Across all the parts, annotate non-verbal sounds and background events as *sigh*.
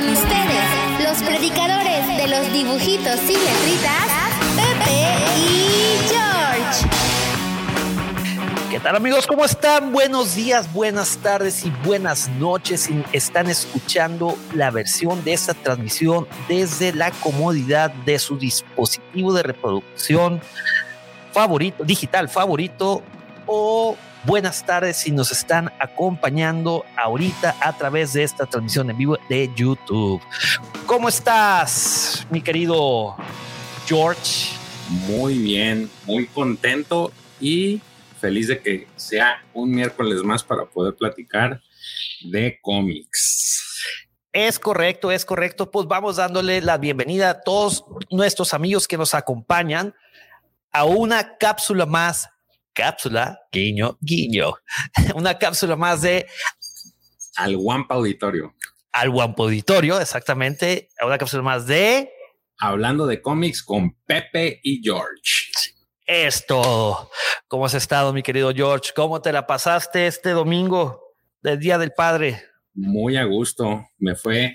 Con ustedes, los predicadores de los dibujitos y letritas, Pepe y George. ¿Qué tal amigos? ¿Cómo están? Buenos días, buenas tardes y buenas noches. Están escuchando la versión de esta transmisión desde la comodidad de su dispositivo de reproducción favorito, digital favorito o buenas tardes si nos están acompañando ahorita a través de esta transmisión en vivo de YouTube. ¿Cómo estás, mi querido George? Muy bien, muy contento y feliz de que sea un miércoles más para poder platicar de cómics. Es correcto, es correcto. Pues vamos dándole la bienvenida a todos nuestros amigos que nos acompañan a una cápsula más, cápsula, guiño, guiño, *laughs* una cápsula más de Al Wampa Auditorio. Al Wampa Auditorio, exactamente, una cápsula más de Hablando de cómics con Pepe y George. Esto, ¿cómo has estado, mi querido George? ¿Cómo te la pasaste este domingo del Día del Padre? Muy a gusto, me fue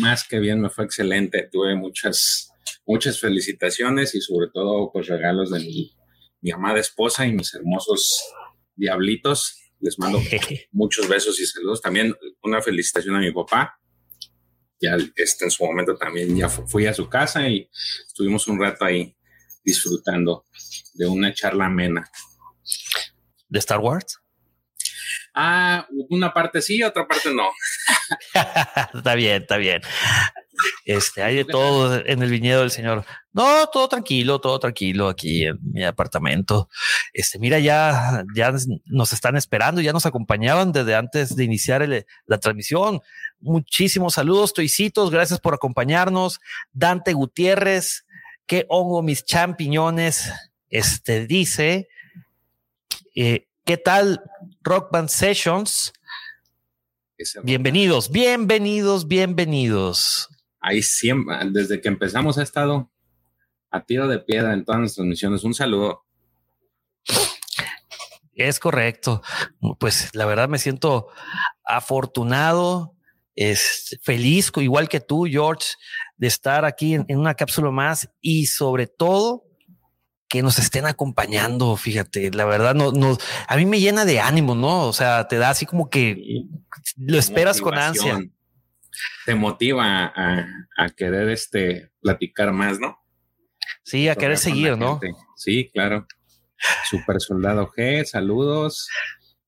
más que bien, me fue excelente. Tuve muchas, muchas felicitaciones y sobre todo, pues regalos de mi, mi amada esposa y mis hermosos diablitos. Les mando *laughs* muchos besos y saludos. También una felicitación a mi papá. Ya este, en su momento también ya fui a su casa y estuvimos un rato ahí disfrutando de una charla amena. ¿De Star Wars? Ah, una parte sí, otra parte no. *laughs* está bien, está bien. Este, hay de todo en el viñedo del señor. No, todo tranquilo, todo tranquilo aquí en mi apartamento. Este, mira, ya, ya nos están esperando, ya nos acompañaban desde antes de iniciar la transmisión. Muchísimos saludos, toicitos, gracias por acompañarnos. Dante Gutiérrez, qué hongo mis champiñones. Este dice, eh, ¿qué tal Rock Band Sessions? Bienvenidos, bienvenidos, bienvenidos. Ahí siempre, desde que empezamos ha estado a tiro de piedra en todas nuestras misiones. Un saludo. Es correcto. Pues la verdad me siento afortunado, es feliz, igual que tú, George, de estar aquí en, en una cápsula más y sobre todo que nos estén acompañando. Fíjate, la verdad, no, no, a mí me llena de ánimo, no? O sea, te da así como que lo esperas con ansia. Te motiva a, a, querer este platicar más, ¿no? Sí, a querer seguir, ¿no? Sí, claro. Super Soldado G, saludos.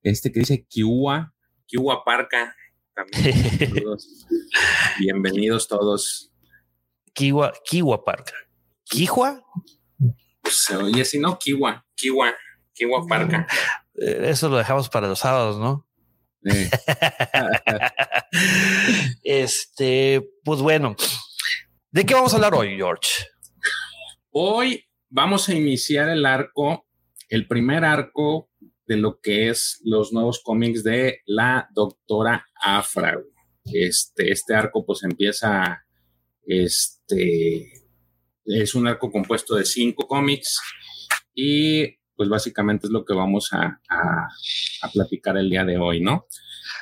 Este que dice Kiwa, Kiwa Parca, también saludos. *laughs* Bienvenidos todos. Kiwa, Kiwa Parca. ¿Kijua? Pues oye, si no, Kiwa, Kiwa, Kiwa Parca. Eh, eso lo dejamos para los sábados, ¿no? Sí. *laughs* este, pues bueno, ¿de qué vamos a hablar hoy, George? Hoy vamos a iniciar el arco, el primer arco de lo que es los nuevos cómics de la doctora Afra. Este, este arco pues empieza, este, es un arco compuesto de cinco cómics y pues básicamente es lo que vamos a, a, platicar el día de hoy, ¿no?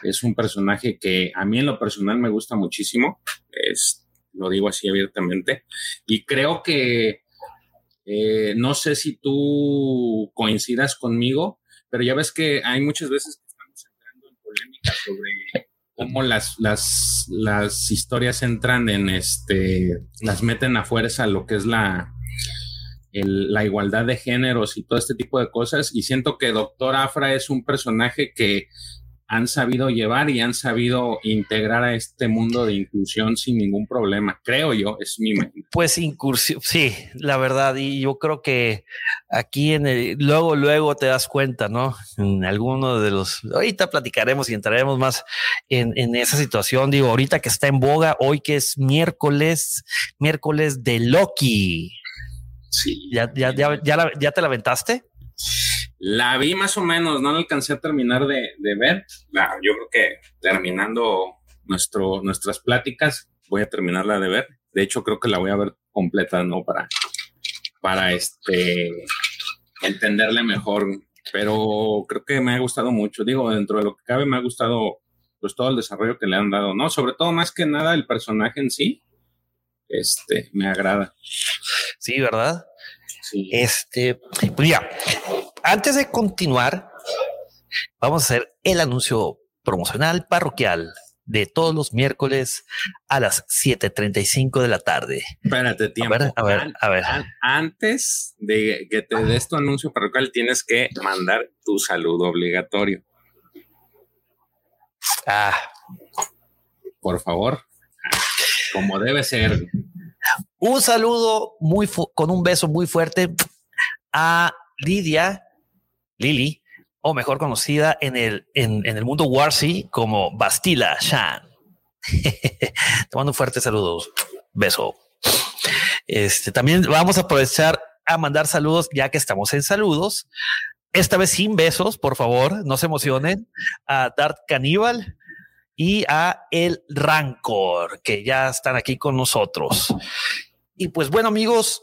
Es un personaje que a mí en lo personal me gusta muchísimo, es, lo digo así abiertamente, y creo que eh, no sé si tú coincidas conmigo, pero ya ves que hay muchas veces que estamos entrando en polémica sobre cómo las, las, las historias entran en este, las meten a fuerza lo que es la, la igualdad de géneros y todo este tipo de cosas. Y siento que Doctor Afra es un personaje que han sabido llevar y han sabido integrar a este mundo de inclusión sin ningún problema, creo yo, es mi Pues incursión, sí, la verdad, y yo creo que aquí en el, luego, luego te das cuenta, ¿no? En alguno de los, ahorita platicaremos y entraremos más en, en esa situación, digo, ahorita que está en boga, hoy que es miércoles, miércoles de Loki. Sí. ¿Ya, ya, ya, ya, ya te la aventaste? La vi más o menos, no la alcancé a terminar de, ver. yo creo que terminando nuestro, nuestras pláticas, voy a terminarla de ver. De hecho, creo que la voy a ver completa, ¿no? Para, para este, entenderle mejor. Pero creo que me ha gustado mucho. Digo, dentro de lo que cabe, me ha gustado pues todo el desarrollo que le han dado, ¿no? Sobre todo, más que nada, el personaje en sí, este, me agrada. Sí, ¿verdad? Sí. Este, pues ya, antes de continuar, vamos a hacer el anuncio promocional parroquial de todos los miércoles a las 7:35 de la tarde. Espérate, tiempo. A ver, a ver, a ver. Antes de que te des tu anuncio parroquial, tienes que mandar tu saludo obligatorio. Ah. Por favor, como debe ser. Un saludo muy con un beso muy fuerte a Lidia Lily, o mejor conocida en el, en, el mundo Warsi como Bastila Shan. *laughs* Te mando un fuerte. Beso. Este también vamos a aprovechar a mandar saludos ya que estamos en saludos. Esta vez sin besos, por favor, no se emocionen. A Dart Caníbal y a El Rancor, que ya están aquí con nosotros. Y pues bueno, amigos,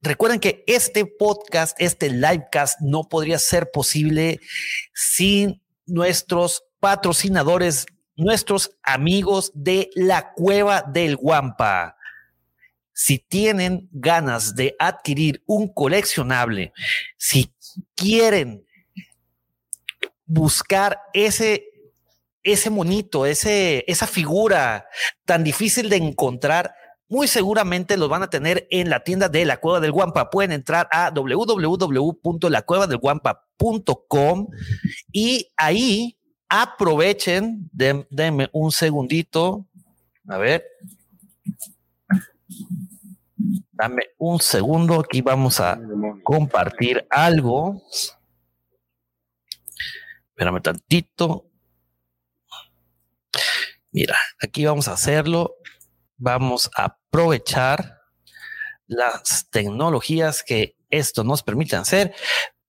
Recuerden que este podcast, este livecast no podría ser posible sin nuestros patrocinadores, nuestros amigos de la Cueva del Guampa. Si tienen ganas de adquirir un coleccionable, si quieren buscar ese ese monito, ese, esa figura tan difícil de encontrar, muy seguramente los van a tener en la tienda de la Cueva del Guampa. Pueden entrar a www.lacuevadelguampa.com y ahí aprovechen, denme un segundito. A ver. Dame un segundo, aquí vamos a compartir algo. Espérame tantito. Mira, aquí vamos a hacerlo vamos a aprovechar las tecnologías que esto nos permite hacer.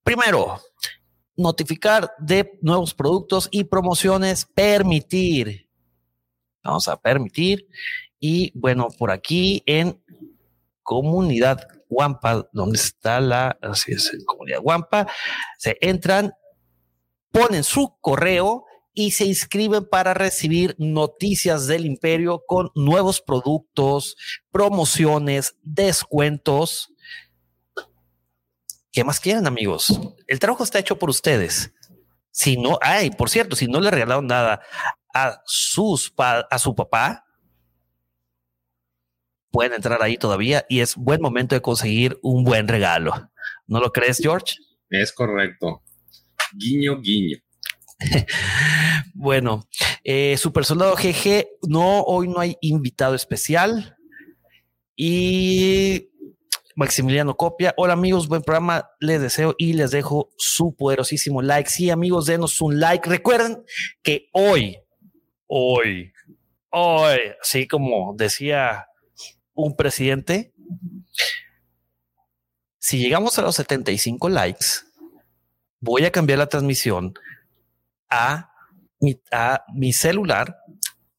Primero, notificar de nuevos productos y promociones, permitir. Vamos a permitir. Y bueno, por aquí en comunidad Guampa, donde está la, así es, comunidad Guampa, se entran, ponen su correo y se inscriben para recibir noticias del imperio con nuevos productos, promociones, descuentos. ¿Qué más quieren, amigos? El trabajo está hecho por ustedes. Si no, ay, por cierto, si no le regalaron nada a sus a su papá, pueden entrar ahí todavía y es buen momento de conseguir un buen regalo. ¿No lo crees, George? Es correcto. Guiño, guiño. *laughs* bueno, eh, Super Soldado GG, no, hoy no hay invitado especial. Y Maximiliano Copia. Hola amigos, buen programa. Les deseo y les dejo su poderosísimo like. Sí, amigos, denos un like. Recuerden que hoy, hoy, hoy, así como decía un presidente, si llegamos a los 75 likes, voy a cambiar la transmisión a mi, a mi celular,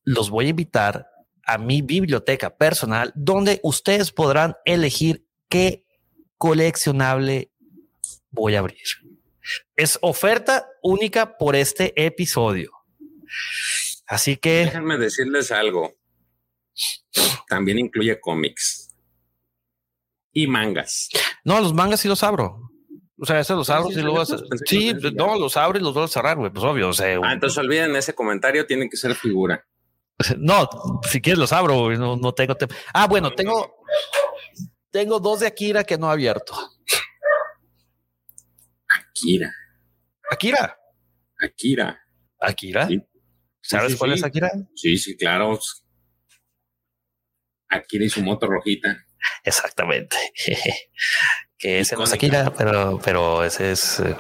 los voy a invitar a mi biblioteca personal donde ustedes podrán elegir qué coleccionable voy a abrir. Es oferta única por este episodio. Así que... Déjenme decirles algo. También incluye cómics y mangas. No, los mangas sí los abro. O sea, ese los abro y luego. Sí, no, los abro y los vuelvo a cerrar, güey. Pues obvio. O sea, ah, entonces olviden ese comentario, tiene que ser figura. No, si quieres los abro, no, no tengo. Ah, bueno, tengo. Tengo dos de Akira que no he abierto. Akira. Akira. Akira. Akira. Sí. ¿Sabes cuál es Akira? Sí, sí, claro. Akira y su moto rojita. Exactamente. *laughs* que ese no es. Akira, pero, pero ese es eh,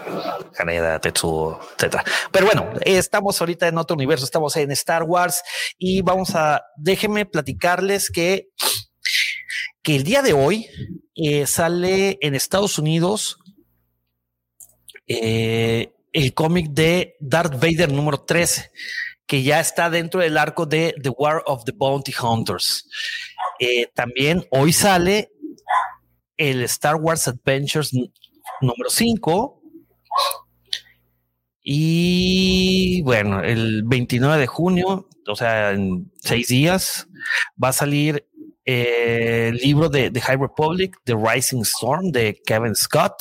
Haneda, Tetsuo, etcétera. Pero bueno, estamos ahorita en otro universo, estamos en Star Wars y vamos a, déjenme platicarles que, que el día de hoy eh, sale en Estados Unidos eh, el cómic de Darth Vader número 13, que ya está dentro del arco de The War of the Bounty Hunters. Eh, también hoy sale el Star Wars Adventures número 5. Y bueno, el 29 de junio, o sea, en seis días, va a salir eh, el libro de The High Republic, The Rising Storm, de Kevin Scott.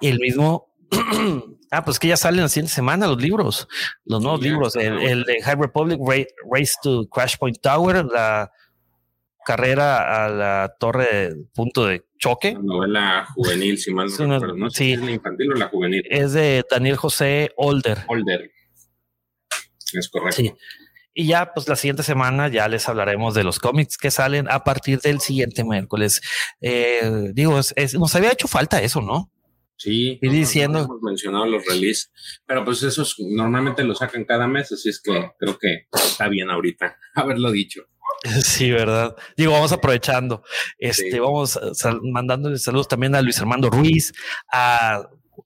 El mismo. *clears throat* ah, pues que ya salen la siguiente semana los libros, los nuevos Sí, libros. El, el de High Republic, Ra- Race to Crash Point Tower, la carrera a la torre punto de choque. Una novela juvenil, si mal no recuerdo. No sé sí. si es la infantil o la juvenil. Es de Daniel José Older. Holder. Es correcto. Sí. Y ya, pues la siguiente semana ya les hablaremos de los cómics que salen a partir del siguiente miércoles. Eh, digo, es- es- nos había hecho falta eso, ¿no? Sí, no, diciendo- no hemos mencionado los release, pero pues esos normalmente los sacan cada mes, así es que creo que está bien ahorita *laughs* haberlo dicho. *laughs* Sí, verdad. Digo, vamos aprovechando. Este, Sí. vamos a sal- mandándole saludos también a Luis Armando Ruiz, a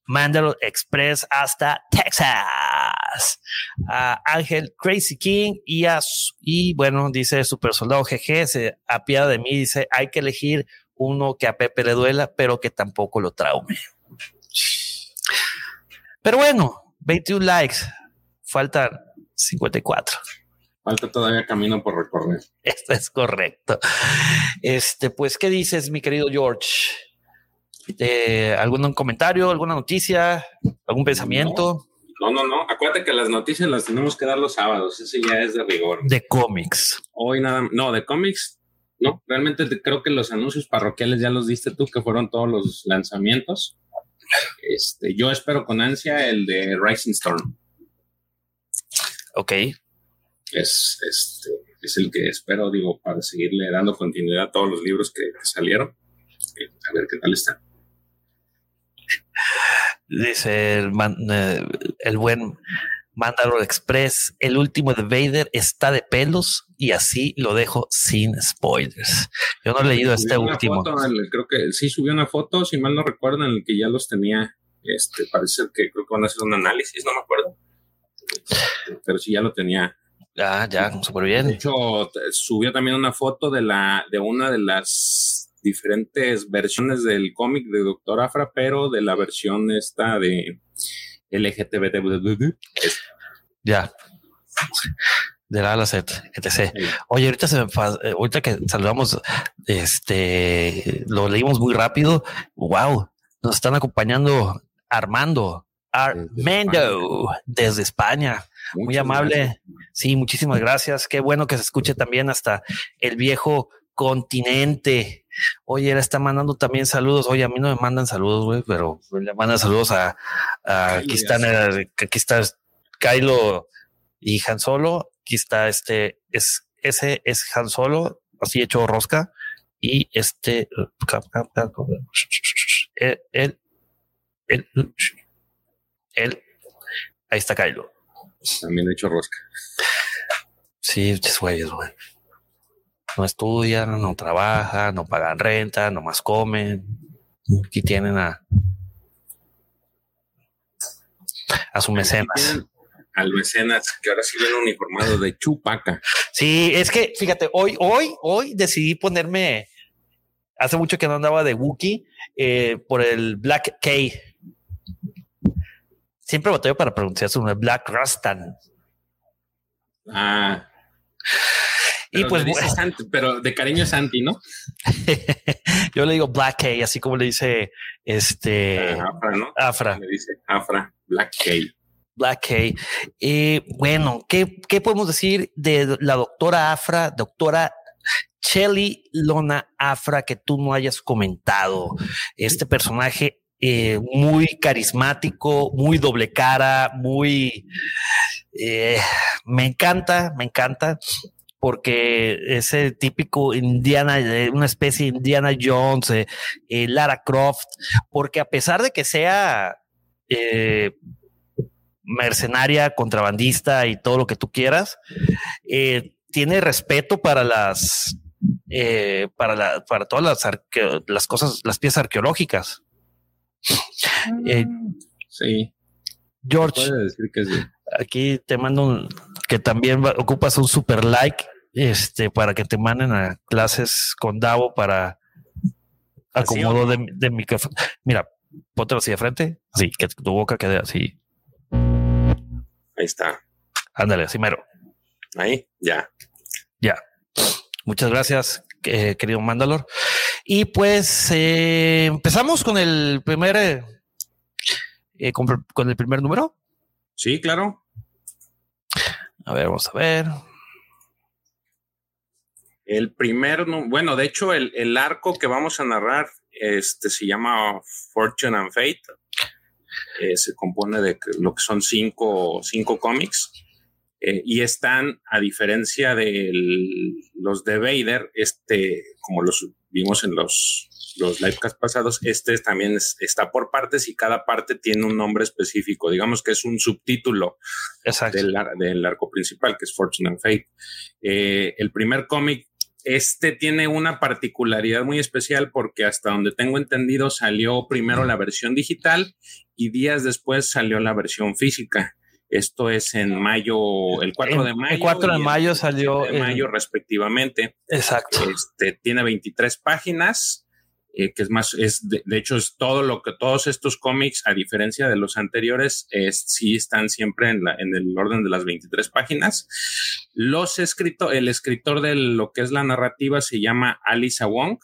Mandalo Express hasta Texas, a Ángel Crazy King y a y bueno, dice Super Soldado GG, se apiada de mí, dice hay que elegir uno que a Pepe le duela, pero que tampoco lo traume. Pero bueno, 21 likes, faltan 54. Falta todavía camino por recorrer. Esto es correcto. Este, pues, ¿qué dices, mi querido George? Eh, ¿Algún comentario, alguna noticia, algún pensamiento No, no, no. Acuérdate que las noticias las tenemos que dar los sábados. Ese ya es de rigor. de cómics? Hoy nada, no, de cómics. No, realmente te- creo que los anuncios parroquiales ya los diste tú, que fueron todos los lanzamientos. Este, yo espero con ansia el de Rising Storm. Ok, Es, este, es el que espero, digo, para seguirle dando continuidad a todos los libros que, que salieron. Eh, A ver qué tal está. dice el, man- eh, el buen Mandalore Express. El último de Vader está de pelos y así lo dejo sin spoilers. Yo no he leído este Subió último. foto, el- creo que sí subió una foto, si mal no recuerdo, en el que ya los tenía. Este, parece que creo que van a hacer un análisis, no me acuerdo. Pero sí ya lo tenía. Ah, ya, súper De bien. hecho, t- subió también una foto de la de una de las diferentes versiones del cómic de Doctor Afra, pero de la versión esta de LGTB. Ya. De la A la Z, etc. Oye, ahorita se me eh, ahorita que saludamos, este, lo leímos muy rápido. Wow, nos están acompañando Armando Armando desde España. Muy amable. Sí, muchísimas gracias. Qué bueno que se escuche también hasta el viejo continente. Oye, él está mandando también saludos. Oye, a mí no me mandan saludos, güey, pero le mandan saludos a, a- aquí están, eh, aquí está Kylo y Han Solo. Aquí está este, es, ese es Han Solo, así hecho rosca. Y este, él, él, él, él, ahí está Kylo. También he hecho rosca. Sí, muchos güeyes, güey. No estudian, no trabajan, no pagan renta, nomás comen. Aquí tienen a, a su mecenas. Al mecenas, que ahora sí viene uniformado de chupaca. Sí, es que fíjate, hoy, hoy, hoy decidí ponerme. Hace mucho que no andaba de Wookiee eh, por el Black K. Siempre batallo para pronunciar su nombre, Black Rastan. Ah. Y Pero pues bueno. Santi, pero de cariño es Santi, ¿no? *laughs* yo le digo Black K, así como le dice este Ah, Afra, ¿no? Afra. Le dice Afra, Black K. Black K. Eh, bueno, ¿qué, ¿qué podemos decir de la doctora Afra, doctora Shelly Lona Afra, que tú no hayas comentado? Este personaje eh, muy carismático, muy doble cara, muy... Eh, me encanta, me encanta porque ese típico Indiana, una especie de Indiana Jones, Lara Croft, porque a pesar de que sea mercenaria, contrabandista y todo lo que tú quieras, tiene respeto para las eh, para, para todas las, las cosas, las piezas arqueológicas. Eh, sí. George, aquí te mando que también ocupas un super like este, para que te manden a clases con Davo para acomodo de, de micrófono. Mira, póntelo así de frente, así que tu boca quede así. Ahí está. Ándale, así mero. Ahí, ya. Ya. Muchas gracias, eh, querido Mandalor. Y pues eh, empezamos con el primer eh, con, el primer número. Sí, claro. A ver, vamos a ver. El primer, bueno, de hecho, el, arco que vamos a narrar este, se llama Fortune and Fate. se compone de lo que son cinco, cinco cómics. Eh, y están, a diferencia de los de Vader, este, como los vimos en los, los livecasts pasados, este también está por partes y cada parte tiene un nombre específico. Digamos que es un subtítulo del, del, arco principal, que es Fortune and Fate. Eh, el primer cómic este tiene una particularidad muy especial porque hasta donde tengo entendido salió primero la versión digital y días después salió la versión física. Esto es en mayo, el 4 de mayo. El 4 de mayo salió. De mayo, respectivamente. Exacto. Este, tiene 23 páginas, eh, que es más, es de, hecho, es todo lo que todos estos cómics, a diferencia de los anteriores, es, sí están siempre en, la, en el orden de las 23 páginas. Los escritos, el escritor de lo que es la narrativa se llama Alisa Wong.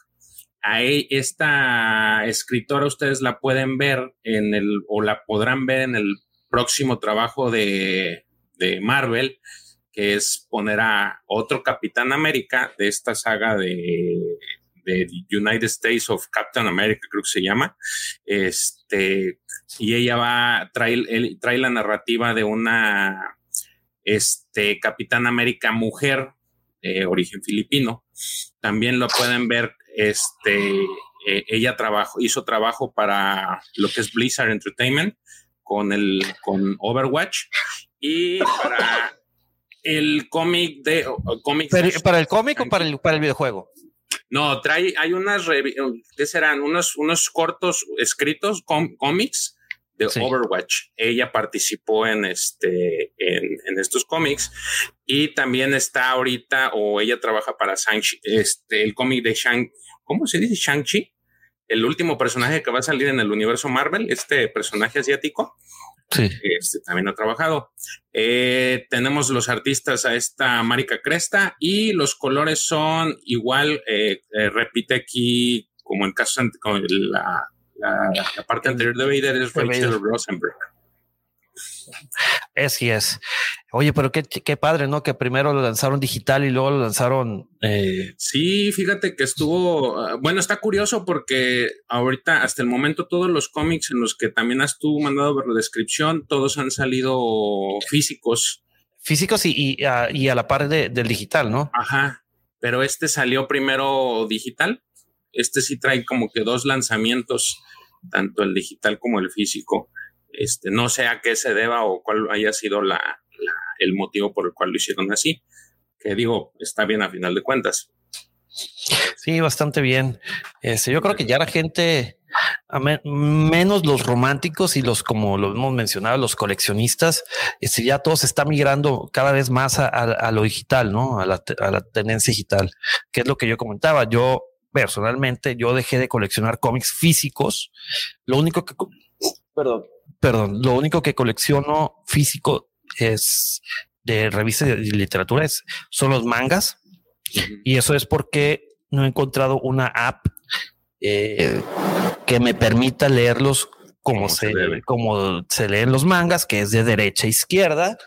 Ahí esta escritora ustedes la pueden ver en el, o la podrán ver en el próximo trabajo de, Marvel, que es poner a otro Capitán América de esta saga de, United States of Captain America, creo que se llama. Este, y ella va, trae, trae la narrativa de una este, Capitán América mujer, de origen filipino. También lo pueden ver, este, eh, ella trabajó, hizo trabajo para lo que es Blizzard Entertainment con el con Overwatch y para el cómic de para el cómic o para el para el videojuego. No, trae hay unas ¿qué serán? Unos unos cortos escritos cómics de Overwatch. Ella participó en este en, en estos cómics y también está ahorita o ella trabaja para Shang este el cómic de Shang ¿cómo se dice? Shang-Chi el último personaje que va a salir en el universo Marvel, este personaje asiático. Sí. Este, también ha trabajado. Eh, tenemos los artistas a esta Marika Cresta y los colores son igual, eh, eh, repite aquí, como en caso con la, la, parte anterior de Vader, es Rachel Rosenberg. Así es. Oye, pero qué, qué, padre, ¿no? Que primero lo lanzaron digital y luego lo lanzaron. Eh... Sí, fíjate que estuvo. Ah, bueno, está curioso porque ahorita, hasta el momento, todos los cómics en los que también has tú mandado ver la descripción, todos han salido físicos. Físicos y, a, la par del digital, ¿no? Ajá. Pero este salió primero digital. Este sí trae como que dos lanzamientos, tanto el digital como el físico. Este, no sé a qué se deba o cuál haya sido la, el motivo por el cual lo hicieron así, que digo, está bien a final de cuentas. Sí, bastante bien. Este, yo creo que ya la gente, menos los románticos y los, como lo hemos mencionado, los coleccionistas, este, ya todo se está migrando cada vez más a, lo digital, ¿no? A la, a tendencia digital, que es lo que yo comentaba. Yo personalmente, yo dejé de coleccionar cómics físicos. Lo único que, perdón, perdón, lo único que colecciono físico es de revistas de literatura es, son los mangas. Y eso es porque no he encontrado una app eh, que me permita leerlos como, se, como se leen los mangas, que es de derecha a izquierda.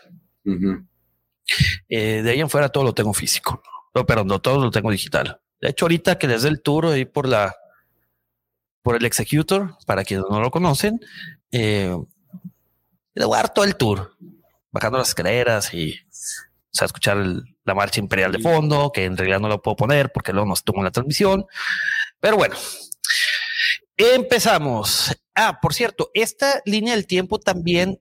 Eh, de ahí en fuera todo lo tengo físico, pero no todo lo tengo digital. De hecho, ahorita que les dé el tour ahí por la por el Executor, para quienes no lo conocen. Eh, le voy a dar todo el tour, bajando las escaleras y o sea, escuchar la marcha imperial de fondo, que en realidad no lo puedo poner porque luego nos tomo la transmisión. Pero bueno, empezamos. Ah, por cierto, esta línea del tiempo también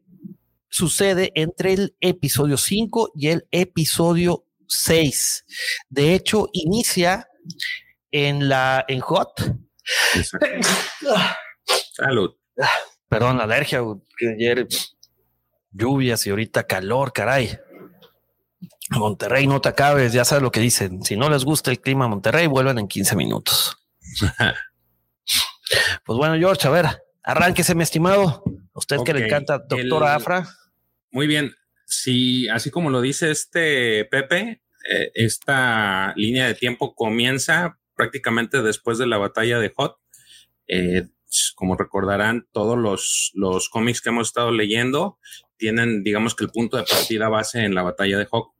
sucede entre el episodio 5 y el episodio 6. De hecho, inicia en la en Hot. *laughs* Salud. Perdón, alergia. Ayer lluvias y ahorita calor, caray. Monterrey, no te acabes, ya sabes lo que dicen. Si no les gusta el clima Monterrey, vuelven en 15 minutos. *laughs* pues bueno, George, a ver, arránquese, mi estimado. usted que le encanta, doctora Afra. Muy bien. Si así como lo dice este Pepe, eh, esta línea de tiempo comienza prácticamente después de la batalla de Hot. Eh, como recordarán, todos los, los cómics que hemos estado leyendo tienen, digamos que el punto de partida base en la batalla de Hawk.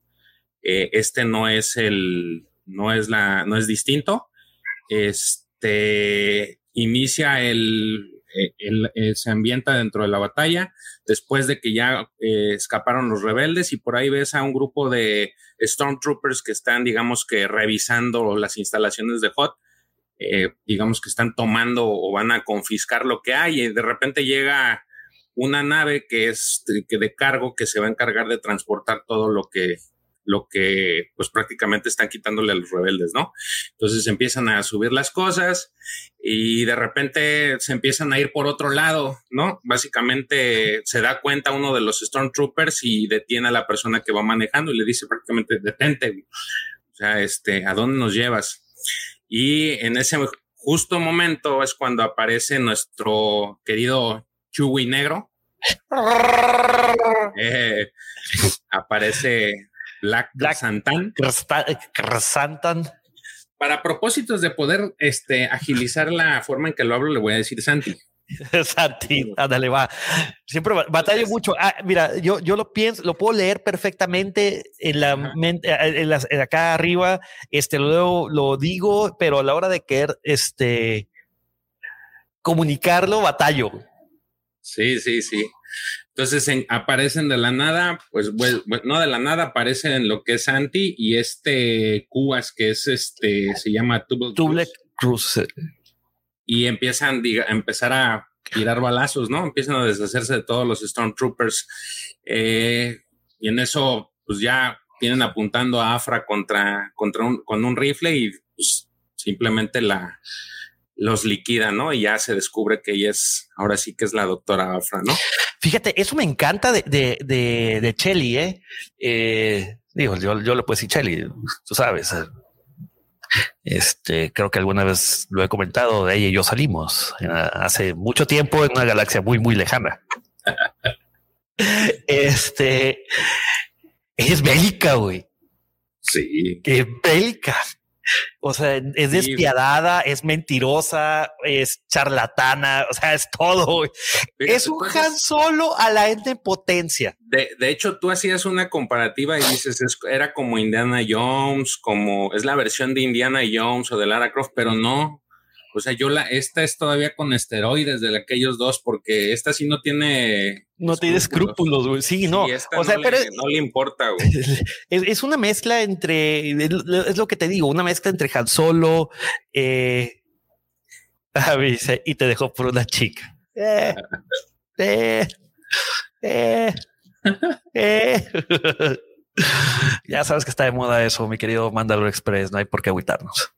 Eh, este no es el, no es la, no es distinto. Este inicia el, eh, se ambienta dentro de la batalla después de que ya eh, escaparon los rebeldes y por ahí ves a un grupo de Stormtroopers que están, digamos que revisando las instalaciones de Hot. Digamos que están tomando o van a confiscar lo que hay y de repente llega una nave que es que de cargo que se va a encargar de transportar todo lo que lo que pues prácticamente están quitándole a los rebeldes, ¿no? Entonces empiezan a subir las cosas y de repente se empiezan a ir por otro lado, ¿no? Básicamente se da cuenta uno de los Stormtroopers y detiene a la persona que va manejando y le dice prácticamente, detente, o sea, este, ¿a dónde nos llevas? Y en ese justo momento es cuando aparece nuestro querido Chewie negro. *laughs* Eh, aparece Black, Black Santan. Santan. Para propósitos de poder este, agilizar la forma en que lo hablo, le voy a decir Santi. *laughs* Santi, ándale, va. Siempre batallo mucho. Ah, mira, yo, yo lo pienso, lo puedo leer perfectamente en la mente, en, en acá arriba, este, lo, lo digo, pero a la hora de querer, este, comunicarlo, batallo. Sí, sí, sí. Entonces aparecen de la nada, pues, no de la nada, aparecen lo que es Santi y este Cubas, que es este, se llama Tubble, Cruz. Y empiezan a empezar a tirar balazos, ¿no? Empiezan a deshacerse de todos los Stormtroopers. Eh, y en eso, pues ya tienen apuntando a Afra contra, contra un, con un rifle y pues simplemente la, los liquida, ¿no? Y ya se descubre que ella es, ahora sí que es la doctora Afra, ¿no? Fíjate, eso me encanta de, de, de, de Chelly, ¿eh? ¿eh? Digo, yo, yo le puedo decir Chelly, tú sabes. Este, creo que alguna vez lo he comentado, de ella y yo salimos hace mucho tiempo en una galaxia muy, muy lejana. *laughs* este, es bélica, güey. Sí. Que bélica. O sea, es despiadada, es mentirosa, es charlatana, o sea, es todo. es un Han Solo a la ente potencia. De, de, hecho, tú hacías una comparativa y dices, era como Indiana Jones, como es la versión de Indiana Jones o de Lara Croft, pero no. O sea, yo la, esta es todavía con esteroides de aquellos dos, porque esta sí no tiene. No tiene escrúpulos, güey. Sí, no. o sea, pero no le importa, güey. *laughs* Es, una mezcla entre, es lo que te digo, una mezcla entre Han Solo, eh, *laughs* y te dejó por una chica. Eh, *laughs* eh, eh, eh. ya sabes que está de moda eso, mi querido Mandalore Express. No hay por qué agüitarnos.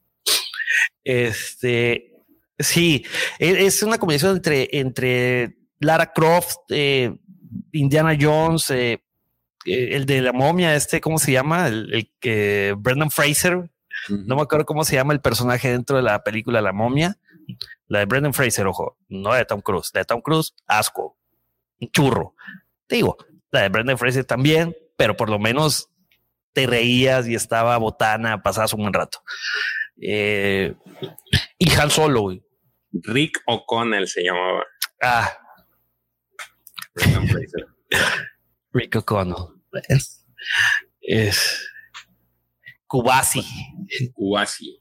Este, sí, e, es una combinación entre, entre Lara Croft, eh, Indiana Jones, eh, eh, el de la momia, este, ¿cómo se llama? El, que Brendan Fraser. No me acuerdo cómo se llama el personaje dentro de la película La momia. La de Brendan Fraser, ojo, no de Tom Cruise. La de Tom Cruise, asco, un churro. digo, la de Brendan Fraser también, pero por lo menos te reías y estaba botana, pasabas un buen rato. Eh, y Han Solo, güey. Rick O'Connell se llamaba. Ah. *laughs* Rick O'Connell. Es, Kubasi. Kubasi.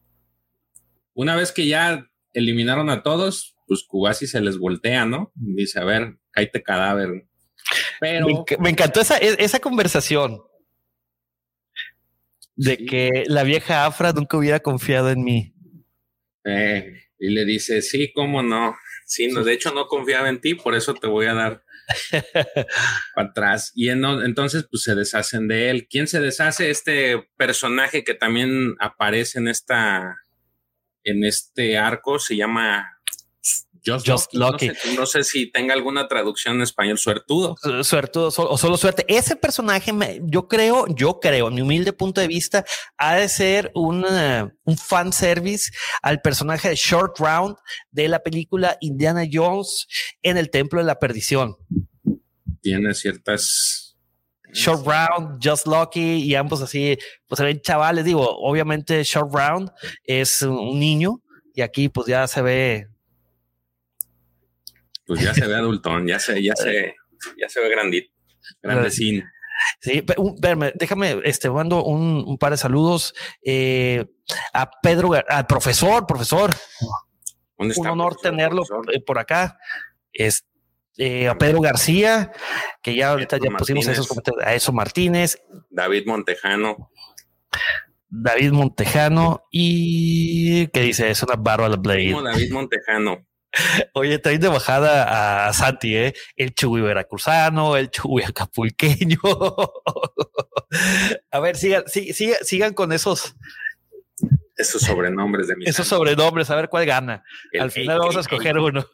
Una vez que ya eliminaron a todos, pues Kubasi se les voltea, ¿no? Dice, a ver, cállate cadáver. Pero... Me, me encantó esa, e, esa conversación de Sí. que la vieja Afra nunca hubiera confiado en mí. Eh, y le dice, sí, cómo no. Sí, no, de hecho no confiaba en ti, por eso te voy a dar *laughs* para atrás. Y en- entonces, pues se deshacen de él. ¿Quién se deshace? Este personaje que también aparece en esta, en este arco, se llama Just, Just Lucky. Lucky. No, sé, no sé si tenga alguna traducción en español, suertudo. Su- Suertudo o solo suerte. Ese personaje, me- yo creo, yo creo, en mi humilde punto de vista, ha de ser un, un fan service al personaje de Short Round de la película Indiana Jones en el Templo de la Perdición. Tiene ciertas. Short Round, Just Lucky y ambos así, pues se ven chavales. Digo, obviamente Short Round es un niño y aquí pues ya se ve Pues ya se ve adultón, ya se, ya se, ya se ve grandito, grandecín. Sí, déjame, este, mando un, un par de saludos eh, a Pedro, al profesor, profesor, ¿Dónde un honor profesor, tenerlo profesor? eh, por acá. Es, eh, a Pedro García, que ya ahorita ya pusimos Martínez. esos comentarios, a eso Martínez, David Montejano. David Montejano y que dice es una Bárbara Blade. Como David Montejano. Oye, traen de bajada a Santi, ¿eh? el Chuy veracruzano, el Chuy acapulqueño. *laughs* a ver, sigan, sigan, sigan con esos, Esos sobrenombres de mis esos sobrenombres, a ver cuál gana. El Al final vamos a escoger uno.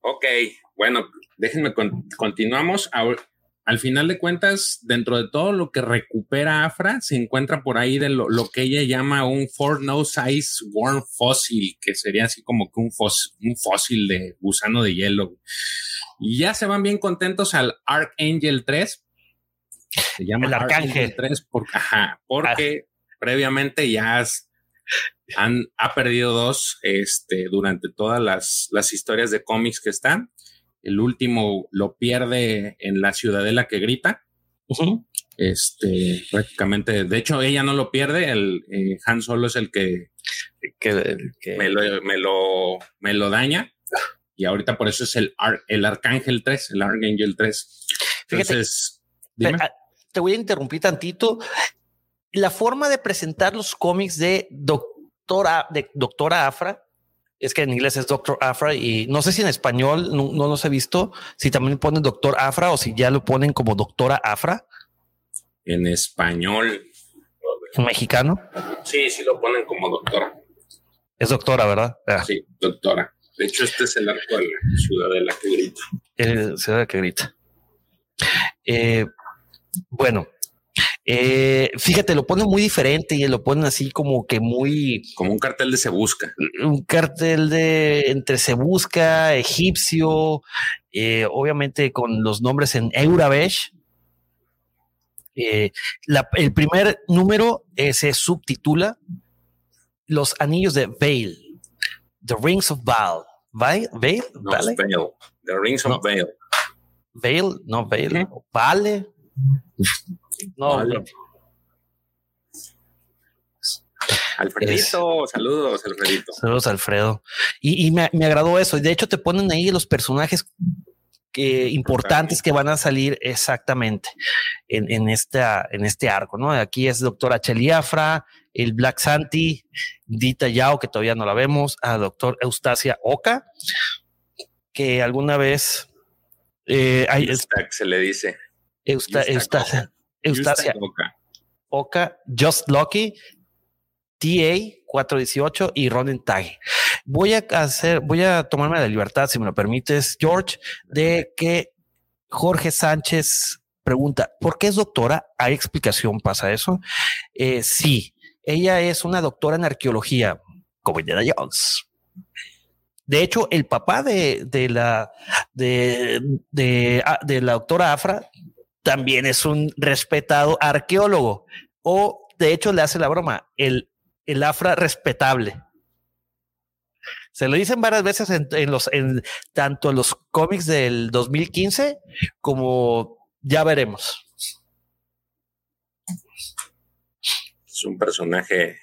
Ok, bueno, déjenme con- continuamos. Al final de cuentas, dentro de todo lo que recupera Afra, se encuentra por ahí de lo, lo que ella llama un Four Nose Ice Worm Fossil, que sería así como que un, fos- un fósil de gusano de hielo. Y ya se van bien contentos al Archangel 3. Se llama El Arcángel. 3 porque, ajá, porque previamente ya has- han, ha perdido dos este, durante todas las, las historias de cómics que están. El último lo pierde en la ciudadela que grita. Este, prácticamente, de hecho, ella no lo pierde. El eh, Han Solo es el que Que, que- me lo, me lo, me lo daña. Y ahorita por eso es el, Ar- el Arcángel 3, el Archangel 3. Fíjate. Entonces, dime. Te, ah, te voy a interrumpir tantito. La forma de presentar los cómics de doctora, de doctora Afra, es que en inglés es Doctor Afra y no sé si en español no, no los he visto, si también ponen Doctor Afra o si ya lo ponen como Doctora Afra en español. en mexicano. Sí, sí lo ponen como doctora. Es doctora, ¿verdad? Ah, Sí, doctora. De hecho, este es el arco de la ciudadela que grita. eh, ve que grita. Eh, bueno, eh, fíjate, lo ponen muy diferente y lo ponen así como que muy Como un cartel de se busca. un cartel de entre se busca egipcio, eh, obviamente con los nombres en Eurabesh. Eh, la- el primer número se subtitula Los anillos de Vale, The Rings of Baal. ¿Vale? ¿Vale? No, ¿Vale? es Veil. The Rings of No. Veil. ¿Vale? No, Vale. ¿Vale? No, Vale. Alfredito, saludos, Alfredito. Saludos, Alfredo. Y, y me, me agradó eso. Y de hecho, te ponen ahí los personajes que, importantes que van a salir exactamente en, en, esta, en este arco. ¿no? Aquí es doctora Cheliafra, el Black Santi, Dita Yao, que todavía no la vemos, a doctor Eustacia Oka, que alguna vez. Eh, hay, se le dice. Eusta- Eustacia, Eustacia Oka. Oka, Just Lucky, TA 418 y Ronin Tag. Voy a hacer, voy a tomarme la libertad, si me lo permites, George, de que Jorge Sánchez pregunta, ¿por qué es doctora? ¿Hay explicación? ¿Pasa eso? Eh, sí, ella es una doctora en arqueología, como Indiana Jones. De hecho, el papá de, de la de, de, ah, de la doctora Afra también es un respetado arqueólogo. O de hecho le hace la broma, el, el Afra respetable. Se lo dicen varias veces en, en los, en tanto en los cómics del 2015 como ya veremos. Es un personaje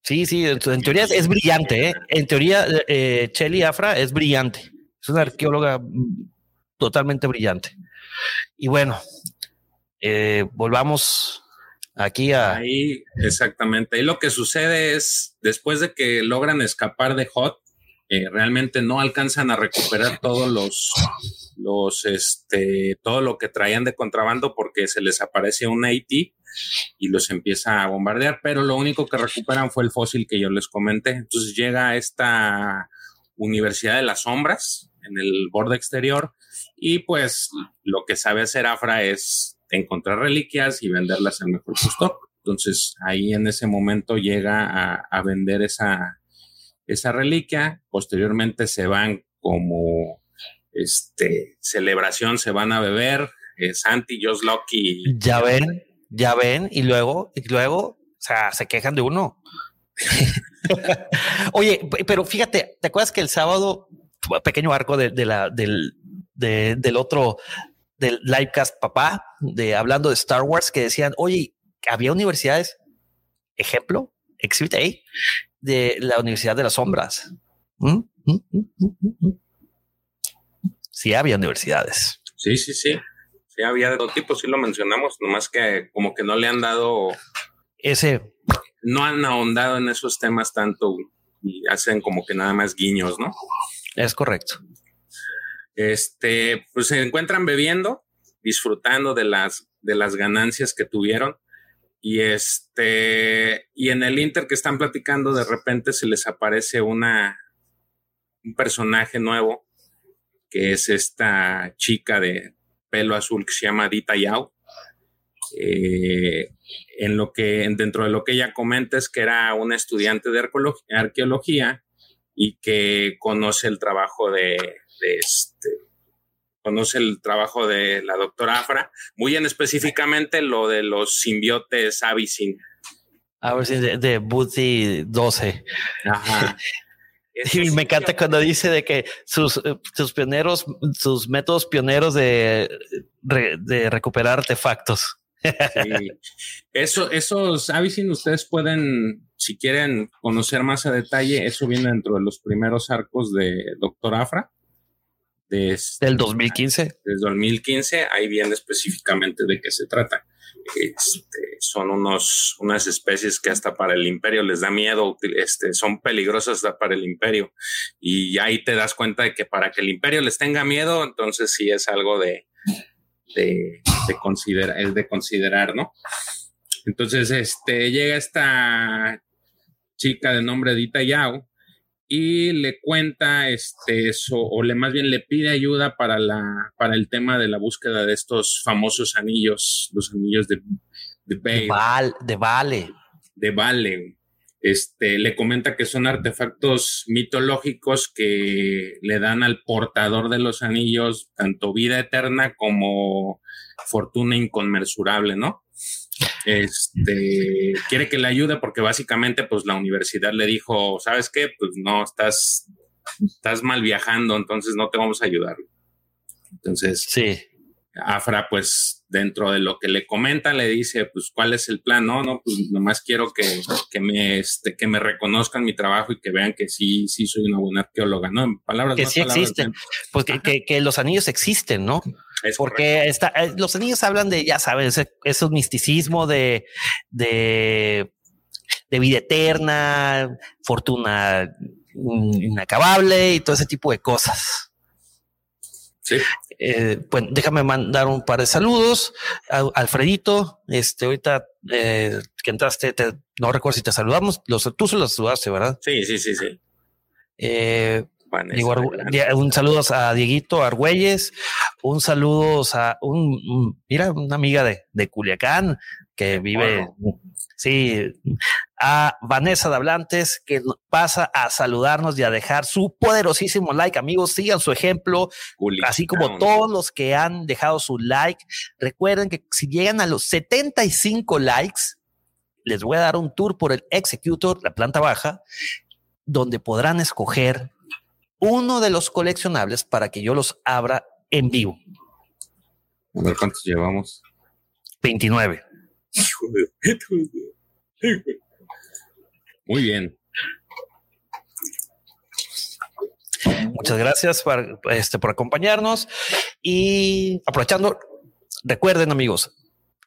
Sí, sí, en, en teoría es, es brillante, ¿eh? En teoría, eh, Chelly Afra es brillante. Es una arqueóloga mm, totalmente brillante. Y bueno, eh, volvamos aquí a... Ahí, exactamente. Ahí lo que sucede es, después de que logran escapar de Hot, eh, realmente no alcanzan a recuperar todos los, los, este, todo lo que traían de contrabando porque se les aparece un AT y los empieza a bombardear, pero lo único que recuperan fue el fósil que yo les comenté. Entonces llega esta Universidad de las Sombras en el borde exterior y pues lo que sabe hacer Afra es encontrar reliquias y venderlas al mejor postor. Entonces ahí en ese momento llega a, vender esa, esa reliquia. Posteriormente se van como este celebración, se van a beber. Eh, Santi, Josh Lucky. Ya ven, ya ven, y luego, y luego, o sea, se quejan de uno. *laughs* Oye, pero fíjate, ¿te acuerdas que el sábado, pequeño arco de, de la, del, de- del otro, del livecast papá, de hablando de Star Wars, que decían, oye, había universidades, ejemplo, Exhibit A, de la Universidad de las Sombras. ¿Mm? ¿Mm? ¿Mm? Sí, había universidades. Sí, sí, sí. Sí, había de todo tipo, sí lo mencionamos, nomás que como que no le han dado, Ese, no han ahondado en esos temas tanto y hacen como que nada más guiños, ¿no? es correcto. Este, pues se encuentran bebiendo, disfrutando de las, de las ganancias que tuvieron. Y este, y en el Inter que están platicando, de repente se les aparece una, un personaje nuevo, que es esta chica de pelo azul que se llama Dita Yao. Eh, en lo que, dentro de lo que ella comenta es que era una estudiante de arqueolog- arqueología y que conoce el trabajo de este, conoce el trabajo de la doctora Afra, muy en específicamente lo de los simbiotes Avicin. De, de Booty 12. Ajá. *laughs* Y me encanta cuando dice de que sus, eh, sus pioneros, sus métodos pioneros de, de recuperar artefactos. Sí. Eso, esos Avicin ustedes pueden, si quieren conocer más a detalle, eso viene dentro de los primeros arcos de Doctor Afra. De este- Del 2015. desde 2015, ahí viene específicamente de qué se trata. Este, son unos, unas especies que hasta para el imperio les da miedo, este, son peligrosas hasta para el imperio. Y ahí te das cuenta de que para que el imperio les tenga miedo, entonces sí es algo de, de, de considerar, es de considerar, ¿no? Entonces, este, llega esta chica de nombre Dita Yao y le cuenta este eso, o le más bien le pide ayuda para la, para el tema de la búsqueda de estos famosos anillos, los anillos de, de De, Bale, Val, de Vale. de Vale. Este, le comenta que son artefactos mitológicos que le dan al portador de los anillos tanto vida eterna como fortuna inconmensurable, ¿no? Este, quiere que le ayude porque básicamente pues la universidad le dijo, ¿sabes qué? Pues no, estás, estás mal viajando, entonces no te vamos a ayudar. Entonces, Sí. Afra, pues dentro de lo que le comenta, le dice, pues, ¿cuál es el plan? No, no, pues nomás quiero que, que me, este, que me reconozcan mi trabajo y que vean que sí, sí soy una buena arqueóloga, ¿no? En palabras Que sí palabras existen. Pues *laughs* que, que- que los anillos existen, ¿no? Es. Porque está, eh, los anillos hablan de, ya sabes, ese, misticismo de, de, de vida eterna, fortuna inacabable y todo ese tipo de cosas. Sí. Eh, bueno, déjame mandar un par de saludos. A- Alfredito, este, ahorita eh, que entraste, te- no recuerdo si te saludamos, los, tú se los saludaste, ¿verdad? Sí, sí, sí, sí. Eh, un saludo a Dieguito Argüelles, un saludo a un, un- mira, una amiga de, de Culiacán que vive, sí, a Vanessa Dablantes que no- pasa a saludarnos y a dejar su poderosísimo like. Amigos, sigan su ejemplo, así como todos los que han dejado su like. Recuerden que si llegan a los 75 likes, les voy a dar un tour por el Executor, la planta baja, donde podrán escoger uno de los coleccionables para que yo los abra en vivo. A ver cuántos llevamos. 29. Muy bien. Muchas gracias por, este, por acompañarnos y aprovechando, recuerden amigos,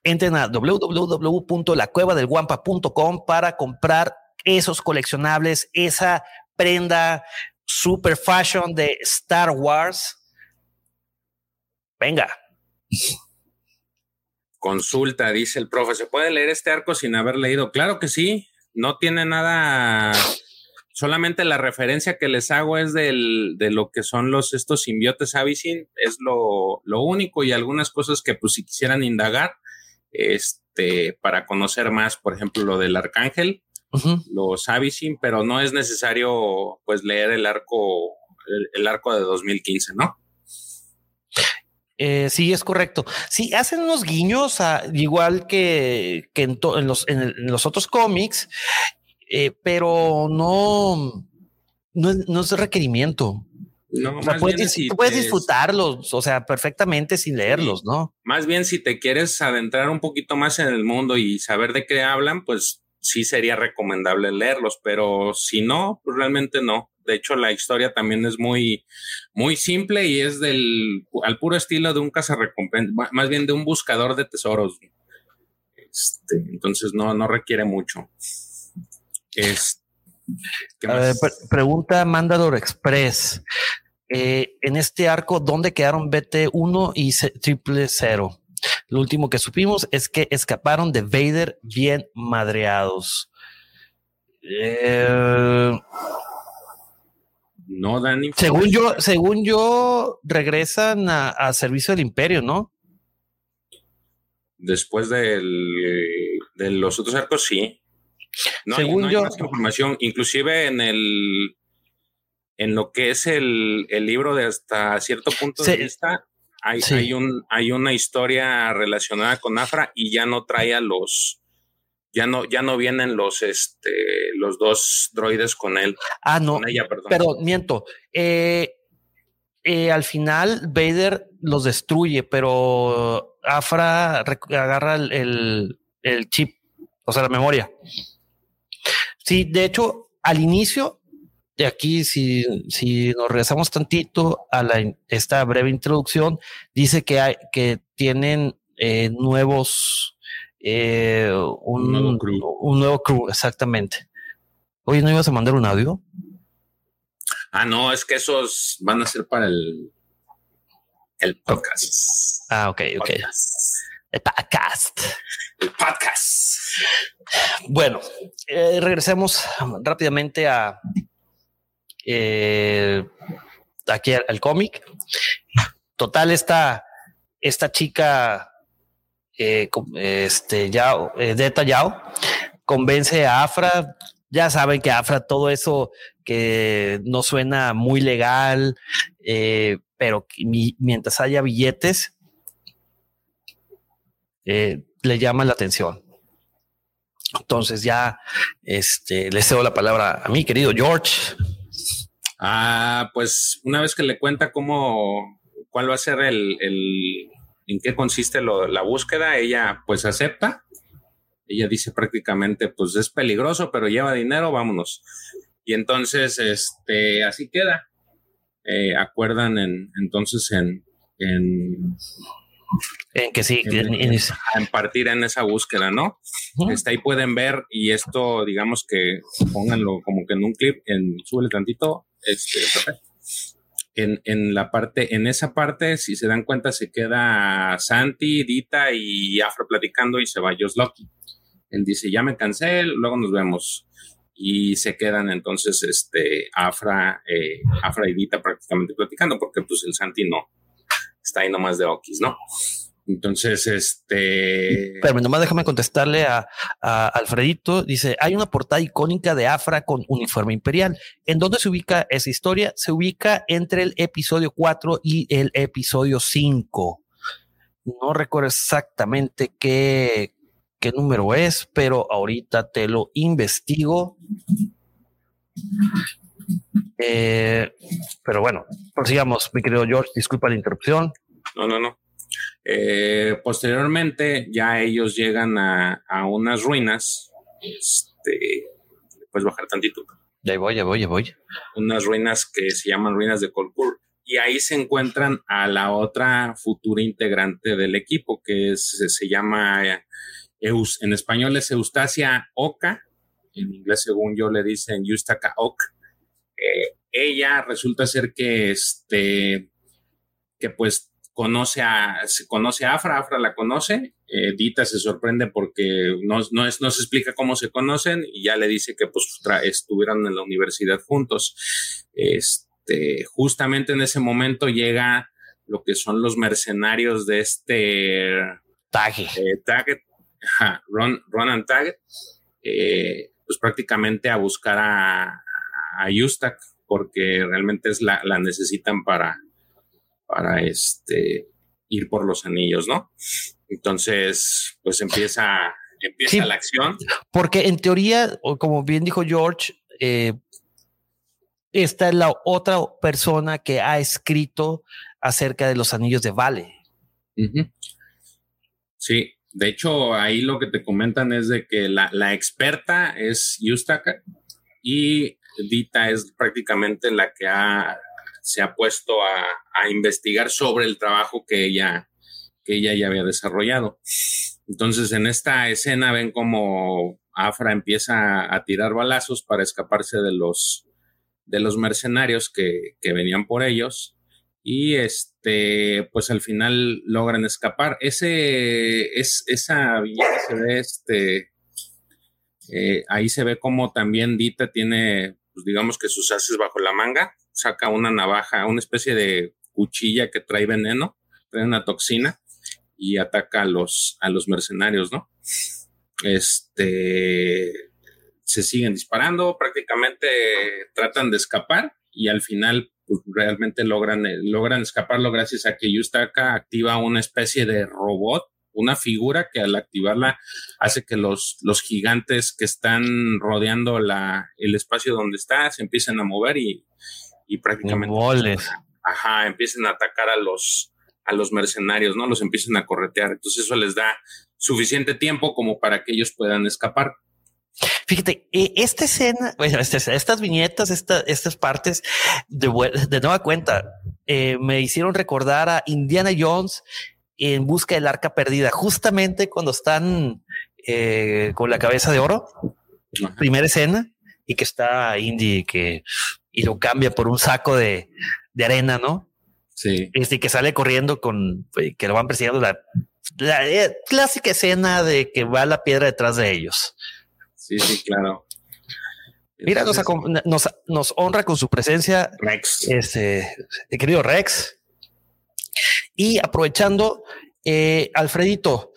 entren a www.lacuevadelguampa.com para comprar esos coleccionables, esa prenda super fashion de Star Wars. Venga. Consulta, dice el profe. ¿Se puede leer este arco sin haber leído? Claro que sí. No tiene nada. Solamente la referencia que les hago es del, de lo que son los estos simbiotes Abyssin. Es lo, lo único y algunas cosas que, pues, si quisieran indagar, este, para conocer más, por ejemplo, lo del arcángel, los Abyssin, pero no es necesario, pues, leer el arco, el arco de 2015, ¿no? Eh, sí, es correcto. Sí, hacen unos guiños, igual que, en, los, en, los, otros cómics, eh, pero no, no, es requerimiento. No, puedes, puedes disfrutarlos, o sea, perfectamente sin leerlos, ¿no? Más bien, si te quieres adentrar un poquito más en el mundo y saber de qué hablan, pues sí sería recomendable leerlos, pero si no, pues realmente no. De hecho, la historia también es muy, muy simple y es del, al puro estilo de un cazarrecompensa, más bien de un buscador de tesoros. Este, entonces no, no requiere mucho. Es, pregunta Mandalor Express. Eh, en este arco, ¿dónde quedaron BT1 y triple cero? Lo último que supimos es que escaparon de Vader bien madreados. Eh, no dan Según yo, según yo, regresan a, servicio del imperio, ¿no? Después del, de los otros arcos, sí. No según hay, yo. información, inclusive en el en lo que es el, libro de hasta cierto punto de vista, hay, hay, un, hay una historia relacionada con Afra y ya no trae a los, ya no, ya no vienen los, este, los dos droides con él. Ah, no. Pero miento. Eh, eh, al final Vader los destruye, pero Afra agarra el, chip, o sea, la memoria. Sí, de hecho, al inicio, de aquí, si, si nos regresamos tantito a la, esta breve introducción, dice que, hay, que tienen eh, nuevos eh, un, nuevo crew. un nuevo crew, exactamente. Oye, ¿no ibas a mandar un audio? Ah, no, es que esos van a ser para el, el podcast. Ah, ok, ok. El podcast. El podcast. Bueno, eh, regresemos rápidamente a eh, aquí al, cómic. Total, esta, esta chica eh, este, Yao, eh, detallado, convence a Afra. Ya saben que Afra todo eso que no suena muy legal, eh, pero mientras haya billetes, eh, le llama la atención. Entonces ya este, le cedo la palabra a mi querido George. Ah, pues una vez que le cuenta cómo, cuál va a ser el, en qué consiste la búsqueda, ella pues acepta. Ella dice prácticamente, pues es peligroso, pero lleva dinero, vámonos. Y entonces, este, así queda. Eh, acuerdan en, entonces en, en, en que sí, en, partir en esa búsqueda, ¿no? Está ahí pueden ver, y esto, digamos que pónganlo como que en un clip, en súbele tantito, este, en, la parte, en esa parte, si se dan cuenta, se queda Santi, Dita y Afro platicando y se va Josh Lucky. Él dice, ya me cansé, luego nos vemos. Y se quedan entonces este, Afra, eh, Afra y Dita prácticamente platicando, porque pues el Santi no, está ahí nomás de Okis, ¿no? Entonces, este. Pero nomás déjame contestarle a, Alfredito. Dice: hay una portada icónica de Afra con uniforme imperial. ¿En dónde se ubica esa historia? Se ubica entre el episodio 4 y el episodio 5. No recuerdo exactamente qué, qué número es, pero ahorita te lo investigo. Eh, pero bueno, prosigamos, mi querido George. Disculpa la interrupción. No, no, no. Eh, posteriormente, ya ellos llegan a, unas ruinas. Este, puedes bajar tantito. Ya voy, ya voy, ya voy. Unas ruinas que se llaman ruinas de Colcourt. Y ahí se encuentran a la otra futura integrante del equipo, que es, se llama, Eus, en español es Eustacia Oca, en inglés según yo le dicen Eustaka Oca. Eh, ella resulta ser que este, que pues conoce a, se conoce a Afra, Afra la conoce, eh, Dita se sorprende porque no, no, es, no se explica cómo se conocen y ya le dice que pues estuvieron en la universidad juntos. Este, justamente en ese momento llega lo que son los mercenarios de este Tag. eh, ajá, Ron, Ron and Target, eh, pues prácticamente a buscar a, a Yustak porque realmente es la, la necesitan para, para este, ir por los anillos, ¿no? Entonces, pues empieza, empieza Sí. la acción. Porque en teoría, como bien dijo George, eh, esta es la otra persona que ha escrito acerca de los anillos de Vale. Sí, de hecho, ahí lo que te comentan es de que la, la experta es Yustaka y Dita es prácticamente la que ha, se ha puesto a, a investigar sobre el trabajo que ella, que ella ya había desarrollado. Entonces, en esta escena ven como Afra empieza a tirar balazos para escaparse de los, de los mercenarios que, que venían por ellos y este, pues al final logran escapar. Ese, es, esa viñeta se ve, este, eh, ahí se ve como también Dita tiene, pues digamos que sus haces bajo la manga, saca una navaja, una especie de cuchilla que trae veneno, trae una toxina y ataca a los, a los mercenarios, ¿no? Este, se siguen disparando, prácticamente tratan de escapar y al final pues, realmente logran, eh, logran escaparlo gracias a que Yustaka activa una especie de robot, una figura que al activarla hace que los, los gigantes que están rodeando la, el espacio donde está se empiecen a mover y, y prácticamente ajá, empiecen a atacar a los, a los mercenarios, ¿no? Los empiezan a corretear. Entonces eso les da suficiente tiempo como para que ellos puedan escapar. Fíjate, eh, esta escena, bueno, estas, estas viñetas, esta- estas partes de, de nueva cuenta eh, me hicieron recordar a Indiana Jones en busca del arca perdida, justamente cuando están eh, con la cabeza de oro, Ajá. primera escena, y que está Indy que y lo cambia por un saco de, de arena, ¿no? Sí. Este que sale corriendo con eh, que lo van persiguiendo la, la eh, clásica escena de que va la piedra detrás de ellos. Sí, sí, claro. Mira, nos, honra con su presencia Rex. este el querido Rex. Y aprovechando, eh, Alfredito,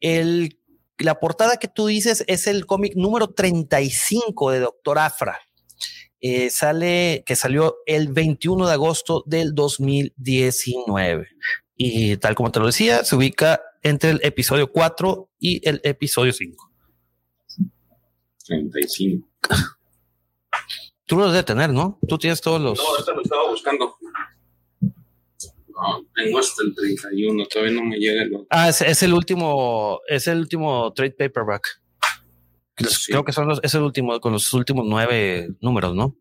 el, la portada que tú dices es el cómic número 35 de Doctor Afra. Eh, sale, que salió el 21 de agosto del 2019. Y tal como te lo decía, se ubica entre el episodio 4 y el episodio 5. 35. *laughs* Tú lo debes de tener, ¿no? Tú tienes todos los... No, ahorita lo estaba buscando. No, tengo hasta el 31, todavía no me llega el. Ah, es, es el último, es el último trade paperback. Sí. Creo que son los, es el último, con los últimos nueve números, ¿no?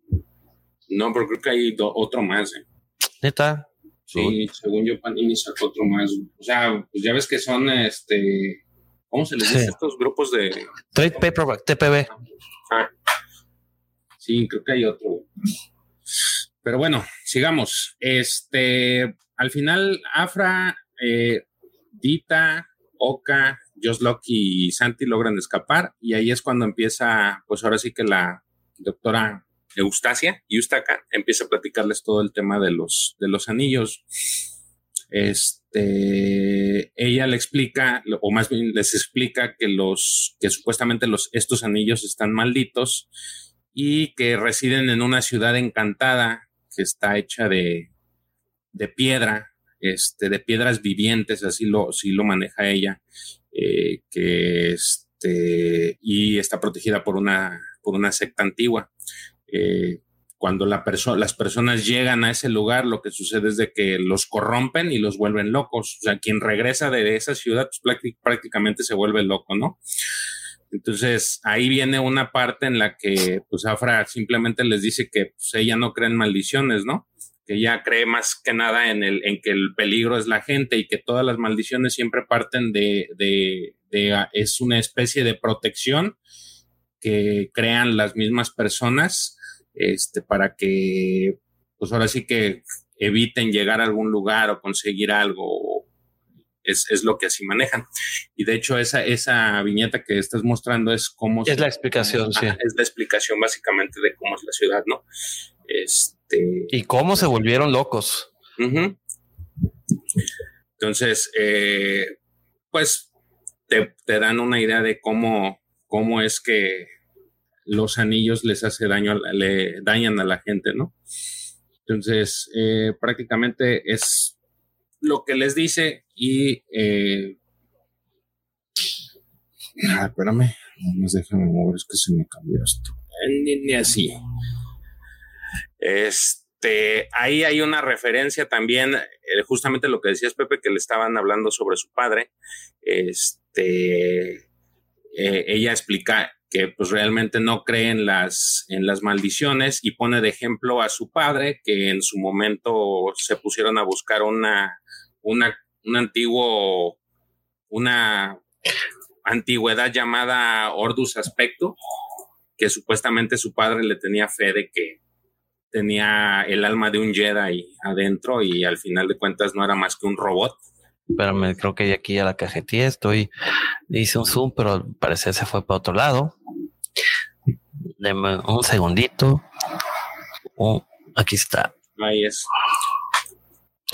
No, pero creo que hay do- otro más. ¿eh? Neta. Sí, según yo, Panini sacó otro más. O sea, pues ya ves que son este. ¿Cómo se les dice Sí. estos grupos de.? Trade paperback, TPB. Ah, sí, creo que hay otro. Pero bueno, sigamos. Este, al final, Afra, eh, Dita, Oka, Joslock y Santi logran escapar y ahí es cuando empieza, pues ahora sí que la doctora Eustacia, Eustaka, empieza a platicarles todo el tema de los, de los anillos. Este, ella le explica, o más bien les explica que los, que supuestamente los, estos anillos están malditos y que residen en una ciudad encantada que está hecha de, de piedra, este, de piedras vivientes, así lo, así lo maneja ella, eh, que este, y está protegida por una, por una secta antigua. Eh, cuando la las personas llegan a ese lugar, lo que sucede es de que los corrompen y los vuelven locos. O sea, quien regresa de esa ciudad, pues prácti- prácticamente se vuelve loco, ¿no? Entonces ahí viene una parte en la que pues Afra simplemente les dice que pues, ella no cree en maldiciones, ¿no? Que ella cree más que nada en, el, en que el peligro es la gente y que todas las maldiciones siempre parten de, de, de es una especie de protección que crean las mismas personas este, para que, pues ahora sí que eviten llegar a algún lugar o conseguir algo. Es, es lo que así manejan. Y de hecho, esa, esa viñeta que estás mostrando es cómo... Es la explicación, sí. Es la explicación básicamente de cómo es la ciudad, ¿no? Este... Y cómo se volvieron locos. Entonces, eh, pues te, te, dan una idea de cómo, cómo es que los anillos les hace daño, le dañan a la gente, ¿no? Entonces, eh, prácticamente es lo que les dice y... Eh, ah, espérame, no déjame mover, es que se me cambió esto. Ni, ni así. Este, ahí hay una referencia también, eh, justamente lo que decías Pepe, que le estaban hablando sobre su padre. Este, eh, ella explica que pues realmente no cree en las, en las maldiciones y pone de ejemplo a su padre, que en su momento se pusieron a buscar una, una, un antiguo, una antigüedad llamada Ordus Aspecto, que supuestamente su padre le tenía fe de que tenía el alma de un Jedi adentro y al final de cuentas no era más que un robot. Espérame, creo que aquí ya la cajetilla estoy, hice un zoom, pero al parecer se fue para otro lado. Deme un segundito. Oh, aquí está. Ahí es.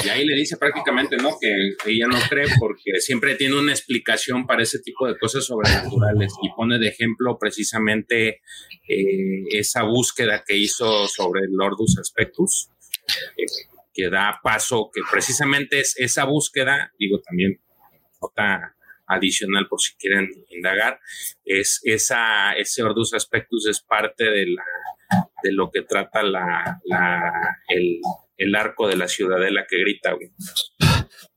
Y ahí le dice prácticamente, ¿no? Que ella no cree porque siempre tiene una explicación para ese tipo de cosas sobrenaturales y pone de ejemplo precisamente eh, esa búsqueda que hizo sobre el Lordus Aspectus, eh, que da paso, que precisamente es esa búsqueda, digo también, nota adicional por si quieren indagar, es esa, ese Ordus Aspectus es parte de, la, de lo que trata la, la el, el, arco de la ciudadela que grita.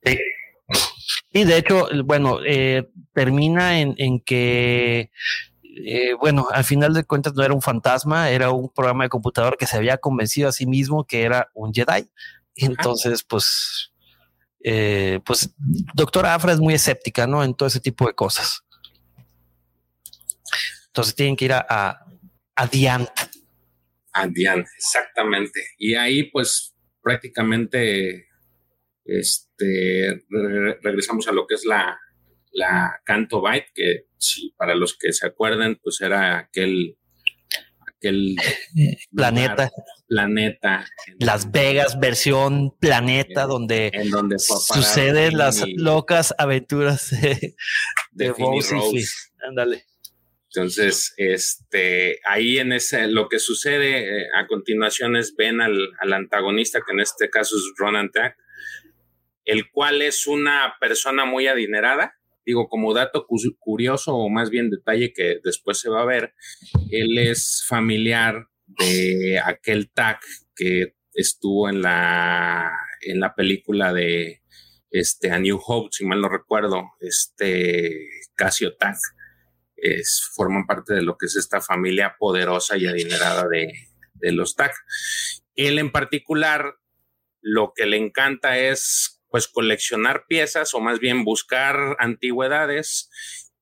Sí. Y de hecho, bueno, eh, termina en, en que eh, bueno, al final de cuentas no era un fantasma, era un programa de computador que se había convencido a sí mismo que era un Jedi. Entonces, pues eh, pues doctora Afra es muy escéptica, ¿no? En todo ese tipo de cosas. Entonces tienen que ir a, a, a Diant. A Diant, exactamente. Y ahí pues prácticamente este, re regresamos a lo que es la, la Canto Byte, que si para los que se acuerdan, pues era aquel aquel *laughs* planeta. planeta. Las Vegas, versión planeta, en, donde, en donde suceden las locas aventuras de, de, de. Rose. Ándale. Entonces, este, ahí en ese, lo que sucede eh, a continuación es ven al, al, antagonista, que en este caso es Ronan Tack, el cual es una persona muy adinerada, digo, como dato curioso o más bien detalle que después se va a ver, él es familiar de aquel TAC que estuvo en la, en la película de este, A New Hope, si mal no recuerdo, este Casio TAC. Es, forman parte de lo que es esta familia poderosa y adinerada de, de los TAC. Él en particular, lo que le encanta es pues coleccionar piezas o más bien buscar antigüedades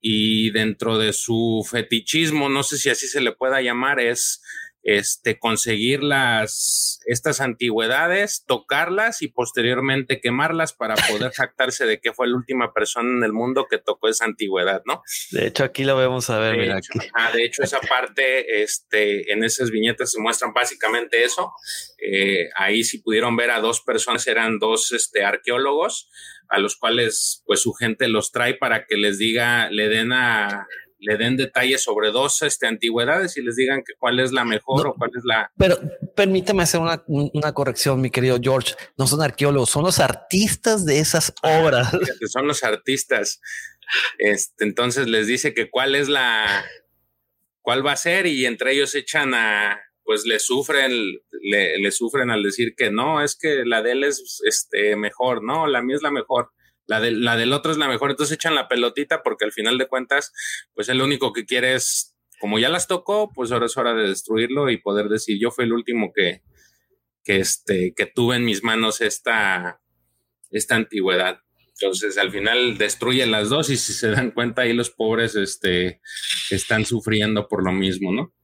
y dentro de su fetichismo, no sé si así se le pueda llamar, es este, conseguir las, estas antigüedades, tocarlas y posteriormente quemarlas para poder *laughs* jactarse de que fue la última persona en el mundo que tocó esa antigüedad, ¿no? De hecho, aquí lo vemos a ver, de mira hecho, aquí. Ajá, de hecho, esa parte, este, en esas viñetas se muestran básicamente eso. Eh, ahí si pudieron ver a dos personas, eran dos este, arqueólogos a los cuales pues su gente los trae para que les diga, le den a, le den detalles sobre dos este, antigüedades y les digan que cuál es la mejor no, o cuál es la. Pero permíteme hacer una, una, corrección, mi querido George. No son arqueólogos, son los artistas de esas obras. Que son los artistas. Este, entonces les dice que cuál es la, cuál va a ser y entre ellos echan a, pues le sufren, le, le sufren al decir que no, es que la de él es este, mejor, no, la mía es la mejor La, de, la del otro es la mejor. Entonces echan la pelotita porque al final de cuentas, pues el único que quiere es, como ya las tocó, pues ahora es hora de destruirlo y poder decir, yo fui el último que, que, este, que tuve en mis manos esta, esta antigüedad. Entonces, al final destruye las dos y si se dan cuenta ahí los pobres este, están sufriendo por lo mismo, ¿no?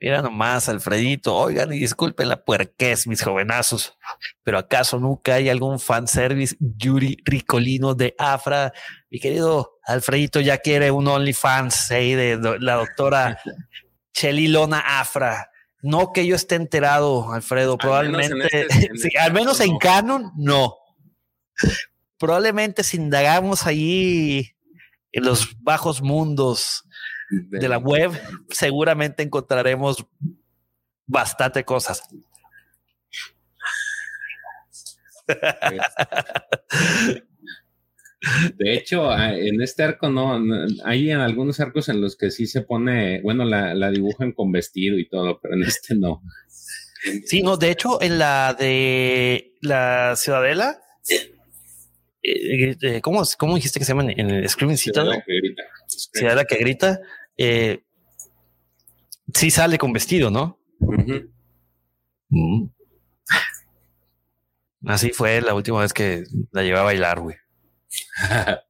Mira nomás, Alfredito, oigan y disculpen la puerquez, mis jovenazos, pero ¿acaso nunca hay algún fanservice Yuri Ricolino de Afra? Mi querido Alfredito ya quiere un OnlyFans ahí de la doctora *laughs* Chelilona Afra. No que yo esté enterado, Alfredo, probablemente, este, al menos en *laughs* Canon, no. Probablemente si indagamos allí en los bajos mundos de la web, seguramente encontraremos bastante cosas. De hecho, en este arco no, hay en algunos arcos en los que sí se pone, bueno, la, la, dibujan con vestido y todo, pero en este no. Sí, no, de hecho, en la de la Ciudadela, eh, eh, ¿cómo, ¿cómo, dijiste que se llama en el Screaming Ciudadela que grita. Ciudadela que grita, eh, sí sale con vestido, ¿no? Mm. Así fue la última vez que la llevé a bailar, güey. *laughs*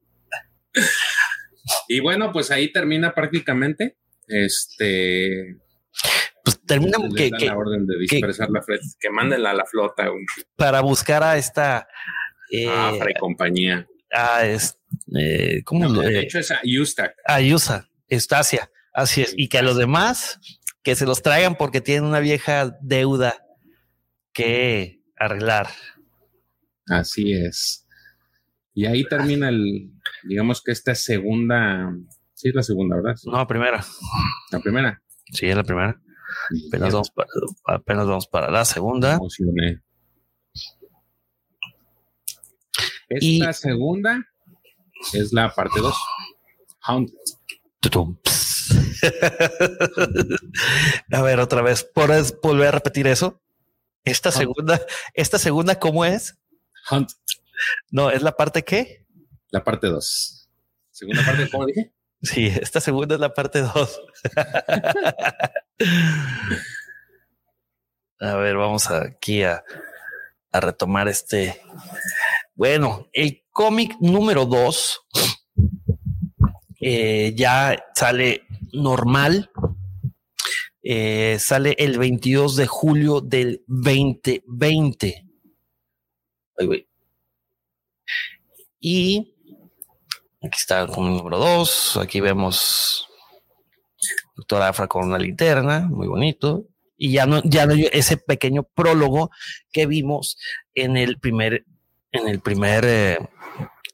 y bueno, pues ahí termina prácticamente. Este. Pues termina que, la orden de dispersar la flota, que mándenla a la flota. Para buscar a esta. Eh, Afra y compañía. Ah, es. Eh, ¿Cómo De hecho, es a Yusta. A Yusa, Estasia. Así es. Y que a los demás que se los traigan porque tienen una vieja deuda que arreglar. Así es. Y ahí termina el, digamos que esta segunda, sí es la segunda, ¿verdad? No, la primera. La primera. Sí, es la primera. Apenas vamos para, apenas vamos para la segunda. Esta segunda es la parte 2. *laughs* a ver, otra vez, ¿puedes volver a repetir eso? Esta segunda, esta segunda, ¿cómo es? Hunt. No, ¿es la parte qué? La parte 2. Segunda parte, ¿cómo dije? Sí, esta segunda es la parte 2. *laughs* a ver, vamos aquí a, a retomar este. Bueno, el cómic número 2 eh, ya sale normal. Eh, sale el 22 de julio del 2020. Ay, güey. Y aquí está como número dos. Aquí vemos doctor Afra con una linterna, muy bonito. Y ya no, ya no ese pequeño prólogo que vimos en el primer, en el primer eh,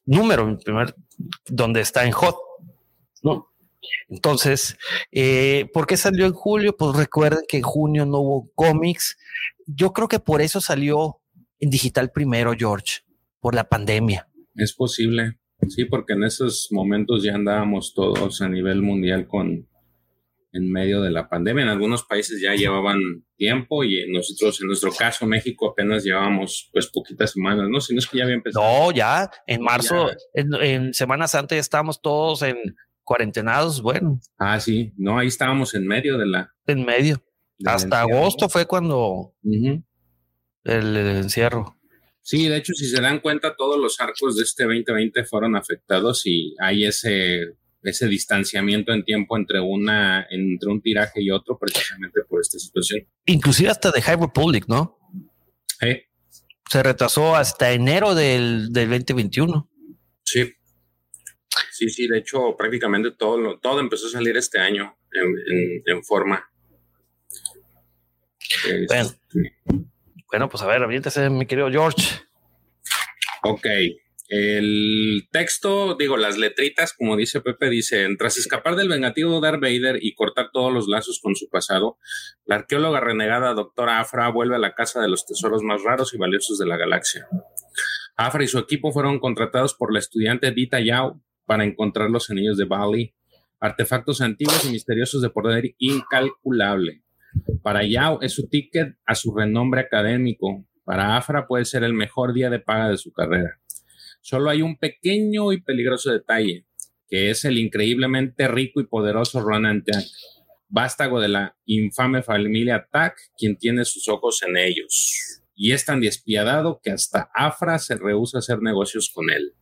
número, el primer, donde está en Hot. No. Entonces, eh, ¿por qué salió en julio? Pues recuerden que en junio no hubo cómics. Yo creo que por eso salió en digital primero, George, por la pandemia. Es posible, sí, porque en esos momentos ya andábamos todos a nivel mundial con en medio de la pandemia. En algunos países ya llevaban tiempo y nosotros, en nuestro caso, México, apenas llevábamos pues poquitas semanas, ¿no? Si no es que ya había empezado. No, ya en marzo, En, en, Semana Santa ya estábamos todos en cuarentenados, bueno. Ah, sí, no, ahí estábamos en medio de la. En medio. Hasta agosto fue cuando el encierro. Sí, de hecho, si se dan cuenta, todos los arcos de este 2020 fueron afectados y hay ese, ese distanciamiento en tiempo entre una, entre un tiraje y otro, precisamente por esta situación. Inclusive hasta de High Republic, ¿no? Sí. Se retrasó hasta enero del, del 2021. Sí. Sí, sí, de hecho, prácticamente todo, todo empezó a salir este año en, en, forma. Bueno. Este, bueno, pues a ver, aviéntese, mi querido George. Ok. El texto, digo, las letritas, como dice Pepe, dice, tras escapar del vengativo Darth Vader y cortar todos los lazos con su pasado, la arqueóloga renegada doctora Afra vuelve a la casa de los tesoros más raros y valiosos de la galaxia. Afra y su equipo fueron contratados por la estudiante Dita Yao para encontrar los anillos de Bali, artefactos antiguos y misteriosos de poder incalculable. Para Yao es su ticket a su renombre académico. Para Afra puede ser el mejor día de paga de su carrera. Solo hay un pequeño y peligroso detalle, que es el increíblemente rico y poderoso Ronan Jack, vástago de la infame familia Tack, quien tiene sus ojos en ellos. Y es tan despiadado que hasta Afra se rehúsa a hacer negocios con él.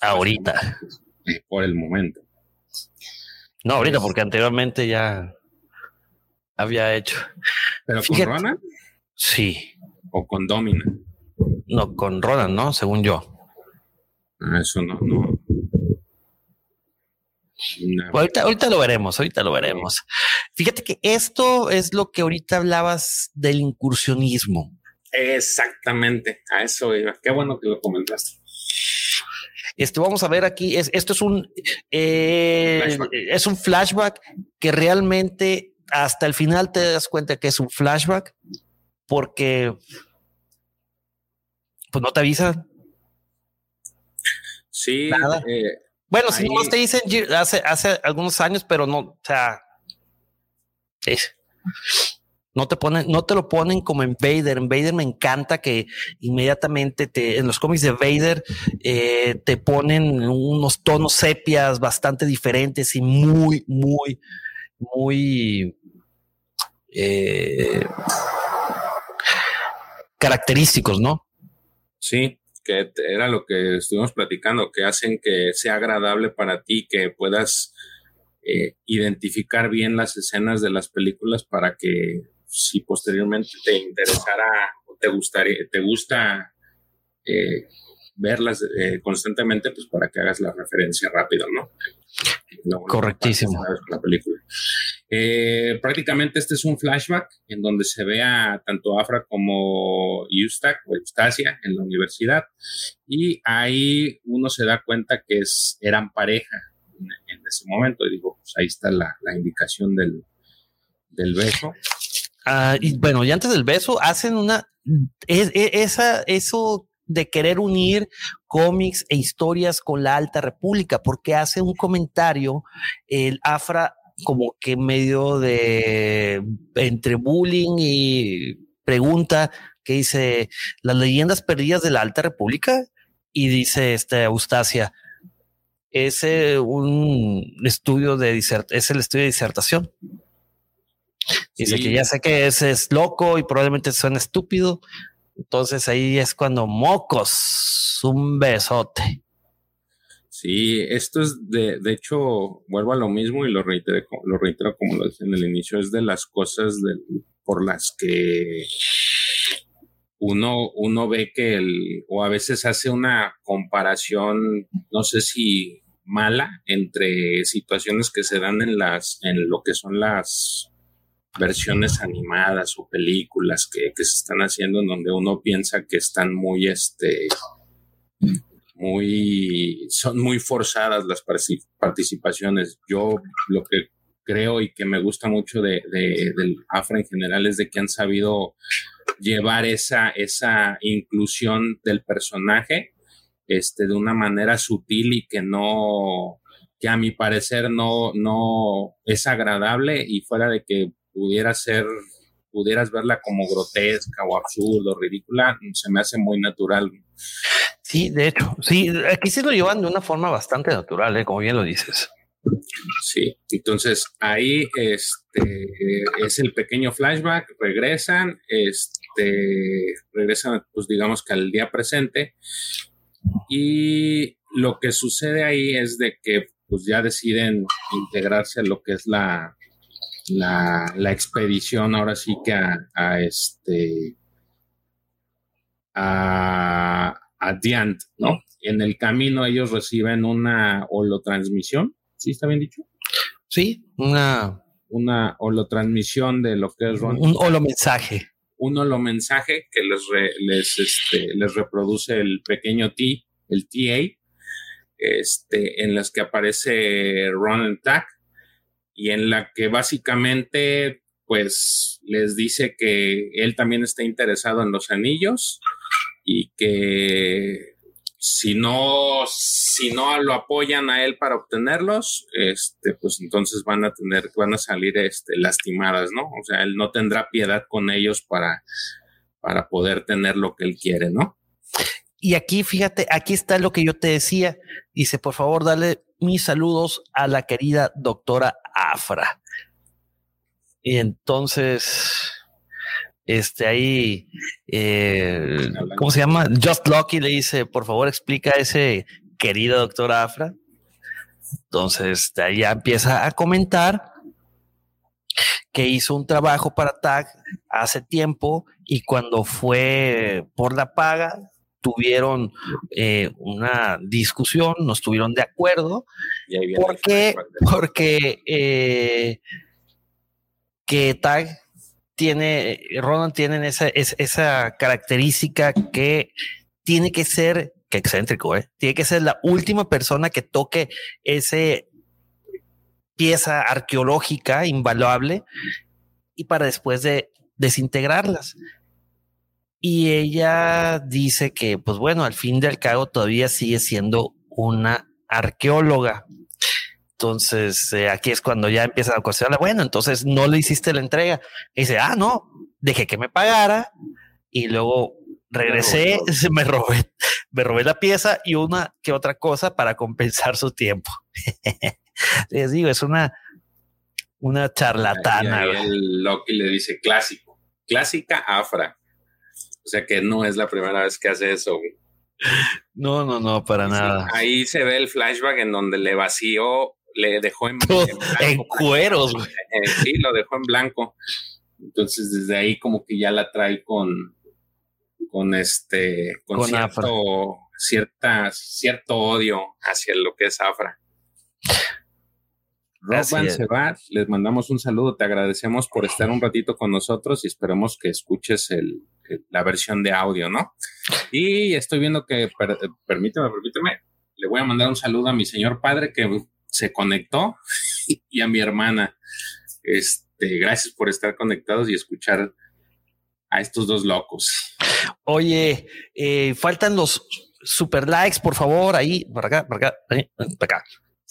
Ahorita. Por el momento. No, ahorita, porque anteriormente ya había hecho. ¿Pero con Ronan? Sí. ¿O con Domina? No, con Ronan, ¿no? Según yo. Eso no, no. Ahorita, ahorita lo veremos, ahorita lo veremos. Fíjate que esto es lo que ahorita hablabas del incursionismo. Exactamente, a eso iba. Qué bueno que lo comentaste. Esto vamos a ver aquí. Es, esto es un eh, es un flashback que realmente hasta el final te das cuenta que es un flashback porque pues no te avisan. Sí, Eh, bueno, si no te dicen hace, hace algunos años, pero no, o sea, no te ponen, no te lo ponen como en Vader. En Vader me encanta que inmediatamente te, en los cómics de Vader eh, te ponen unos tonos sepias bastante diferentes y muy, muy, muy eh, característicos, ¿no? Sí, que era lo que estuvimos platicando, que hacen que sea agradable para ti, que puedas eh, identificar bien las escenas de las películas para que si posteriormente te interesara o te gustaría, te gusta eh, verlas eh, constantemente, pues para que hagas la referencia rápido, ¿no? Correctísimo. La película. Eh, prácticamente este es un flashback en donde se ve a tanto Afra como Eustac o Eustacia en la universidad y ahí uno se da cuenta que es, eran pareja en, ese momento y digo, pues ahí está la, indicación del, del beso. Ah, y bueno, y antes del beso hacen una, esa, eso de querer unir cómics e historias con la Alta República, porque hace un comentario el Afra como que medio de entre bullying y pregunta que dice las leyendas perdidas de la Alta República y dice este Eustacia es un estudio de es el estudio de disertación. Dice que ya sé que ese es loco y probablemente suena estúpido, entonces ahí es cuando mocos, un besote. Sí, esto es de, de hecho, vuelvo a lo mismo y lo reitero, lo reitero como lo dije en el inicio, es de las cosas por las que uno, uno ve que el, o a veces hace una comparación, no sé si mala, entre situaciones que se dan en las, en lo que son las versiones animadas o películas que, se están haciendo en donde uno piensa que están muy, este, muy, son muy forzadas las participaciones. Yo lo que creo y que me gusta mucho de, del AFRA en general es de que han sabido llevar esa, esa inclusión del personaje este, de una manera sutil y que no, que a mi parecer no, no es agradable y fuera de que pudiera ser, pudieras verla como grotesca o absurdo, ridícula, se me hace muy natural. Sí, de hecho, sí, aquí se lo llevan de una forma bastante natural, ¿eh? como bien lo dices. Sí, entonces ahí este, es el pequeño flashback, regresan, este, regresan, pues digamos que al día presente, y lo que sucede ahí es de que pues ya deciden integrarse a lo que es la, la, la expedición ahora sí que a, este a, a Diant, ¿no? En el camino ellos reciben una holotransmisión, ¿sí está bien dicho? Sí, una una holotransmisión de lo que es un holomensaje. Un holomensaje que les, les, este, les reproduce el pequeño T, el TA, este, en las que aparece Ron Tack y en la que básicamente pues les dice que él también está interesado en los anillos y que si no, si no lo apoyan a él para obtenerlos, este, pues entonces van a tener, van a salir este, lastimadas, ¿no? O sea, él no tendrá piedad con ellos para, para poder tener lo que él quiere, ¿no? Y aquí, fíjate, aquí está lo que yo te decía. Dice, por favor, dale mis saludos a la querida doctora Afra. Y entonces, este ahí, eh, ¿cómo se llama? Just Lucky le dice, por favor, explica a ese querido doctor Afra. Entonces, de ahí ya empieza a comentar que hizo un trabajo para TAG hace tiempo y cuando fue por la paga, tuvieron eh, una discusión, no estuvieron de acuerdo, porque, porque eh, que Tag tiene, Ronan tiene esa, esa característica que tiene que ser, que excéntrico, ¿eh? tiene que ser la última persona que toque ese pieza arqueológica invaluable y para después de desintegrarlas. Y ella dice que, pues bueno, al fin del cabo todavía sigue siendo una arqueóloga. Entonces, eh, aquí es cuando ya empieza a cuestionarla. Bueno, entonces no le hiciste la entrega. Y dice, ah, no, dejé que me pagara y luego regresé, *laughs* me robé, me robé la pieza y una que otra cosa para compensar su tiempo. *laughs* Les digo, es una, una charlatana. Y el Loki le dice clásico, clásica afra. O sea que no es la primera vez que hace eso. No, no, no, para nada. Ahí se ve el flashback en donde le vació, le dejó en, en, cueros. Eh, sí, lo dejó en blanco. Entonces desde ahí como que ya la trae con, con este, con, cierto, cierta, cierto odio hacia lo que es Afra. Roban Sebat, les mandamos un saludo, te agradecemos por estar un ratito con nosotros y esperemos que escuches el, la versión de audio, ¿no? Y estoy viendo que, permíteme, permíteme, le voy a mandar un saludo a mi señor padre que se conectó y a mi hermana. Este, gracias por estar conectados y escuchar a estos dos locos. Oye, eh, faltan los super likes, por favor, ahí, por acá, por acá, por acá.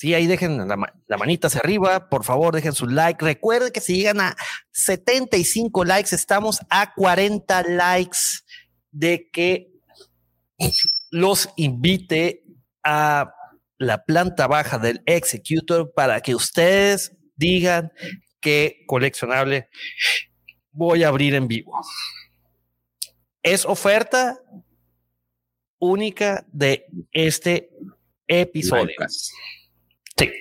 Sí, ahí dejen la, manita hacia arriba, por favor, dejen su like. Recuerden que si llegan a 75 likes, estamos a 40 likes de que los invite a la planta baja del Executor para que ustedes digan qué coleccionable voy a abrir en vivo. Es oferta única de este episodio. Sí.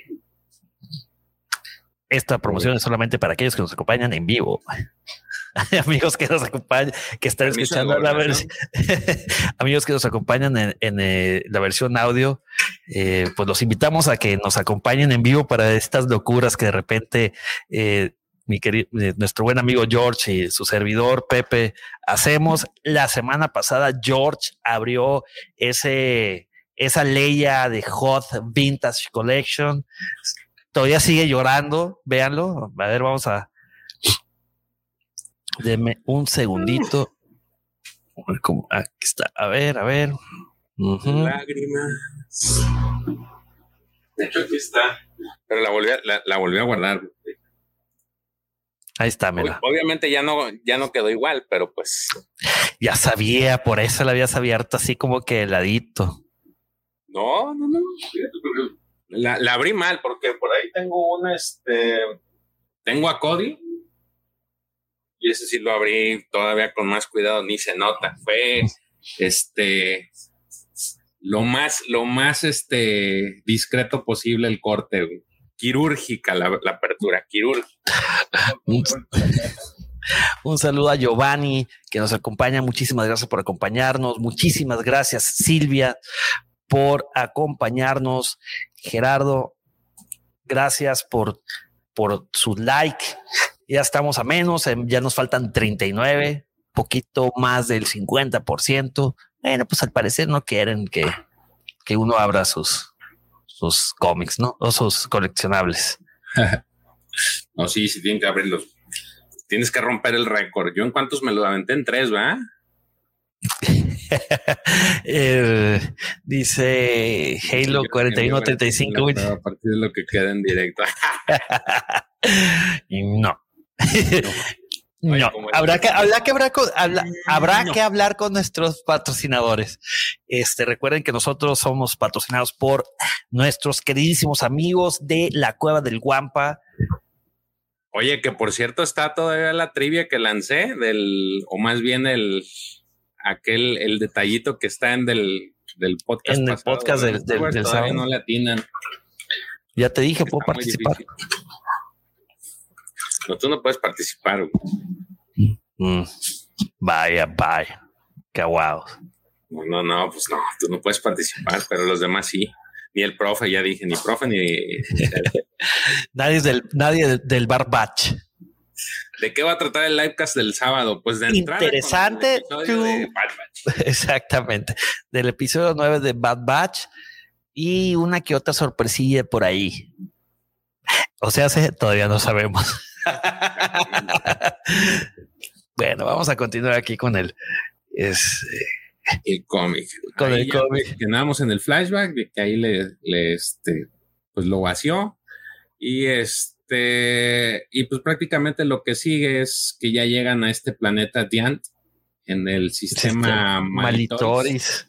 Esta promoción es solamente para aquellos que nos acompañan en vivo. *laughs* amigos que nos acompañan, que están escuchando la versión, *laughs* amigos que nos acompañan en, eh, la versión audio, eh, pues los invitamos a que nos acompañen en vivo para estas locuras que de repente eh, mi querido, nuestro buen amigo George y su servidor Pepe hacemos. La semana pasada George abrió ese esa Leia de Hot Vintage Collection. Todavía sigue llorando, véanlo. A ver, vamos a. Deme un segundito. Aquí está. A ver, a ver. Lágrimas. De hecho, aquí está. Pero la volví, a, la, volví a guardar. Ahí está, mira. Obviamente ya no, ya no quedó igual, pero pues. Ya sabía, por eso la habías abierto así como que heladito. No, no, no. La, la, abrí mal porque por ahí tengo un, este, tengo a Cody y ese sí lo abrí todavía con más cuidado, ni se nota. Fue, este, lo más, lo más, este, discreto posible el corte, quirúrgica la, la apertura, quirúrgica. Un saludo a Giovanni que nos acompaña. Muchísimas gracias por acompañarnos. Muchísimas gracias, Silvia, por acompañarnos. Gerardo, gracias por, por su like. Ya estamos a menos, em, ya nos faltan 39, poquito más del 50%. Bueno, pues al parecer no quieren que, que uno abra sus, sus cómics, ¿no? O sus coleccionables. *laughs* no, sí, sí tienen que abrirlos. Tienes que romper el récord. Yo en cuántos me lo aventé en tres, *laughs* *laughs* dice Halo 4135. A partir de lo que queda en directo. *laughs* no. no, habrá que, habrá que, habrá, habrá que hablar con nuestros patrocinadores. Este, recuerden que nosotros somos patrocinados por nuestros queridísimos amigos de la Cueva del Guampa. Oye, que por cierto está todavía la trivia que lancé del, o más bien el, aquel, el detallito que está en del, del podcast. En el podcast del, del, todavía no le atinan. Ya te dije, puedo participar. No, tú no puedes participar. Mm, vaya, vaya. Qué guau. No, no, no, pues no, tú no puedes participar, pero los demás sí. Ni el profe, ya dije, ni profe, ni. *laughs* nadie del, nadie del, bar batch. ¿De qué va a tratar el livecast del sábado? Pues de Interesante. *laughs* Exactamente. Del episodio 9 de Bad Batch y una que otra sorpresilla por ahí. O sea, todavía no sabemos. *laughs* bueno, vamos a continuar aquí con el, es, el cómic. Con el cómic. Quedamos en el flashback de que ahí le, le este, pues lo vació. Y este, y pues prácticamente lo que sigue es que ya llegan a este planeta Diant en el sistema Malitoris.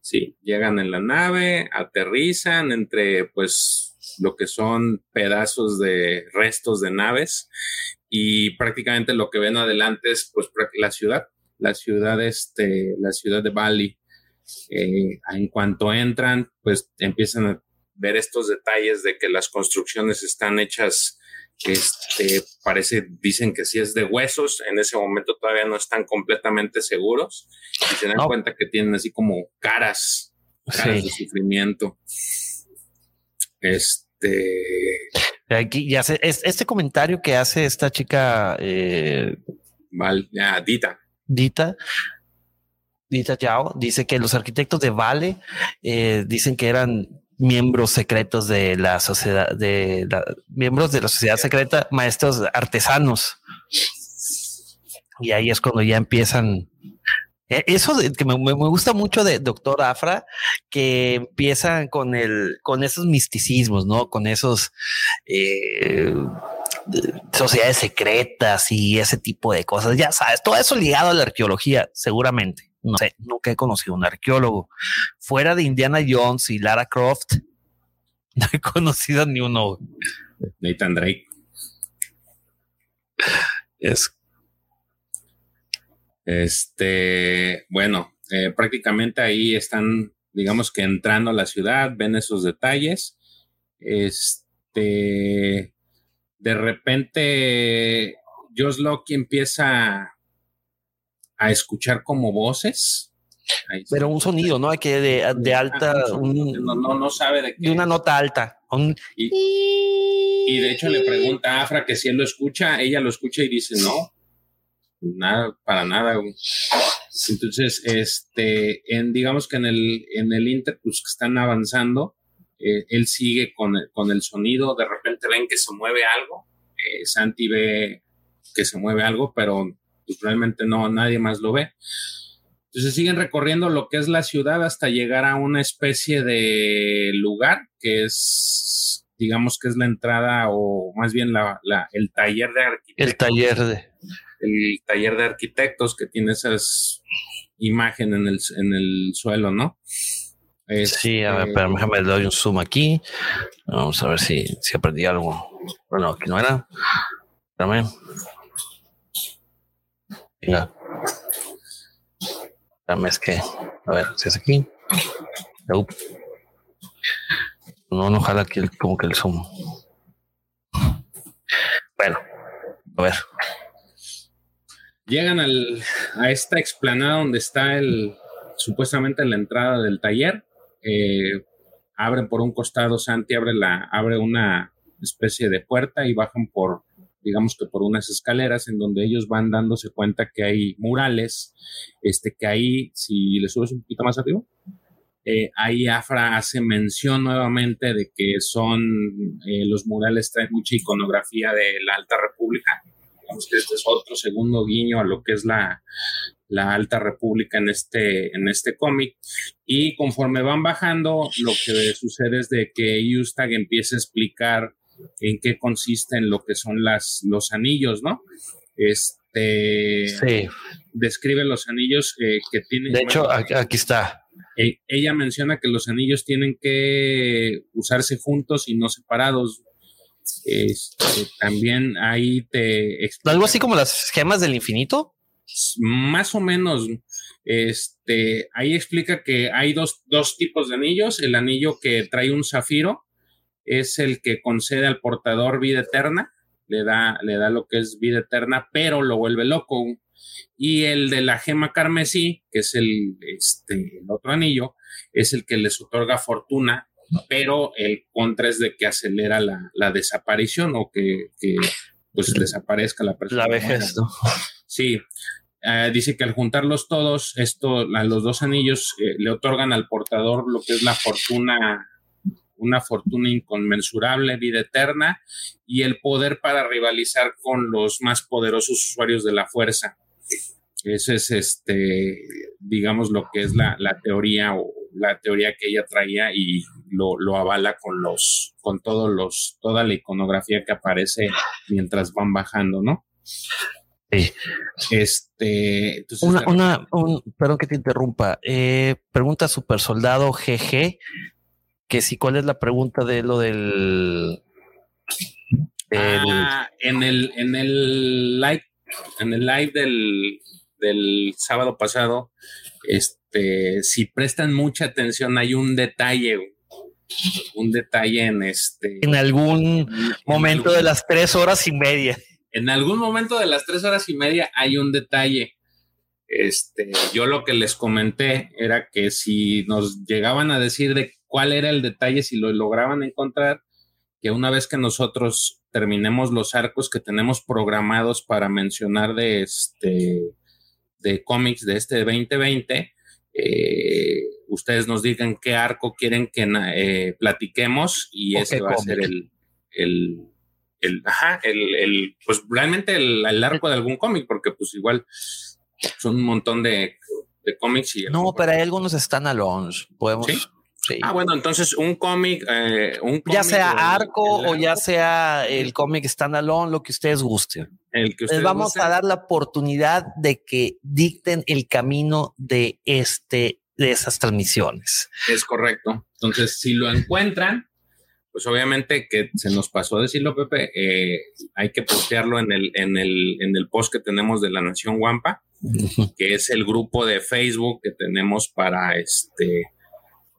Sí, llegan en la nave, aterrizan entre pues lo que son pedazos de restos de naves y prácticamente lo que ven adelante es pues la ciudad, la ciudad este, la ciudad de Bali. Eh, en cuanto entran, pues empiezan a ver estos detalles de que las construcciones están hechas, este, parece, dicen que sí es de huesos, en ese momento todavía no están completamente seguros y se dan cuenta que tienen así como caras, caras de sufrimiento. Este. Aquí ya este comentario que hace esta chica. Eh, Dita. Dita. Dita Yao dice que los arquitectos de Vale eh, dicen que eran miembros secretos de la sociedad, de miembros de la sociedad secreta, maestros artesanos. Y ahí es cuando ya empiezan e, eso que me, gusta mucho de Doctor Afra, que empiezan con el, con esos misticismos, ¿no? Con esos eh, sociedades secretas y ese tipo de cosas. Ya sabes, todo eso ligado a la arqueología, seguramente. No sé, nunca he conocido un arqueólogo. Fuera de Indiana Jones y Lara Croft, *laughs* no he conocido ni uno. Nathan Drake. Es este, bueno, eh, prácticamente ahí están, digamos que entrando a la ciudad, ven esos detalles. Este, de repente, Josh Locke empieza a escuchar como voces. Pero un sonido, ¿no? Que de, de alta, no, no, no, sabe de qué. De una nota alta. y, y, de hecho le pregunta a Afra que si él lo escucha, ella lo escucha y dice no nada, para nada. Entonces, este, en, digamos que en el, en el Inter, pues que están avanzando, eh, él sigue con, con, el sonido, de repente ven que se mueve algo, eh, Santi ve que se mueve algo, pero pues, realmente no, nadie más lo ve. Entonces siguen recorriendo lo que es la ciudad hasta llegar a una especie de lugar que es, digamos que es la entrada o más bien la, la el taller de arquitectura. El taller de el taller de arquitectos que tiene esas imágenes en el, en el suelo, ¿no? sí, a ver, pero déjame doy un zoom aquí. Vamos a ver si, si aprendí algo. Bueno, aquí no era. Espérame. Venga. Espérame, es que. A ver, si es aquí. No, no jala aquí como que el zoom. Bueno, a ver llegan al, a esta explanada donde está el supuestamente la entrada del taller. Eh, abren por un costado, Santi abre, la, abre una especie de puerta y bajan por, digamos que por unas escaleras en donde ellos van dándose cuenta que hay murales, este, que ahí, si le subes un poquito más arriba, eh, ahí Afra hace mención nuevamente de que son, eh, los murales traen mucha iconografía de la Alta República este es otro segundo guiño a lo que es la, Alta República en este, en este cómic. Y conforme van bajando, lo que sucede es de que Ustag empieza a explicar en qué consisten lo que son las, los anillos, ¿no? Este, te Sí. describe los anillos eh, que tienen. De hecho, bueno, aquí, está. e- ella menciona que los anillos tienen que usarse juntos y no separados. Este, también ahí te explica- Algo así como las gemas del infinito. más o menos. Este, ahí explica que hay dos, dos tipos de anillos. El anillo que trae un zafiro es el que concede al portador vida eterna, le da, le da lo que es vida eterna, pero lo vuelve loco. Y el de la gema carmesí, que es el, este, el otro anillo, es el que les otorga fortuna, pero el contra es de que acelera la, la desaparición o que, que, pues desaparezca la persona. La vejez, ¿no? Sí, Eh, dice que al juntarlos todos, esto, a los dos anillos eh, le otorgan al portador lo que es la fortuna, una fortuna inconmensurable, vida eterna y el poder para rivalizar con los más poderosos usuarios de la fuerza. Ese es este, digamos, lo que es la, la teoría o la teoría que ella traía y lo, lo avala con los, con todos los, toda la iconografía que aparece mientras van bajando, ¿no? Sí. Este, entonces, Una, una, un, perdón que te interrumpa. Eh, pregunta Super Soldado GG que si cuál es la pregunta de lo del. del- Ah, en el, en el live, en el live del, del sábado pasado, este, si prestan mucha atención, hay un detalle, un detalle en este. en algún en momento algún- de las tres horas y media. en algún momento de las tres horas y media hay un detalle. Este, yo lo que les comenté era que si nos llegaban a decir de cuál era el detalle, si lo lograban encontrar, que una vez que nosotros terminemos los arcos que tenemos programados para mencionar de este de cómics de este 2020, eh, ustedes nos digan qué arco quieren que eh, platiquemos y ese va a ser el, el, el, ajá, el, el, pues realmente el, el arco de algún cómic, porque pues igual son un montón de, de cómics y No, pero hay algunos standalones. Podemos. ¿Sí? Sí. Ah, bueno, entonces un cómic, eh, un ya sea arco o ya sea el cómic standalone, lo que ustedes gusten. el que Les ustedes vamos gusten. a dar la oportunidad de que dicten el camino de este de esas transmisiones. Es correcto. Entonces, si lo encuentran, pues obviamente que se nos pasó decirlo, Pepe, eh, hay que postearlo en el, en, el, en el post que tenemos de la Nación Guampa, que es el grupo de Facebook que tenemos para este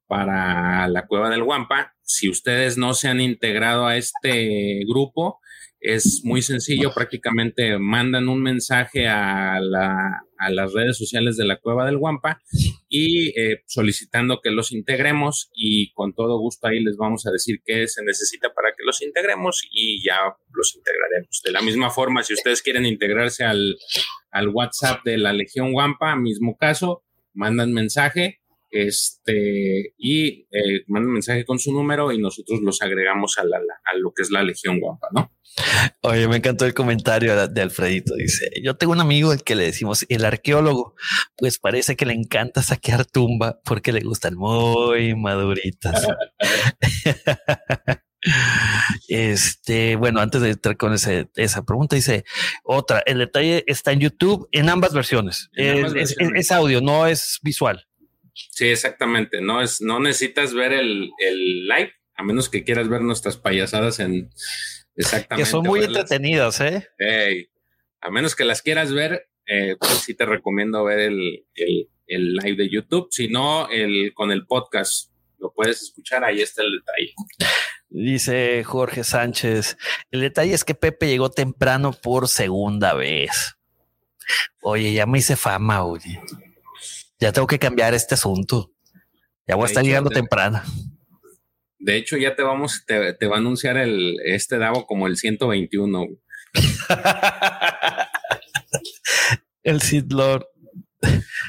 para la Cueva del Guampa. Si ustedes no se han integrado a este grupo, es muy sencillo, prácticamente mandan un mensaje a, la- a las redes sociales de la Cueva del Guampa y eh, solicitando que los integremos y con todo gusto ahí les vamos a decir qué se necesita para que los integremos y ya los integraremos. De la misma forma, si ustedes quieren integrarse al, al WhatsApp de la Legión Guampa, mismo caso, mandan mensaje este y eh, mandan mensaje con su número y nosotros los agregamos a, la, a lo que es la Legión Guampa, ¿no? Oye, me encantó el comentario de Alfredito. Dice: Yo tengo un amigo al que le decimos el arqueólogo, pues parece que le encanta saquear tumba porque le gustan muy maduritas. *laughs* Este, bueno, antes de entrar con ese, esa pregunta, dice otra: el detalle está en YouTube en ambas versiones. En ambas Es- es- versiones. es audio, no es visual. Sí, exactamente. No es, no necesitas ver el, el live, a menos que quieras ver nuestras payasadas en exactamente. Que son muy verlas. entretenidas, ¿eh? A menos que las quieras ver, eh, pues sí te recomiendo ver el, el, el live de YouTube. Si no, el con el podcast lo puedes escuchar. Ahí está el detalle. Dice Jorge Sánchez, el detalle es que Pepe llegó temprano por segunda vez. Oye, ya me hice fama, oye. Ya tengo que cambiar este asunto. Ya voy a De estar hecho, llegando te- temprano. De hecho, ya te vamos, te, te va a anunciar el, este Davo como el 121. güey. *laughs* el Sid Lord.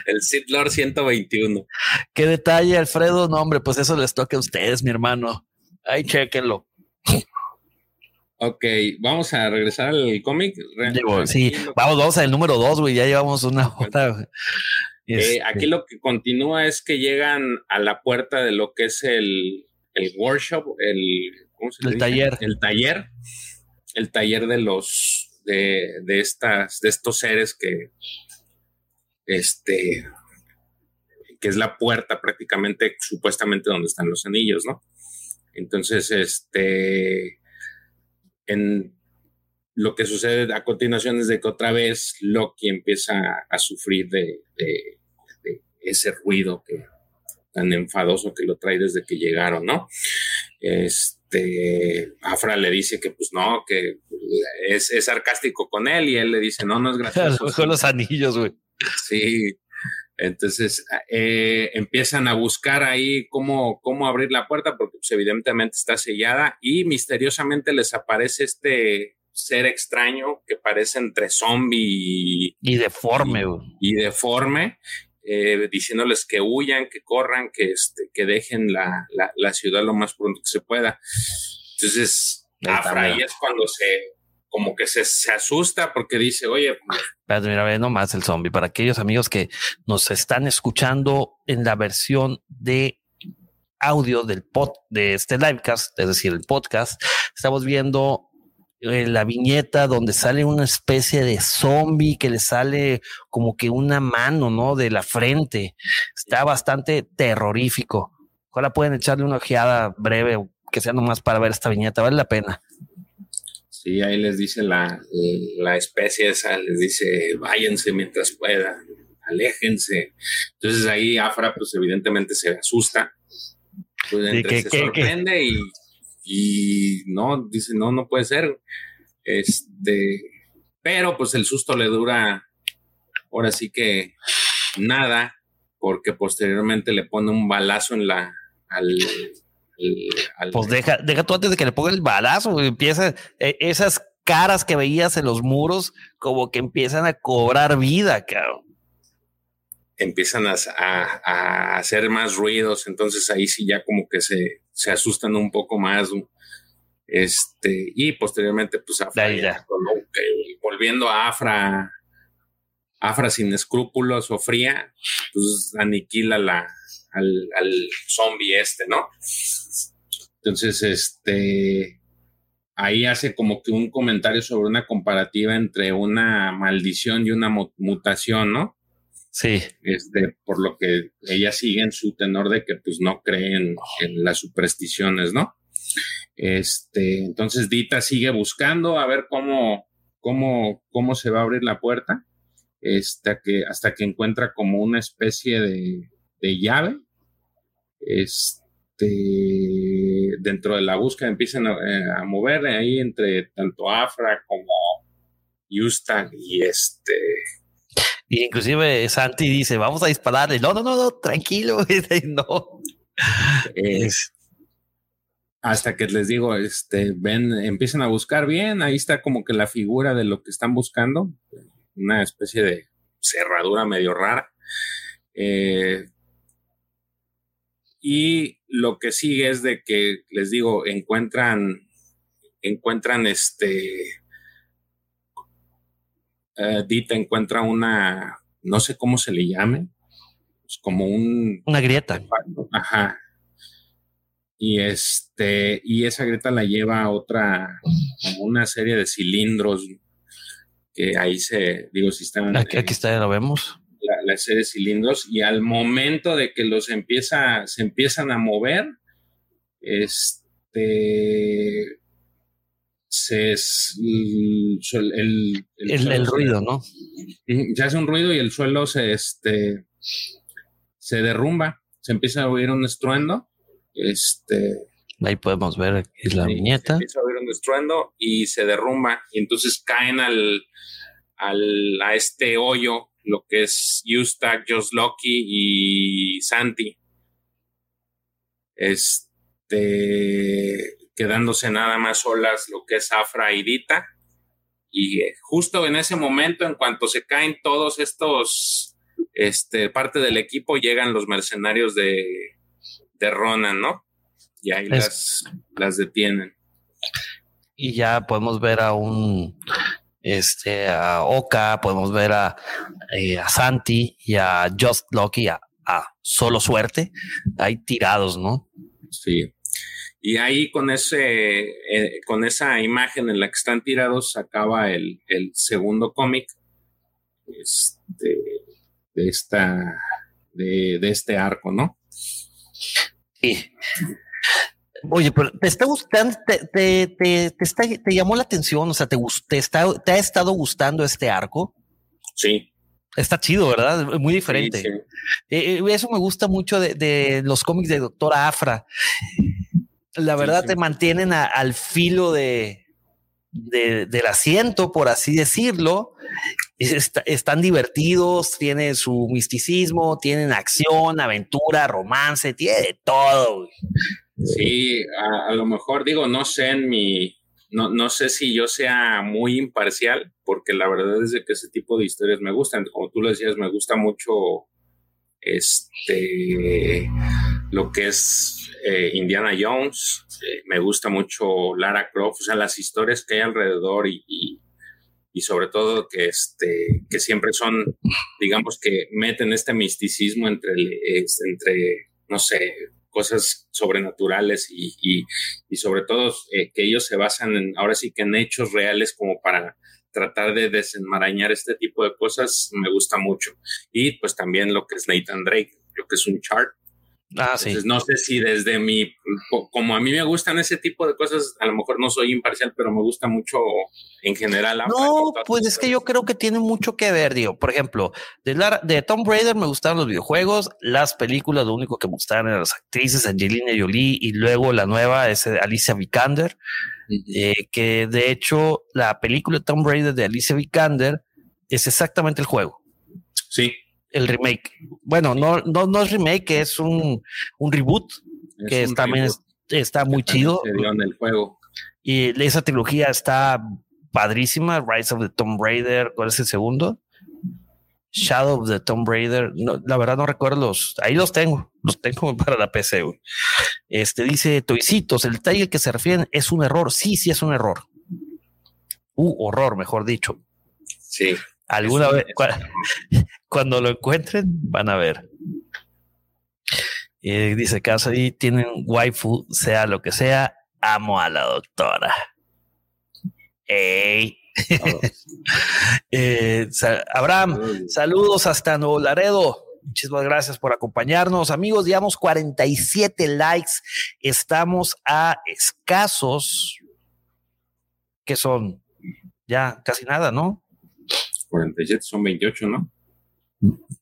El Sith Lord 121. Qué detalle, Alfredo. No, hombre, pues eso les toca a ustedes, mi hermano. Ahí chequenlo. Ok, vamos a regresar al cómic. Sí, vamos, vamos al número dos, güey. Ya llevamos una hora. Eh, Este, aquí lo que continúa es que llegan a la puerta de lo que es el, el workshop, el, ¿cómo se le El dice? taller. El taller, el taller de los, de, de, estas, de estos seres que, este, que es la puerta prácticamente, supuestamente donde están los anillos, ¿no? Entonces, este, en lo que sucede a continuación es de que otra vez Loki empieza a sufrir de, de, de ese ruido que tan enfadoso que lo trae desde que llegaron, ¿no? Este, Afra le dice que pues no, que es, es sarcástico con él y él le dice, no, no es *laughs* gracioso. Con los anillos, güey. Sí, entonces eh, empiezan a buscar ahí cómo, cómo abrir la puerta porque pues, evidentemente está sellada y misteriosamente les aparece este ser extraño que parece entre zombie y, y deforme. Y, y deforme eh, diciéndoles que huyan, que corran, que, este, que dejen la, la, la, ciudad lo más pronto que se pueda. Entonces, Afra ahí es cuando se, como que se, se asusta porque dice, oye, Pero mira, ve nomás el zombie. Para aquellos amigos que nos están escuchando en la versión de audio del pod de este livecast, es decir, el podcast, estamos viendo eh, la viñeta donde sale una especie de zombie que le sale como que una mano, ¿no? De la frente. Está bastante terrorífico. Ojalá pueden echarle una ojeada breve, que sea nomás para ver esta viñeta, vale la pena. Sí, ahí les dice la, la especie esa, les dice, váyanse mientras puedan, aléjense. Entonces ahí Afra, pues evidentemente se asusta. Pues entre ¿Qué, se sorprende y y no, dice, no, no puede ser. Este, pero pues el susto le dura, ahora sí que nada, porque posteriormente le pone un balazo en la, al, pues deja, deja tú antes de que le ponga el balazo, empieza eh, esas caras que veías en los muros como que empiezan a cobrar vida, cabrón. Empiezan a, a, a hacer más ruidos, entonces ahí sí ya como que se, se asustan un poco más. Este, y posteriormente, pues Afra, ya, volviendo a Afra, Afra sin escrúpulos o fría, pues aniquila la, al, al zombie este, ¿no? Entonces, este, ahí hace como que un comentario sobre una comparativa entre una maldición y una mutación, ¿no? Sí. Este, por lo que ella sigue en su tenor de que pues no creen en las supersticiones, ¿no? Este, entonces Dita sigue buscando a ver cómo, cómo, cómo se va a abrir la puerta, hasta que, hasta que encuentra como una especie de, de llave. Este, dentro de la búsqueda empiezan a, a mover ahí entre tanto Afra como Houston y este y inclusive Santi dice, vamos a dispararle. No, no, no, no, tranquilo. *laughs* no. Es, hasta que les digo, este, ven, empiezan a buscar bien. Ahí está como que la figura de lo que están buscando. Una especie de cerradura medio rara. Eh, y lo que sigue es de que, les digo, encuentran, encuentran este, uh, Dita encuentra una, no sé cómo se le llame, pues como un... Una grieta. Ajá. Y este, y esa grieta la lleva a otra, como una serie de cilindros que ahí se, digo, si están... Aquí, aquí está, lo vemos. La, la, serie de cilindros y al momento de que los empieza, se empiezan a mover, este, se es el, el, el, el ruido, ¿no? Se hace un ruido y el suelo se, este, se derrumba, se empieza a oír un estruendo. Este, Ahí podemos ver es la viñeta. Se empieza a oír un estruendo y se derrumba. Y entonces caen al, al, a este hoyo lo que es Ustack, Josh Loki y Santi. Este quedándose nada más solas lo que es Afra y Dita. Y eh, justo en ese momento, en cuanto se caen todos estos, este, parte del equipo, llegan los mercenarios de, de Ronan, ¿no? Y ahí las, las detienen. Y ya podemos ver a un, este, a Oka, podemos ver a, eh, a Santi y a Just Lucky, a, a Solo Suerte, ahí tirados, ¿no? Sí. Y ahí con ese, eh, con esa imagen en la que están tirados, acaba el, el segundo cómic este, de esta, de, de este arco, ¿no? Sí. Oye, pero te está gustando, te, te, te, te está, te llamó la atención, o sea, te, te, está, te ha estado gustando este arco. Sí. Está chido, ¿verdad? Muy diferente. Sí, sí. Eh, eso me gusta mucho de, de, los cómics de Doctora Afra. La verdad sí, te mantienen a, al filo de, de, del asiento, por así decirlo. Est están divertidos, tienen su misticismo, tienen acción, aventura, romance, tiene de todo. Sí, a, a, lo mejor digo, no sé en mi, no, no sé si yo sea muy imparcial, porque la verdad es que ese tipo de historias me gustan. Como tú lo decías, me gusta mucho este lo que es eh, Indiana Jones, eh, me gusta mucho Lara Croft, o sea, las historias que hay alrededor y, y, sobre todo que, este, que siempre son, digamos, que meten este misticismo entre, entre no sé, cosas sobrenaturales y, y, y sobre todo eh, que ellos se basan en, ahora sí que en hechos reales como para tratar de desenmarañar este tipo de cosas me gusta mucho. Y pues también lo que es Nathan Drake, lo que es un chart. Ah, sí. Entonces, no sé si desde mi, como a mí me gustan ese tipo de cosas, a lo mejor no soy imparcial, pero me gusta mucho en general. No, pues es que yo creo que tiene mucho que ver, digo, por ejemplo, de, la, de Tom Raider me gustaron los videojuegos, las películas, lo único que me gustaban eran las actrices, Angelina Jolie, y luego la nueva es Alicia Vikander, eh, que de hecho la película de Tom Raider de Alicia Vikander es exactamente el juego. Sí el remake. Bueno, no, no, no es remake, es un, un reboot es que un también reboot. Está muy chido. Se dio en el juego. Y esa trilogía está padrísima. Rise of the Tomb Raider, ¿cuál es el segundo? Shadow of the Tomb Raider. No, la verdad no recuerdo los. Ahí los tengo. Los tengo *laughs* para la PC. Güey. Este dice Toicitos. El detalle al que se refieren es un error. Sí, sí es un error. Uh, horror, mejor dicho. Sí. Alguna vez, *laughs* cuando lo encuentren, van a ver. Eh, dice Casa y tienen waifu, sea lo que sea, amo a la doctora. Ey. *laughs* Eh, Abraham, saludos hasta Nuevo Laredo. Muchísimas gracias por acompañarnos, amigos. Digamos 47 likes. Estamos a escasos, que son ya casi nada, ¿no? 47 son 28, ¿no?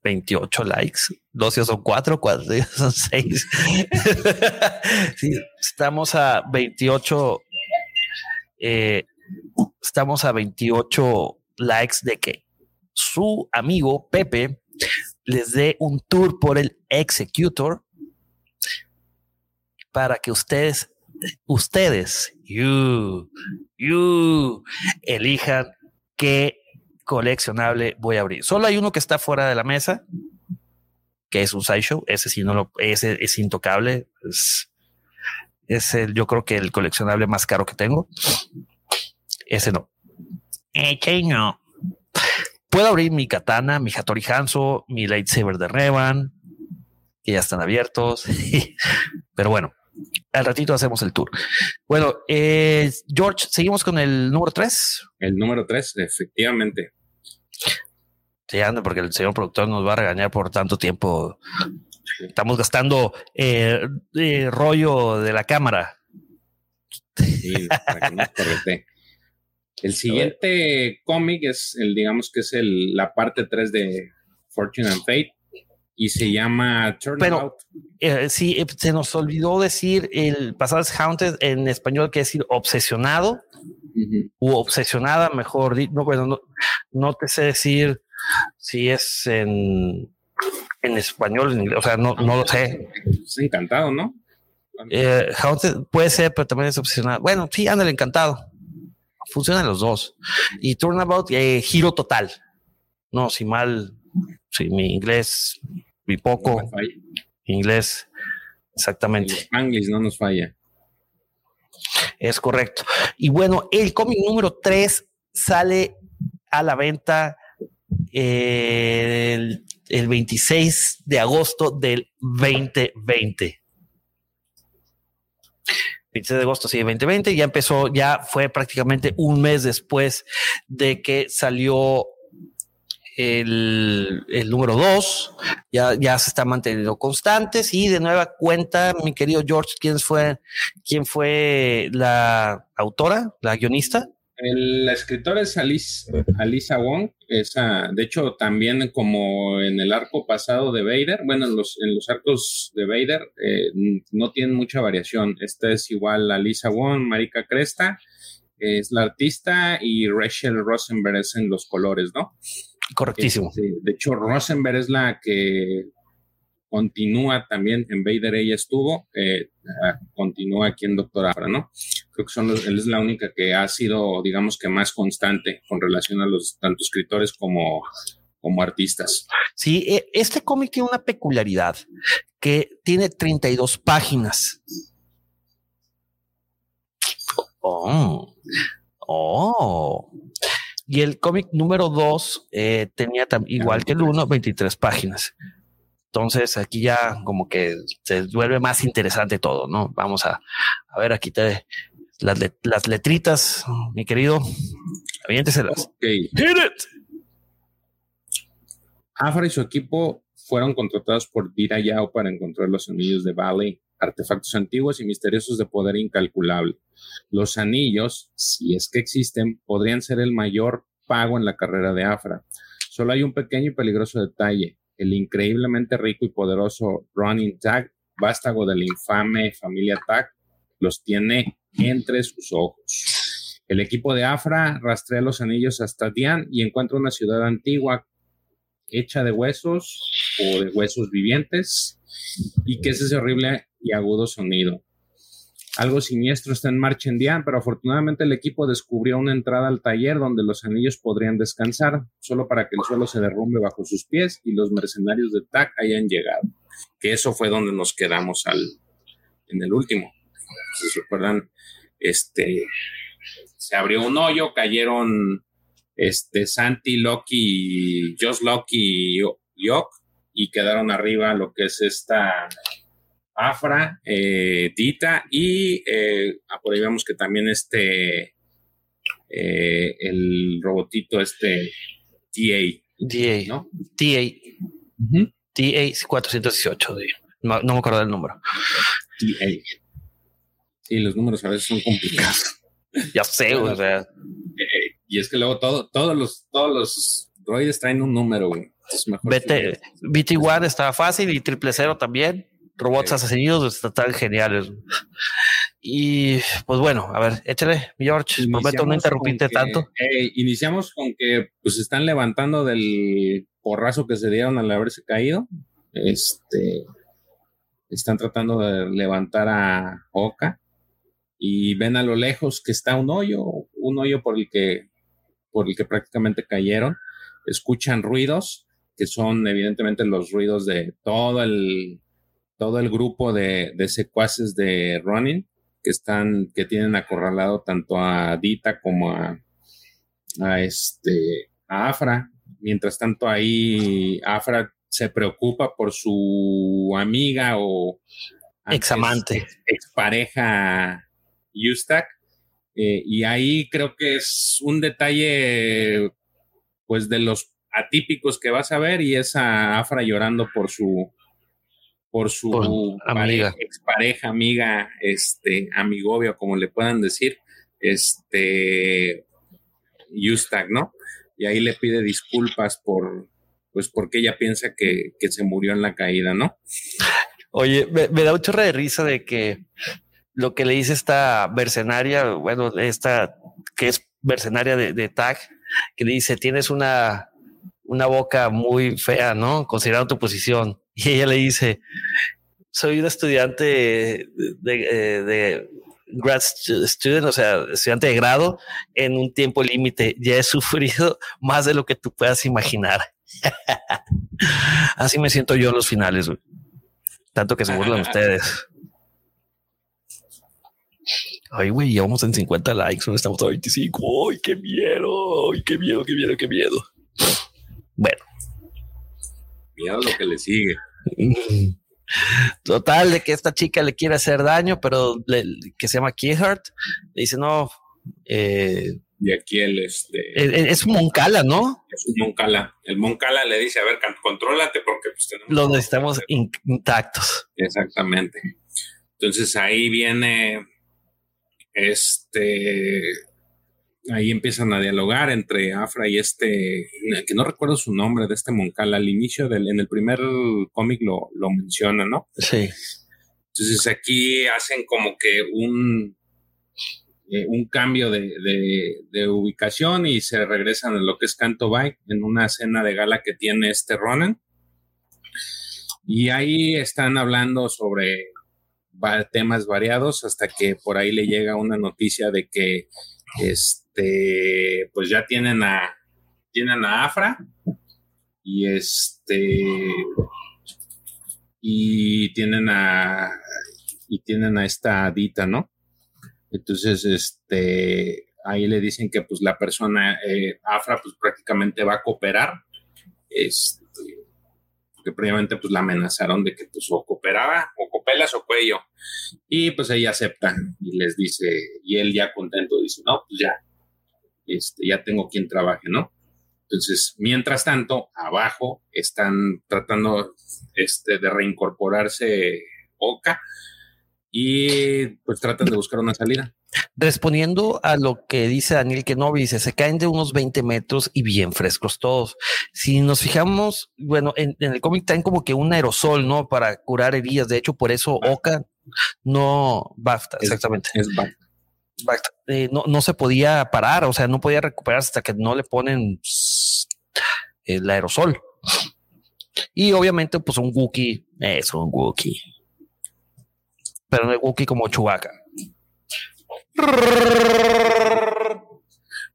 28 likes. Dos son cuatro, cuatro son seis. *laughs* estamos a 28. Eh, estamos a 28 likes de que su amigo Pepe les dé un tour por el Executor para que ustedes, ustedes, you, you, elijan qué coleccionable voy a abrir. Solo hay uno que está fuera de la mesa, que es un sideshow. Ese sí no lo, ese es intocable. Es, es el, yo creo que el coleccionable más caro que tengo. Ese no. Ese no. Puedo abrir mi katana, mi Hattori Hanzo, mi lightsaber de Revan, que ya están abiertos. *laughs* Pero bueno, al ratito hacemos el tour. Bueno, eh, George, seguimos con el número 3. El número 3, efectivamente. Sí, anda, porque el señor productor nos va a regañar por tanto tiempo. Estamos gastando eh, eh, rollo de la cámara. Sí, para que no el siguiente cómic es el, digamos que es el, la parte 3 de Fortune and Fate y se llama Turnabout. Pero eh, sí, se nos olvidó decir el pasado es Haunted en español, que decir obsesionado uh -huh. u obsesionada, mejor. No, bueno, no, no te sé decir si es en, en español, en inglés, o sea, no, no lo sé. Es encantado, ¿no? Eh, Haunted puede ser, pero también es obsesionado. Bueno, sí, ándale, encantado. Funcionan los dos. Y Turnabout, eh, giro total. No, si mal, si mi inglés, mi poco, no inglés, exactamente. El inglés no nos falla. Es correcto. Y bueno, el cómic número 3 sale a la venta el, el 26 de agosto del 2020. 26 de agosto, sí, 2020. Ya empezó, ya fue prácticamente un mes después de que salió el, el número dos. Ya, ya se está manteniendo constantes y de nueva cuenta, mi querido George, ¿quién fue, quién fue la autora, la guionista? La escritora es Alice, Alisa Wong. Esa, de hecho, también como en el arco pasado de Vader, bueno, en los, en los arcos de Vader eh, no tienen mucha variación. Esta es igual a Lisa Wong, Marika Cresta, es la artista, y Rachel Rosenberg es en los colores, ¿no? Correctísimo. Este, de hecho, Rosenberg es la que continúa también en Vader, ella estuvo, eh, continúa aquí en Doctor Afra, ¿no? Creo que son los, él es la única que ha sido, digamos que más constante con relación a los tanto escritores como, como artistas. Sí, e, este cómic tiene una peculiaridad que tiene 32 páginas. Oh, oh. Y el cómic número 2 eh, tenía igual que el 1, 23 páginas. Entonces aquí ya como que se vuelve más interesante todo, ¿no? Vamos a, a ver, aquí te las, las letritas, mi querido. Aviénteselas. Okay. Hit it. Afra y su equipo fueron contratados por Dira Yao para encontrar los anillos de Valley, artefactos antiguos y misteriosos de poder incalculable. Los anillos, si es que existen, podrían ser el mayor pago en la carrera de Afra. Solo hay un pequeño y peligroso detalle. El increíblemente rico y poderoso Running Tag, vástago de la infame familia Tag, los tiene entre sus ojos. El equipo de Afra rastrea los anillos hasta Dian y encuentra una ciudad antigua hecha de huesos o de huesos vivientes y que es ese horrible y agudo sonido. Algo siniestro está en marcha en Dian, pero afortunadamente el equipo descubrió una entrada al taller donde los anillos podrían descansar, solo para que el suelo se derrumbe bajo sus pies y los mercenarios de TAC hayan llegado. Que eso fue donde nos quedamos al, en el último. Si se recuerdan, este, se abrió un hoyo, cayeron este, Santi, Loki, Josh Loki y Yok, y quedaron arriba lo que es esta Afra, eh, Dita, y eh, ah, por ahí vemos que también este, eh, el robotito este, TA. DA, ¿no? TA, Ujú. TA 418, de- no, no me acuerdo del número. TA. Sí, los números a veces son complicados. Ya sé, o sea, Eh, y es que luego todo, todos los, todos los droides traen un número, güey. BT, BT1 estaba fácil y triple cero también. Robots Sí. asesinos están geniales. Y pues bueno, a ver, échale, George. Prometo no Iniciamos interrumpirte que- tanto. eh, iniciamos con que pues están levantando del porrazo que se dieron al haberse caído. Este están tratando de levantar a Oka y ven a lo lejos que está un hoyo, un hoyo por el que por el que prácticamente cayeron. Escuchan ruidos que son evidentemente los ruidos de todo el todo el grupo de, de secuaces de Ronin que están, que tienen acorralado tanto a Dita como a, a este a Afra. Mientras tanto, ahí Afra se preocupa por su amiga o Examante. expareja Yustak. Eh, y ahí creo que es un detalle, pues, de los atípicos que vas a ver, y es a Afra llorando por su por su Por pare- amiga. expareja, amiga, este, amigovia, como le puedan decir, este, Yustak, ¿no? Y ahí le pide disculpas por, pues, porque ella piensa que, que se murió en la caída, ¿no? Oye, me, me da un chorro de risa de que lo que le dice esta mercenaria, bueno, esta que es mercenaria de, de Tag, que le dice, tienes una, una boca muy fea, ¿no? Considerando tu posición. Y ella le dice, soy un estudiante de, de, eh, de grad stu- student, o sea, estudiante de grado en un tiempo límite. Ya he sufrido más de lo que tú puedas imaginar. *laughs* Así me siento yo en los finales. Tanto que se burlan *laughs* ustedes. Ay, güey, llevamos en 50 likes, no estamos a 25. Ay, qué miedo, ay, qué miedo, qué miedo, qué miedo. Bueno, Mira lo que le sigue. Total, de que esta chica le quiere hacer daño, pero le- que se llama Keyhart, le dice, no, eh, Y aquí el este es, es Moncala, ¿no? es un Moncala. El Moncala le dice, a ver, contrólate porque pues tenemos Lo necesitamos in- intactos. Exactamente. Entonces ahí viene este. Ahí empiezan a dialogar entre Afra y este, que no recuerdo su nombre, de este Moncala. Al inicio del, en el primer cómic lo, lo menciona, ¿no? Sí. Entonces aquí hacen como que un, eh, un cambio de, de- de ubicación y se regresan a lo que es Canto Bay en una cena de gala que tiene este Ronan. Y ahí están hablando sobre temas variados hasta que por ahí le llega una noticia de que este pues ya tienen a tienen a Afra y este y tienen a y tienen a esta Dita, ¿no? Entonces, este, ahí le dicen que pues la persona, eh, Afra, pues prácticamente va a cooperar, este, porque previamente pues la amenazaron de que pues o cooperaba, o copelas o cuello, y pues ella acepta y les dice, y él ya contento dice, no, pues ya, este, ya tengo quien trabaje, ¿no? Entonces, mientras tanto, abajo están tratando este, de reincorporarse Oka y pues tratan de buscar una salida. Respondiendo a lo que dice Daniel Kenobi, dice, se caen de unos 20 metros y bien frescos todos. Si nos fijamos, bueno, en, en el cómic traen como que un aerosol, ¿no? Para curar heridas. De hecho, por eso Oka no, basta, Es- exactamente. Es. Eh, no, no se podía parar, o sea, no podía recuperarse hasta que no le ponen el aerosol. Y obviamente, pues un Wookiee es un Wookiee. Pero no es Wookiee como Chewbacca.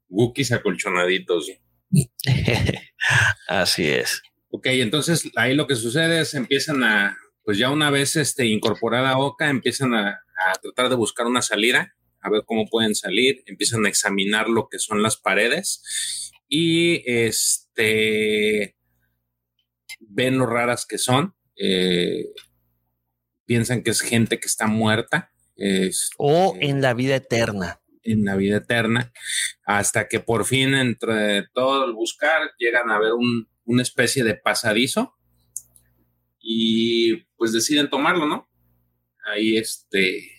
Wookiees acolchonaditos. *laughs* Así es. Ok, entonces ahí lo que sucede es empiezan a, pues ya una vez este, incorporada Oka, empiezan a, a tratar de buscar una salida, a ver cómo pueden salir, empiezan a examinar lo que son las paredes y este ven lo raras que son, eh, piensan que es gente que está muerta. Es, O en la vida eterna. en la vida eterna, hasta que por fin, entre todo el buscar, llegan a ver un, una especie de pasadizo y pues deciden tomarlo, ¿no? Ahí este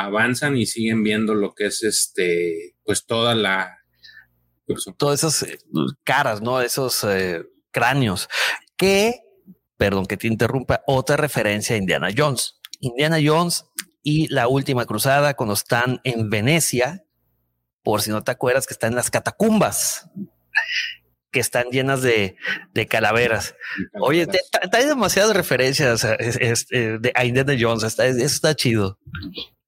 avanzan y siguen viendo lo que es este, pues toda la Todas esas eh, caras, ¿no? Esos eh, cráneos. Que, perdón que te interrumpa, otra referencia a Indiana Jones. Indiana Jones y la última cruzada cuando están en Venecia, por si no te acuerdas que están en las catacumbas, que están llenas de, de calaveras. Oye, te- trae demasiadas referencias a, eh, a Indiana Jones. Está, eso está chido.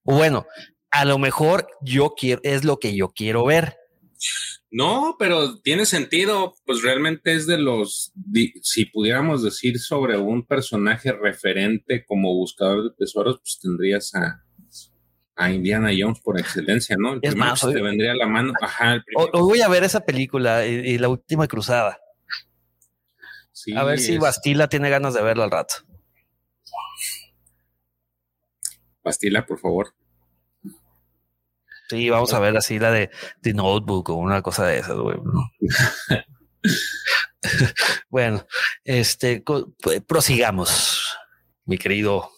Bueno, a lo mejor yo quiero, es lo que yo quiero ver. No, pero tiene sentido, pues realmente es de los, si pudiéramos decir sobre un personaje referente como buscador de tesoros, pues tendrías a, a Indiana Jones por excelencia, ¿no? El Es más, te vendría a la mano, ajá, el Hoy, hoy voy a ver esa película y, y la última cruzada. sí, A ver si Bastila tiene ganas de verlo al rato. Bastila, por favor. Sí, vamos a ver así la de The Notebook o una cosa de esas, güey. *laughs* bueno, este pues, prosigamos, mi querido.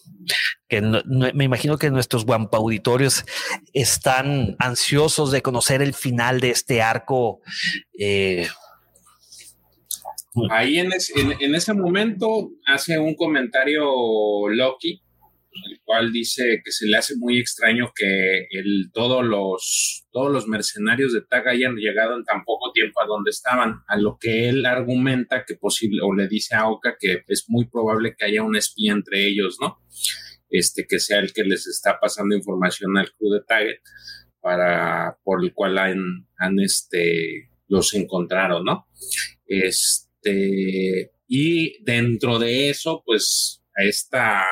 Que no- no- me imagino que nuestros guampa auditorios están ansiosos de conocer el final de este arco. eh, Ahí en, es- en- en ese momento hace un comentario Loki, el cual dice que se le hace muy extraño que el, todos, los, todos los mercenarios de Tag hayan llegado en tan poco tiempo a donde estaban, a lo que él argumenta que posible, o le dice a Oka que es muy probable que haya un espía entre ellos, ¿no? Este, que sea el que les está pasando información al crew de Target para, por el cual han, han este, los encontraron, ¿no? Este, y dentro de eso, pues, a esta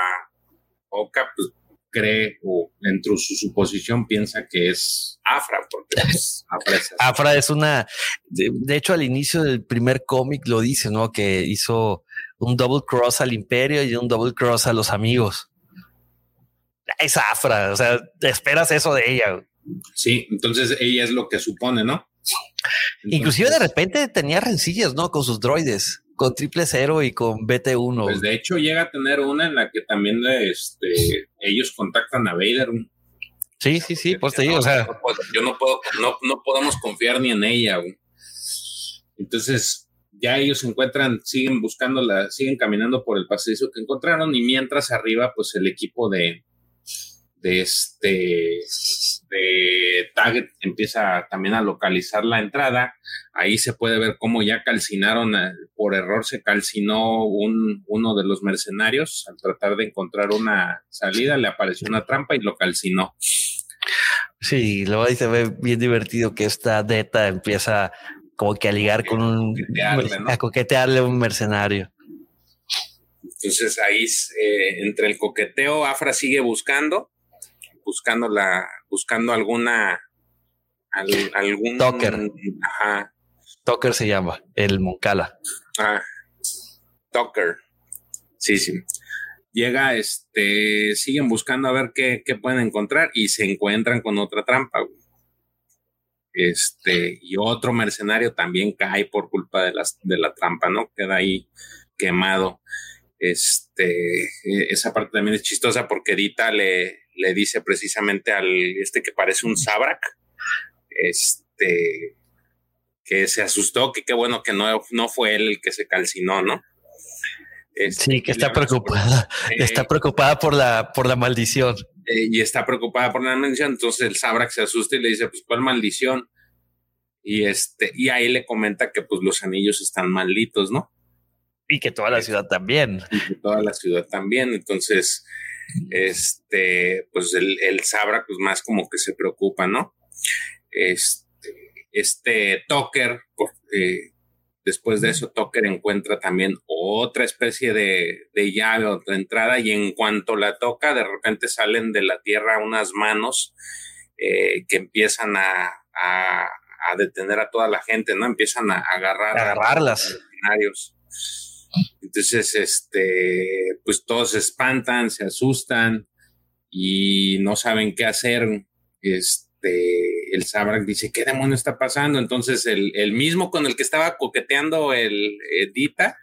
Oka pues, cree, o dentro de su suposición piensa que es Afra, porque pues, *laughs* Afra es. Afra es una, de, de hecho al inicio del primer cómic lo dice, ¿no? Que hizo un double cross al imperio y un double cross a los amigos. Es Afra, o sea, te esperas eso de ella. Sí, entonces ella es lo que supone, ¿no? Inclusive de repente tenía rencillas, ¿no? Con sus droides, con triple cero y con BT1. Pues de hecho llega a tener una en la que también este, ellos contactan a Vader. Sí, sí, sí, pues te digo, o sea. yo no puedo, no, no podemos confiar ni en ella. Entonces, ya ellos se encuentran, siguen buscándola, siguen caminando por el pasadizo que encontraron y mientras arriba, pues el equipo de, de este de Target empieza también a localizar la entrada. Ahí se puede ver cómo ya calcinaron, eh, por error se calcinó un, uno de los mercenarios al tratar de encontrar una salida, le apareció una trampa y lo calcinó. Sí, luego ahí se ve bien divertido que esta Deta empieza como que a ligar con un a coquetearle a un mercenario. Entonces ahí eh, entre el coqueteo, Afra sigue buscando buscando la, buscando alguna, algún Toker. Ajá. Toker se llama, el Moncala. Ah, Toker. Sí, sí. Llega, este, siguen buscando a ver qué, qué pueden encontrar y se encuentran con otra trampa. Este, y otro mercenario también cae por culpa de, las, de la trampa, ¿no? Queda ahí quemado. Este, e, esa parte también es chistosa porque Dita le, le dice precisamente al este que parece un Sabrak, este, que se asustó, que qué bueno que no, no fue él el que se calcinó, ¿no? Este, sí, que está preocupada, eh, está preocupada por la, por la maldición. Eh, y está preocupada por la maldición, entonces el Sabrak se asusta y le dice, pues, ¿cuál maldición? Y este, y ahí le comenta que pues los anillos están malditos, ¿no? Y que toda la ciudad también. Y que toda la ciudad también. Entonces, este, pues el, el Sabra, pues más como que se preocupa, ¿no? Este, este Toker, eh, después de eso, Toker encuentra también otra especie de, de, llave, otra entrada, y en cuanto la toca, de repente salen de la tierra unas manos eh, que empiezan a, a, detener a toda la gente, ¿no? Empiezan a agarrar agarrarlas. A los entonces, este, pues todos se espantan, se asustan y no saben qué hacer. Este, el Sabrak dice, ¿qué demonio está pasando? Entonces, el, el mismo con el que estaba coqueteando el, Dita,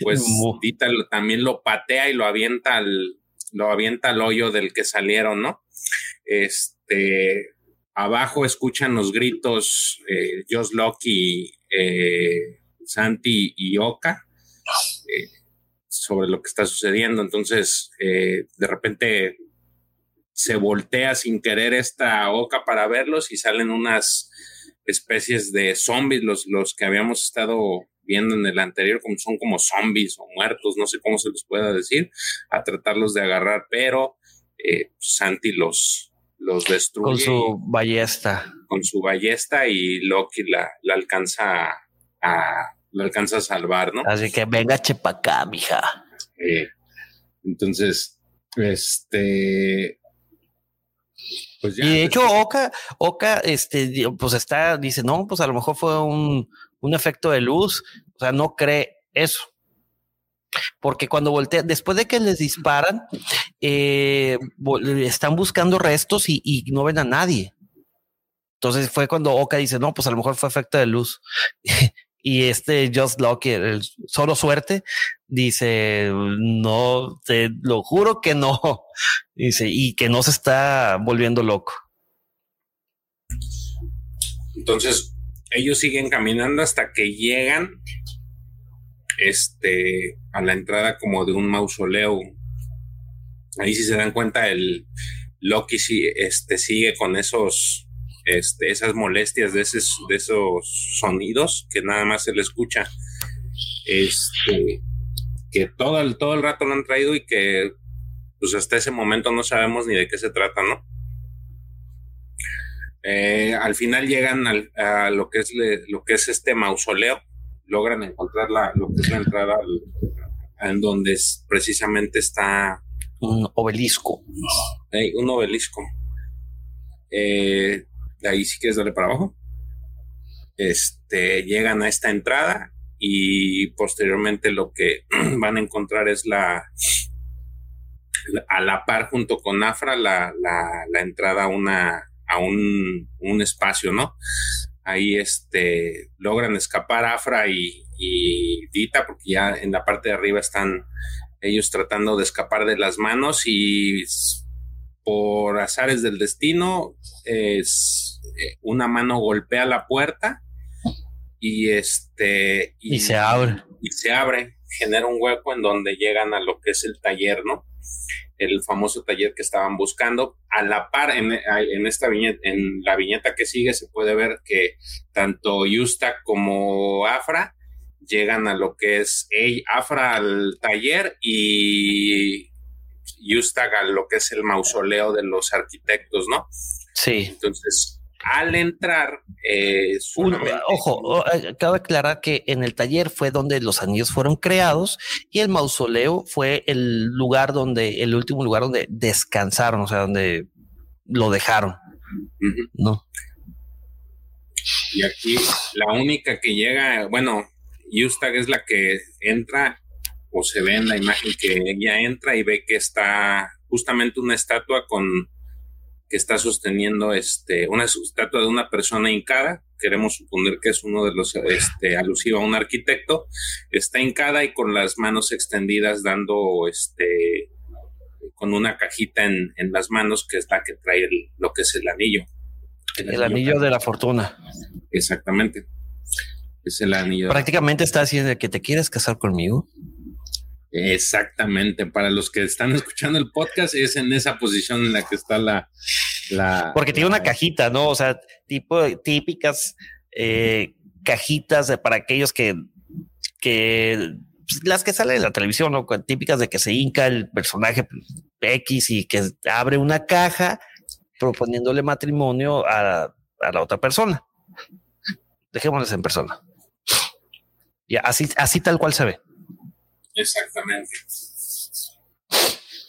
pues Dita también lo patea y lo avienta al, lo avienta al hoyo del que salieron, ¿no? Este, abajo escuchan los gritos eh, Josh Loki, eh, Santi y Oka eh, sobre lo que está sucediendo. Entonces, eh, de repente se voltea sin querer esta oca para verlos y salen unas especies de zombies, los, los que habíamos estado viendo en el anterior, como son como zombies o muertos, no sé cómo se los pueda decir, a tratarlos de agarrar, pero eh, Santi los, los destruye. Con su ballesta. Con su ballesta y Loki la, la alcanza a, lo alcanza a salvar, ¿no? Así que venga chepacá, mija. entonces, este. Pues ya, y de hecho, Oka, Oka, este, pues está, dice, no, pues a lo mejor fue un, un efecto de luz. O sea, no cree eso. Porque cuando voltea, después de que les disparan, eh, están buscando restos y, y, no ven a nadie. Entonces fue cuando Oka dice, no, pues a lo mejor fue efecto de luz. *laughs* Y este Just Lucky, el solo suerte, dice, no, te lo juro que no. *laughs* Dice, y que no se está volviendo loco. Entonces, ellos siguen caminando hasta que llegan este, a la entrada como de un mausoleo. Ahí si se dan cuenta, el Loki este, sigue con esos este, esas molestias de, esos, de esos sonidos que nada más se le escucha. Este, que todo el, todo el rato lo han traído y que pues hasta ese momento no sabemos ni de qué se trata, ¿no? Eh, al final llegan a lo que es lo que es este mausoleo, logran encontrar la, lo que es la entrada en donde precisamente está un obelisco. un obelisco. Eh, ahí si quieres darle para abajo. Este, llegan a esta entrada y posteriormente lo que *clears throat* van a encontrar es la, a la par junto con Afra la, la, entrada a, una, a un, un, espacio, ¿no? Ahí este, logran escapar Afra y, y Dita porque ya en la parte de arriba están ellos tratando de escapar de las manos y por azares del destino es eh, una mano golpea la puerta y este y, se abre y se abre genera un hueco en donde llegan a lo que es el taller no el famoso taller que estaban buscando a la par en, en esta viñeta en la viñeta que sigue se puede ver que tanto Yusta como Afra llegan a lo que es Afra al taller y Yustag a lo que es el mausoleo de los arquitectos, ¿no? Sí. Entonces, al entrar, eh, ojo, eh, cabe aclarar que en el taller fue donde los anillos fueron creados y el mausoleo fue el lugar donde, el último lugar donde descansaron, o sea, donde lo dejaron, ¿no? Y aquí la única que llega, bueno, Yustag es la que entra o se ve en la imagen que ella entra y ve que está justamente una estatua con que está sosteniendo este una estatua de una persona hincada queremos suponer que es uno de los este alusivo a un arquitecto está hincada y con las manos extendidas dando este con una cajita en, en las manos que es la que trae lo que es el anillo el, anillo de la fortuna exactamente es el anillo. Prácticamente está haciendo que te quieres casar conmigo. Exactamente. Para los que están escuchando el podcast, es en esa posición en la que está la. la Porque tiene una cajita, ¿no? O sea, tipo típicas eh, cajitas para aquellos que, que pues, las que salen en la televisión, ¿no? Típicas de que se hinca el personaje X y que abre una caja proponiéndole matrimonio a, a la otra persona. Dejémosles en persona. Y así, así tal cual se ve. Exactamente.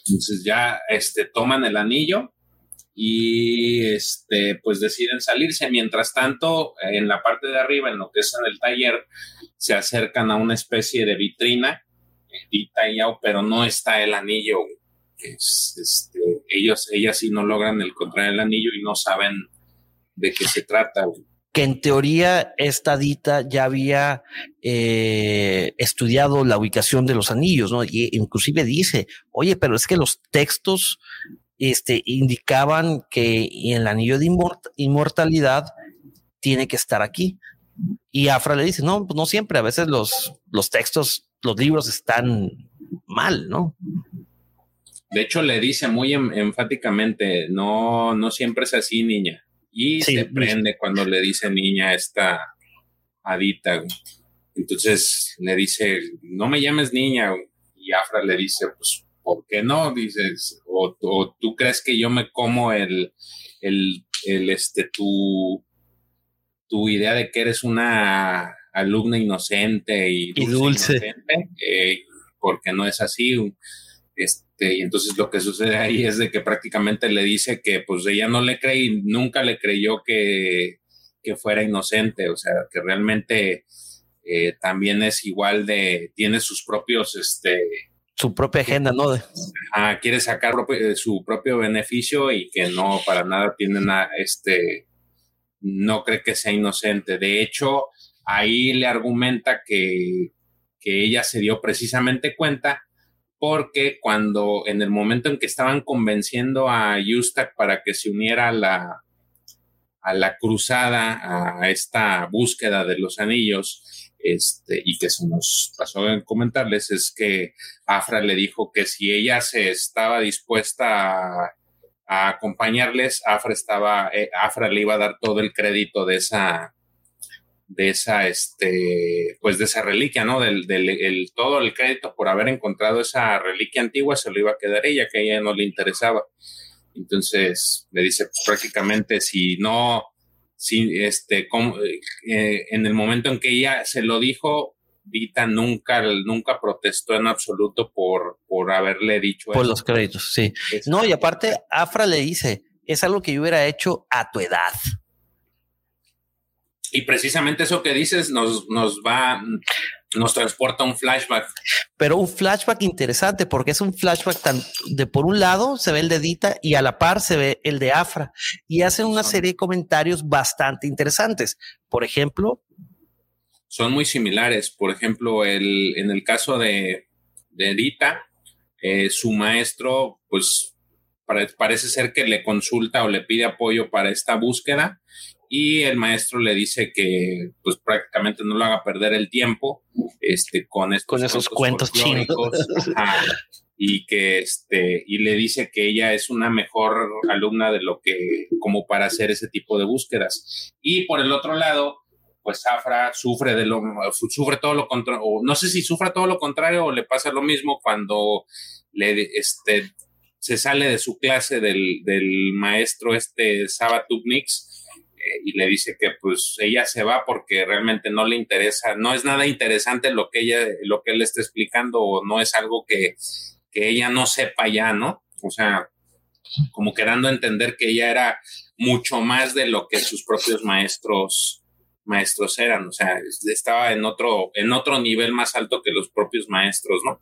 Entonces ya este, toman el anillo y este, pues deciden salirse. Mientras tanto, en la parte de arriba, en lo que es en el taller, se acercan a una especie de vitrina, pero no está el anillo. este, ellos, ellas sí no logran encontrar el anillo y no saben de qué se trata que en teoría esta dita ya había eh, estudiado la ubicación de los anillos, ¿no? Y inclusive dice, oye, pero es que los textos este, indicaban que el anillo de inmortalidad tiene que estar aquí. Y Afra le dice, no, pues no siempre, a veces los, los textos, los libros están mal, ¿no? De hecho, le dice muy enfáticamente, no, no siempre es así, niña y se prende cuando le dice niña esta adita. Entonces le dice, no me llames niña. Y Afra le dice, pues, ¿por qué no? Dices, o, tú crees que yo me como el, el, el, este, tu, tu idea de que eres una alumna inocente y dulce, eh, porque no es así. Este, y entonces lo que sucede ahí es de que prácticamente le dice que pues ella no le cree y nunca le creyó que, que fuera inocente, o sea, que realmente eh, también es igual de, tiene sus propios, este... Su propia agenda, ¿no? Ah, quiere sacar eh, su propio beneficio y que no para nada tiene nada, este, no cree que sea inocente. De hecho, ahí le argumenta que, que ella se dio precisamente cuenta porque cuando en el momento en que estaban convenciendo a Yustak para que se uniera a la, a la cruzada, a esta búsqueda de los anillos, este, y que se nos pasó en comentarles, es que Afra le dijo que si ella se estaba dispuesta a, acompañarles, Afra estaba, eh, Afra le iba a dar todo el crédito de esa, de esa, este, pues de esa reliquia, ¿no? Del, del todo el crédito por haber encontrado esa reliquia antigua se lo iba a quedar ella, que a ella no le interesaba. Entonces le dice pues, prácticamente si no, si este, eh, en el momento en que ella se lo dijo, Vita nunca, nunca protestó en absoluto por, por haberle dicho por los créditos, sí. No, y aparte, Afra le dice, es algo que yo hubiera hecho a tu edad. Y precisamente eso que dices nos, nos va, nos transporta un flashback. Pero un flashback interesante porque es un flashback tan de por un lado se ve el de Dita y a la par se ve el de Afra y hacen una serie de comentarios bastante interesantes. Por ejemplo, son muy similares. Por ejemplo, el, en el caso de, de Dita, eh, su maestro, pues parece ser que le consulta o le pide apoyo para esta búsqueda y el maestro le dice que pues prácticamente no lo haga perder el tiempo este con estos con esos cuentos, chinos. y que este y le dice que ella es una mejor alumna de lo que como para hacer ese tipo de búsquedas. Y por el otro lado pues Afra sufre de lo sufre todo lo contrario o no sé si sufre todo lo contrario o le pasa lo mismo cuando le este se sale de su clase del, del maestro este Sabatubnix y le dice que pues ella se va porque realmente no le interesa, no es nada interesante lo que ella, lo que él está explicando o no es algo que, que ella no sepa ya, ¿no? O sea, como quedando a entender que ella era mucho más de lo que sus propios maestros maestros eran, o sea, estaba en otro en otro nivel más alto que los propios maestros, ¿no?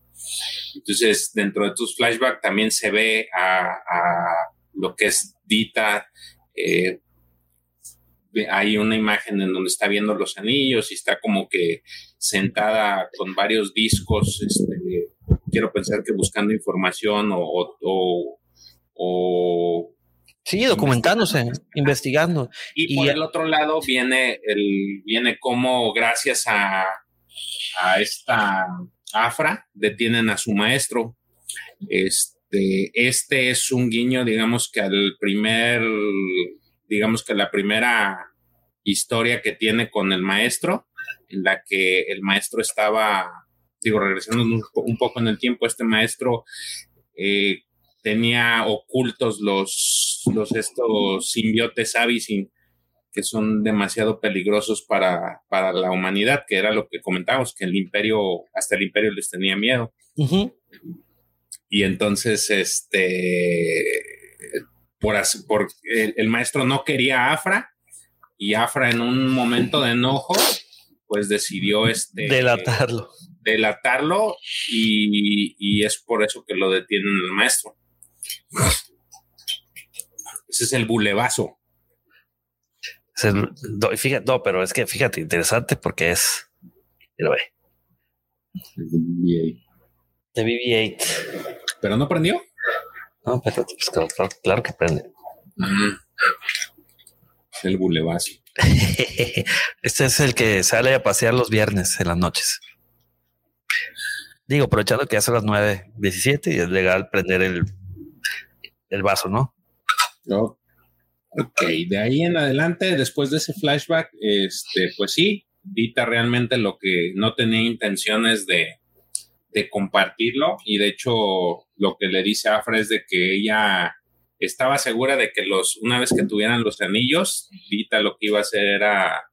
Entonces, dentro de tus flashbacks también se ve a, a lo que es Dita eh, hay una imagen en donde está viendo los anillos y está como que sentada con varios discos, este, quiero pensar que buscando información o, o, sí, documentándose, investigando. Y, por el otro lado viene el, viene como gracias a, a esta Afra detienen a su maestro. Este, este es un guiño, digamos que al primer digamos que la primera historia que tiene con el maestro, en la que el maestro estaba, digo, regresando un, poco en el tiempo, este maestro eh, tenía ocultos los, los estos simbiotes Avisin que son demasiado peligrosos para, para la humanidad, que era lo que comentábamos, que el imperio, hasta el imperio les tenía miedo. Y entonces, este, por, por el, maestro no quería Afra y Afra en un momento de enojo pues decidió este delatarlo delatarlo y, es por eso que lo detienen el maestro ese es el bulevazo no, fíjate, no, pero es que fíjate, interesante porque es. Mira, ve. De BB-8. ¿Pero no prendió? No, pues, claro, que prende. El bulevazo. *laughs* este es el que sale a pasear los viernes en las noches. Digo, aprovechando que hace las 9.17 y es legal prender el, el vaso, ¿no? No. Ok, de ahí en adelante, después de ese flashback, este, pues sí, Dita realmente lo que no tenía intenciones de, de compartirlo y de hecho lo que le dice Afra es de que ella estaba segura de que los una vez que tuvieran los anillos, Vita lo que iba a hacer era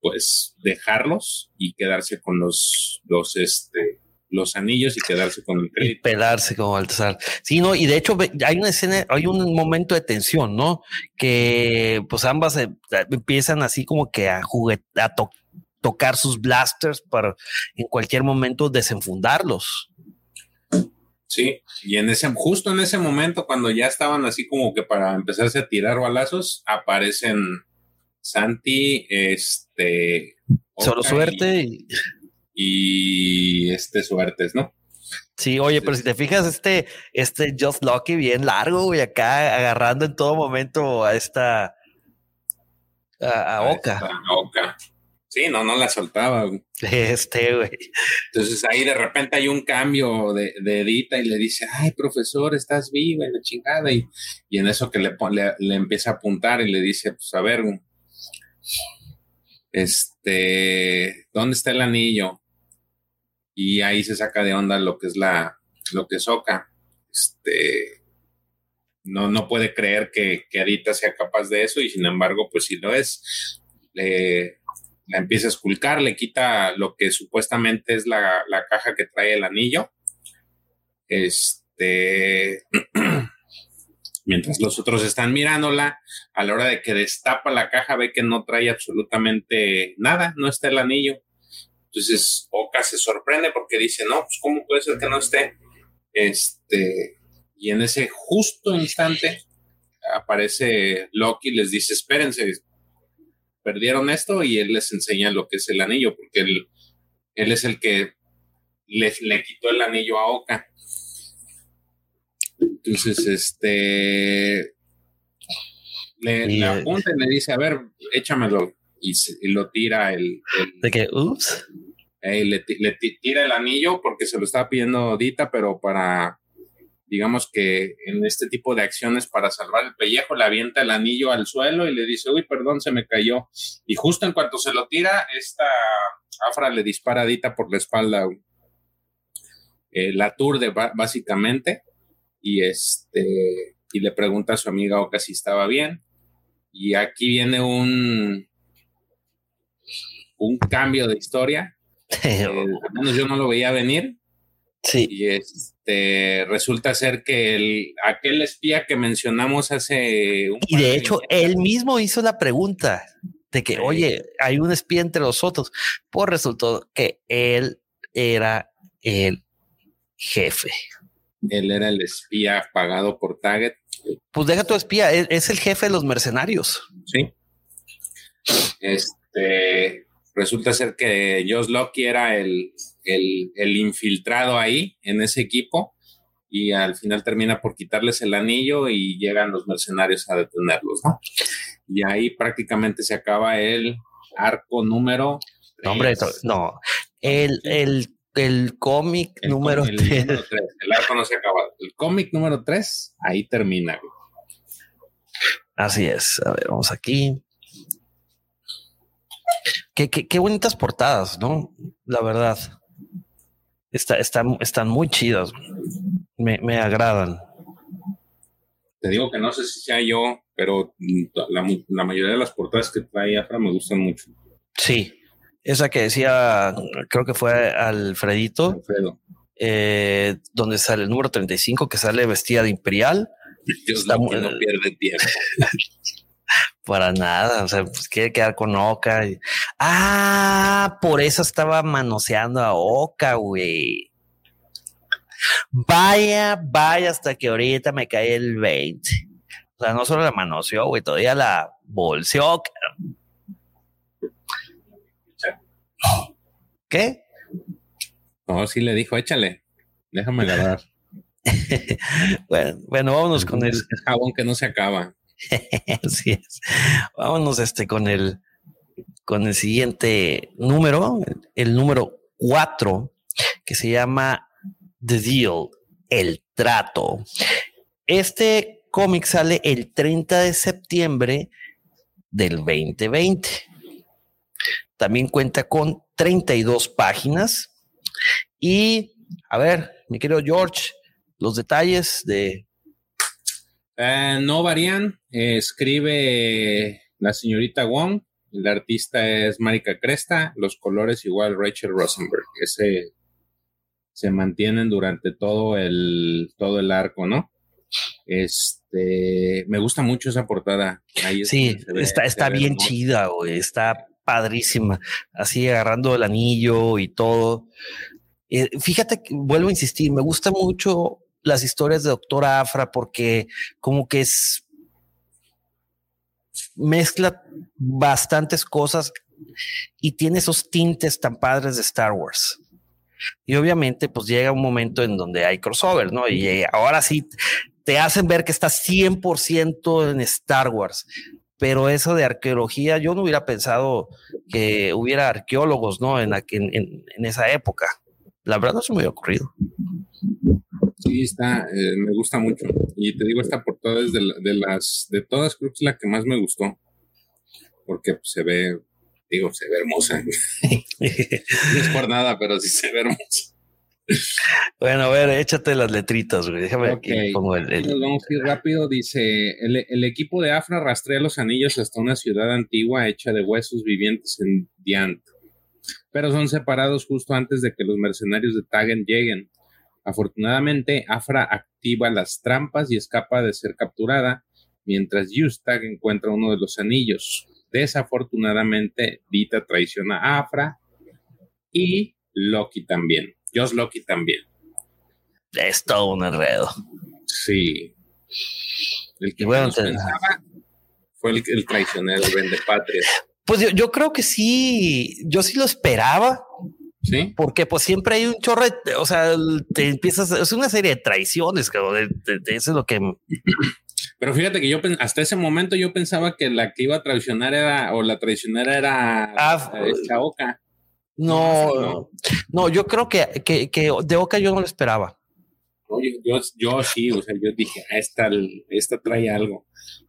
pues dejarlos y quedarse con los los este los anillos y quedarse con el crédito. Y pelarse como Baltasar. Sí, no, y de hecho hay una escena, hay un momento de tensión, ¿no? Que pues ambas eh, empiezan así como que a juguetar, a tocar tocar sus blasters para en cualquier momento desenfundarlos. Sí, y en ese, justo en ese momento, cuando ya estaban así como que para empezarse a tirar balazos, aparecen Santi, este. Solo suerte y, y, este suertes, ¿no? Sí, oye, pero si te fijas, este, este Just Lucky bien largo, y acá agarrando en todo momento a esta. a, Oka. A Oka. Sí, no, no la soltaba. Este, güey. Entonces ahí de repente hay un cambio de, de, Edita y le dice, ay, profesor, estás viva en la chingada. Y, y en eso que le, le, le, empieza a apuntar y le dice, pues a ver, este, ¿dónde está el anillo? Y ahí se saca de onda lo que es la, lo que es. Este, no, no puede creer que, que Edita sea capaz de eso y sin embargo, pues sí lo es. Le, la empieza a esculcar, le quita lo que supuestamente es la, caja que trae el anillo. Este. *clears throat* mientras los otros están mirándola, a la hora de que destapa la caja ve que no trae absolutamente nada, no está el anillo. Entonces Oka se sorprende porque dice, no, pues cómo puede ser que no esté. Este, y en ese justo instante aparece Loki y les dice, espérense, perdieron esto y él les enseña lo que es el anillo, porque él, él es el que le, le quitó el anillo a Oka. Entonces, este, le, apunta y le dice, a ver, échamelo. Y, lo tira el... ¿De qué? Ups. le, tira el anillo porque se lo estaba pidiendo Dita, pero para, digamos que en este tipo de acciones para salvar el pellejo, le avienta el anillo al suelo y le dice, uy, perdón, se me cayó. Y justo en cuanto se lo tira, esta Afra le dispara a Dita por la espalda. Eh, la aturde básicamente y este y le pregunta a su amiga Oka si estaba bien. Y aquí viene un un cambio de historia. *laughs* Eh, al menos yo no lo veía venir. Sí. Y este resulta ser que el, aquel espía que mencionamos hace un Y de hecho, él mismo hizo la pregunta de que, oye, hay un espía entre nosotros. Pues resultó que él era el jefe. Él era el espía pagado por Target. Pues deja tu espía, es, el jefe de los mercenarios. Sí. Este resulta ser que Josh Locke era el, el, infiltrado ahí en ese equipo y al final termina por quitarles el anillo y llegan los mercenarios a detenerlos, ¿no? Y ahí prácticamente se acaba el arco número. No, hombre, no. El, el el cómic número 3. El, arco no se acaba. El cómic número 3, ahí termina. Así es. A ver, vamos aquí. Qué, qué, bonitas portadas, ¿no? La verdad. Está, están muy chidas. Me, me, agradan. Te digo que no sé si sea yo, pero la, la mayoría de las portadas que trae Afra me gustan mucho. Sí, esa que decía, creo que fue Alfredito, eh, donde sale el número 35, que sale vestida de imperial. Dios no pierde tiempo. *laughs* Para nada, o sea, pues quiere quedar con Oka. Ah, por eso estaba manoseando a Oka, güey. Vaya, vaya, hasta que ahorita me cae el 20. O sea, no solo la manoseó, güey, todavía la bolseó. ¿Qué? No, sí le dijo, échale, déjame agarrar. *laughs* bueno, bueno, vámonos con el jabón que no se acaba. *laughs* Así es. Vámonos este con el con el siguiente número, el número cuatro, que se llama The Deal, el trato. Este cómic sale el 30 de septiembre del 2020. También cuenta con 32 páginas. Y, a ver, mi querido George, los detalles de... Eh, no varían. escribe la señorita Wong. El artista es Marika Cresta. Los colores igual Rachel Rosenberg. Ese se mantienen durante todo el, todo el arco, ¿no? Este, me gusta mucho esa portada. sí, está, está bien chida, güey. Está padrísima, así agarrando el anillo y todo. Eh, fíjate que vuelvo a insistir, me gustan mucho las historias de Doctora Afra porque como que es mezcla bastantes cosas y tiene esos tintes tan padres de Star Wars. Y obviamente, pues llega un momento en donde hay crossover, ¿no? Y ahora sí te hacen ver que estás 100% en Star Wars pero eso de arqueología, yo no hubiera pensado que hubiera arqueólogos, ¿no? En, en, esa época. La verdad no se me había ocurrido. Sí, está, eh, me gusta mucho. Y te digo, esta portada es de, las, de todas, creo que es la que más me gustó. Porque pues, se ve, digo, se ve hermosa. no es por nada, pero sí se ve hermosa. Bueno, a ver, échate las letritas, güey. Déjame aquí pongo el, vamos a ir rápido. Dice: el, equipo de Afra rastrea los anillos hasta una ciudad antigua hecha de huesos vivientes en Diant. Pero son separados justo antes de que los mercenarios de Tagen lleguen. Afortunadamente, Afra activa las trampas y escapa de ser capturada, mientras Yustag encuentra uno de los anillos. Desafortunadamente, Dita traiciona a Afra y Loki también. Josh Loki también. Es todo un enredo. Sí. El que bueno, pensaba fue el, el traicionero, el de patria. Pues yo, yo, creo que sí, yo sí lo esperaba. Sí. Porque pues siempre hay un chorro, o sea, te empiezas, es una serie de traiciones, creo, de, eso es lo que... *clears throat* Pero fíjate que yo hasta ese momento yo pensaba que la que iba a traicionar era, o la traicionera era ah, Oca. No, no, yo creo que, que, que, de Oca yo no lo esperaba. yo, yo, sí, o sea, yo dije, ah, esta, esta trae algo.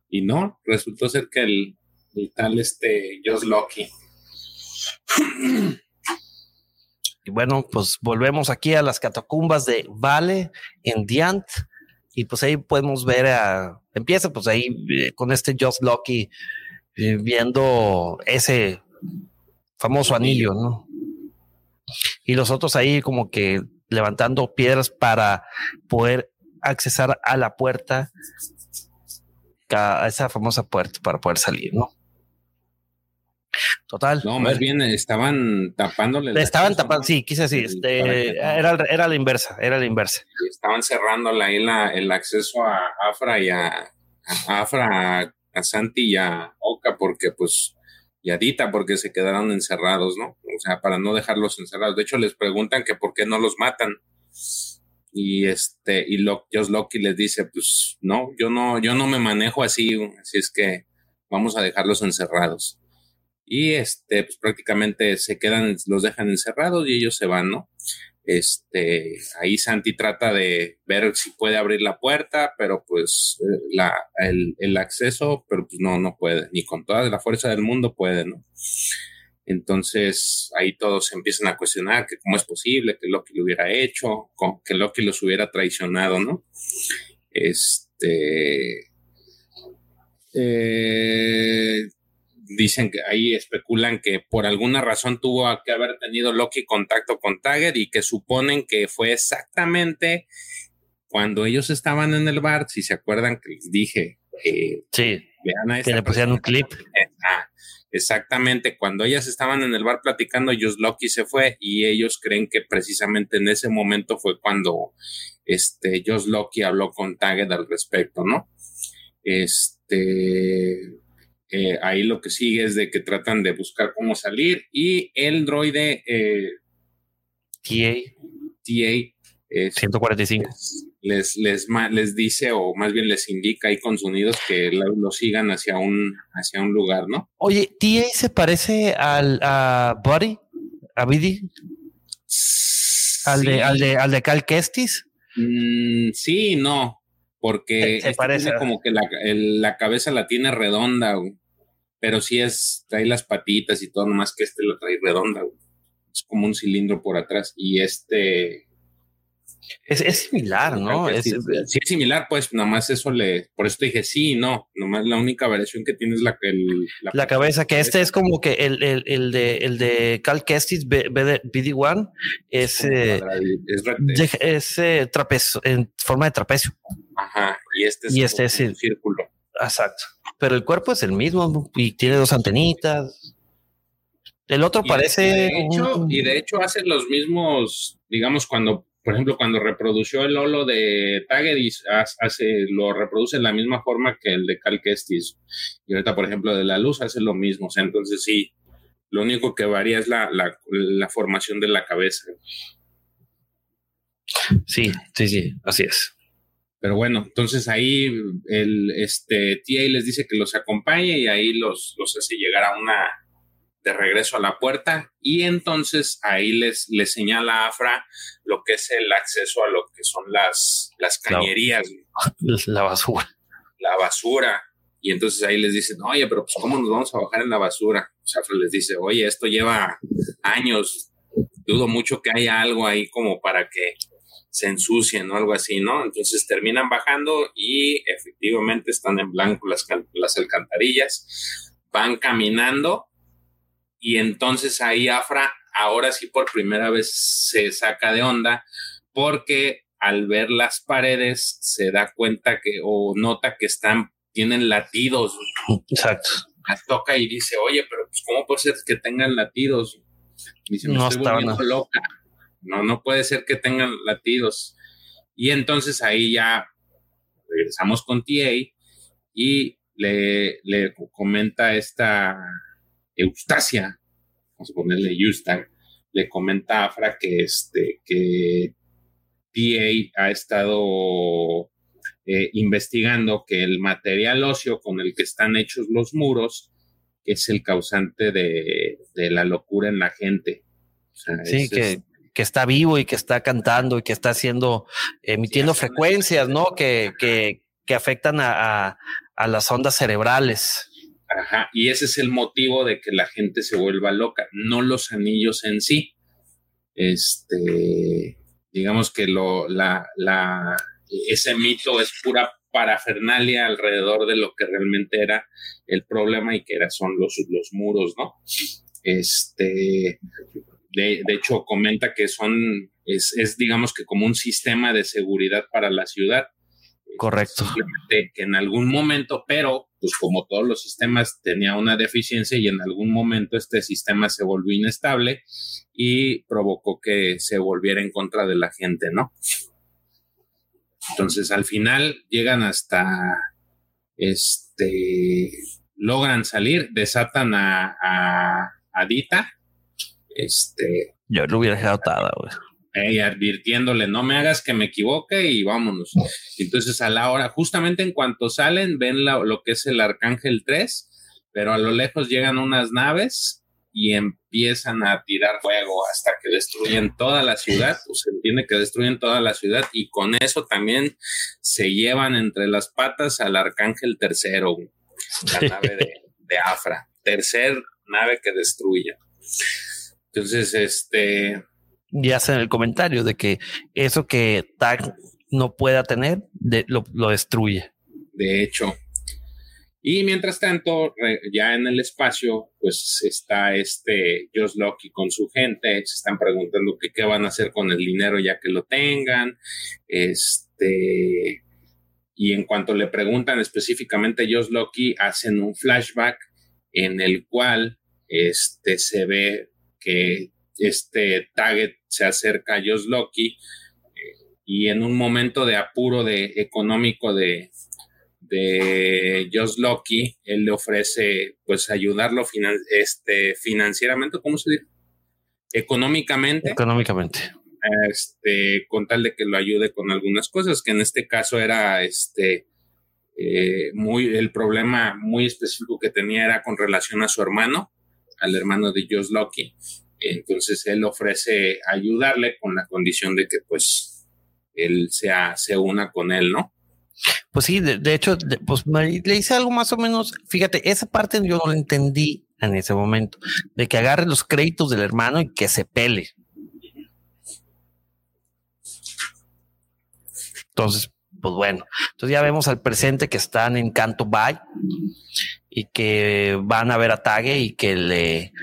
Y no, resultó ser que el, el tal este Josh Loki. Y bueno, pues volvemos aquí a las catacumbas de Vale en Diant. Y pues ahí podemos ver a. Empieza pues ahí eh, con este Josh Loki eh, viendo ese famoso anillo, ¿no? Y los otros ahí como que levantando piedras para poder accesar a la puerta, a esa famosa puerta para poder salir, ¿no? Total. No, más bien estaban tapándole. estaban tapando, sí, quise decir, este, era, era la inversa, era la inversa. Estaban cerrándole ahí la, el acceso a Afra y a, Afra, a, Santi y a Oka, porque pues, y a Dita, porque se quedaron encerrados, ¿no? O sea, para no dejarlos encerrados. De hecho, les preguntan que por qué no los matan. Y este, y lo, Josh Loki les dice, pues, no, yo no, yo no me manejo así, así es que vamos a dejarlos encerrados y este, pues prácticamente se quedan, los dejan encerrados y ellos se van, ¿no? Este, ahí Santi trata de ver si puede abrir la puerta, pero pues eh, la, el, el, acceso, pero pues no, no puede, ni con toda la fuerza del mundo puede, ¿no? Entonces ahí todos empiezan a cuestionar que cómo es posible que Loki lo hubiera hecho, que Loki los hubiera traicionado, ¿no? Este, eh, dicen que ahí especulan que por alguna razón tuvo que haber tenido Loki contacto con Tagged y que suponen que fue exactamente cuando ellos estaban en el bar, si se acuerdan que les dije, eh, sí, que le pusieron un clip. Ah, exactamente, cuando ellas estaban en el bar platicando, ellos Loki se fue y ellos creen que precisamente en ese momento fue cuando este Josh Loki habló con Tagged al respecto, ¿no? Este eh, ahí lo que sigue es de que tratan de buscar cómo salir y el droide eh, TA, TA 145 les, les, les, dice o más bien les indica ahí con sonidos que lo, sigan hacia un, hacia un lugar, ¿no? Oye, ¿TA se parece al a Buddy? ¿A Biddy? ¿Al, de, al, de, ¿Al de Cal Kestis? Mm, sí, no, porque se, este parece como que la, la, cabeza la tiene redonda. Güey pero sí es, trae las patitas y todo, nomás que este lo trae redonda, es como un cilindro por atrás y este... Es, similar, ¿no? sí, es similar, pues nomás eso le, por eso te dije sí, no, nomás la única variación que tiene es la, la, cabeza, que este es como que el, el, el de, el de Cal Kestis BD1 es, eh, es, es eh, trapezo, en forma de trapecio. Ajá, y este es, y este es un círculo. Exacto. Pero el cuerpo es el mismo y tiene dos antenitas. El otro parece. De hecho, y de hecho hace los mismos, digamos, cuando, por ejemplo, cuando reprodució el Lolo de Taggedis, hace, lo reproduce en la misma forma que el de Cal Kestis. Y ahorita, por ejemplo, de la luz hace lo mismo. O sea, entonces sí, lo único que varía es la, la, la formación de la cabeza. Sí, sí, sí, así es. Pero bueno, entonces ahí el este TA les dice que los acompañe y ahí los, los hace llegar a una de regreso a la puerta y entonces ahí les, les señala a Afra lo que es el acceso a lo que son las, las cañerías. *laughs* La, basura. La basura. Y entonces ahí les dicen, oye, pero pues ¿cómo nos vamos a bajar en la basura? O Afra les dice, oye, esto lleva años, dudo mucho que haya algo ahí como para que se ensucian o algo así, ¿no? Entonces terminan bajando y efectivamente están en blanco las, las alcantarillas, van caminando y entonces ahí Afra ahora sí por primera vez se saca de onda porque al ver las paredes se da cuenta que o nota que están, tienen latidos. Exacto. Las toca y dice, oye, pero pues, ¿cómo puede ser que tengan latidos? Dice, me no estoy volviendo loca. No, no puede ser que tengan latidos. Y entonces ahí ya regresamos con TA y le, le comenta esta Eustacia, vamos a ponerle Eustacia, le comenta a Afra que, este, que PA ha estado eh, investigando que el material óseo con el que están hechos los muros es el causante de, la locura en la gente. sí, que, que, está vivo y que está cantando y que está haciendo, emitiendo frecuencias, ¿no? Que, que, que afectan a, a, las ondas cerebrales. Ajá, y ese es el motivo de que la gente se vuelva loca, no los anillos en sí. Este, digamos que lo, la, la, ese mito es pura parafernalia alrededor de lo que realmente era el problema y que era, son los, los muros, ¿no? Este, de, de hecho, comenta que son, es, es, digamos que como un sistema de seguridad para la ciudad. Correcto. Simplemente que en algún momento, pero pues como todos los sistemas tenía una deficiencia y en algún momento este sistema se volvió inestable y provocó que se volviera en contra de la gente, ¿no? Entonces al final llegan hasta, este, logran salir, desatan a, a, Dita, este. Yo lo hubiera dejado güey. advirtiéndole, no me hagas que me equivoque y vámonos. Entonces, a la hora, justamente en cuanto salen, ven lo que es el Arcángel 3, pero a lo lejos llegan unas naves y empiezan a tirar fuego hasta que destruyen toda la ciudad, pues se entiende que destruyen toda la ciudad y con eso también se llevan entre las patas al Arcángel tercero, la nave de, Afra, tercer nave que destruye. Entonces, este... Y hacen el comentario de que eso que Tag no pueda tener, lo, lo destruye. De hecho, y mientras tanto, ya en el espacio, pues está este Josh Loki con su gente, se están preguntando qué van a hacer con el dinero ya que lo tengan. Este, y en cuanto le preguntan específicamente a Josh Loki, hacen un flashback en el cual este, se ve que este target se acerca a Josh Loki eh, y en un momento de apuro de económico de, de Josh Loki, él le ofrece pues ayudarlo este, financieramente, ¿cómo se dice? Económicamente. Económicamente. Este, con tal de que lo ayude con algunas cosas, que en este caso era este, eh, muy, el problema muy específico que tenía era con relación a su hermano, al hermano de Josh Loki. Entonces él ofrece ayudarle con la condición de que pues él sea, se una con él, ¿no? Pues sí, de, hecho, pues le hice algo más o menos. Fíjate, esa parte yo no la entendí en ese momento, de que agarre los créditos del hermano y que se pele. Entonces, pues bueno, entonces ya vemos al presente que están en Canto Bay y que van a ver a Tague y que le,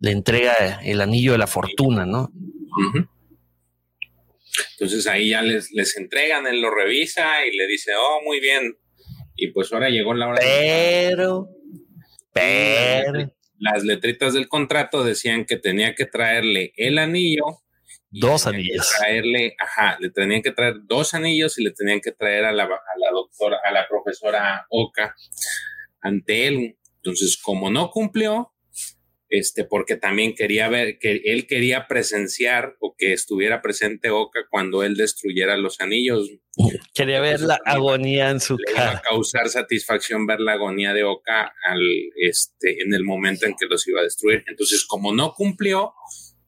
le entrega el anillo de la fortuna, ¿no? Entonces ahí ya les, les entregan, él lo revisa y le dice, oh, muy bien. Y pues ahora llegó la hora. Pero, pero. Las letritas del contrato decían que tenía que traerle el anillo. Dos anillos. Traerle, ajá, le tenían que traer dos anillos y le tenían que traer a la, a la doctora, a la profesora Oka ante él. Entonces, como no cumplió, este, porque también quería ver, que él quería presenciar o que estuviera presente Oka cuando él destruyera los anillos. Quería ver la agonía en su cara. Iba a causar satisfacción ver la agonía de Oka al, este, en el momento en que los iba a destruir. Entonces, como no cumplió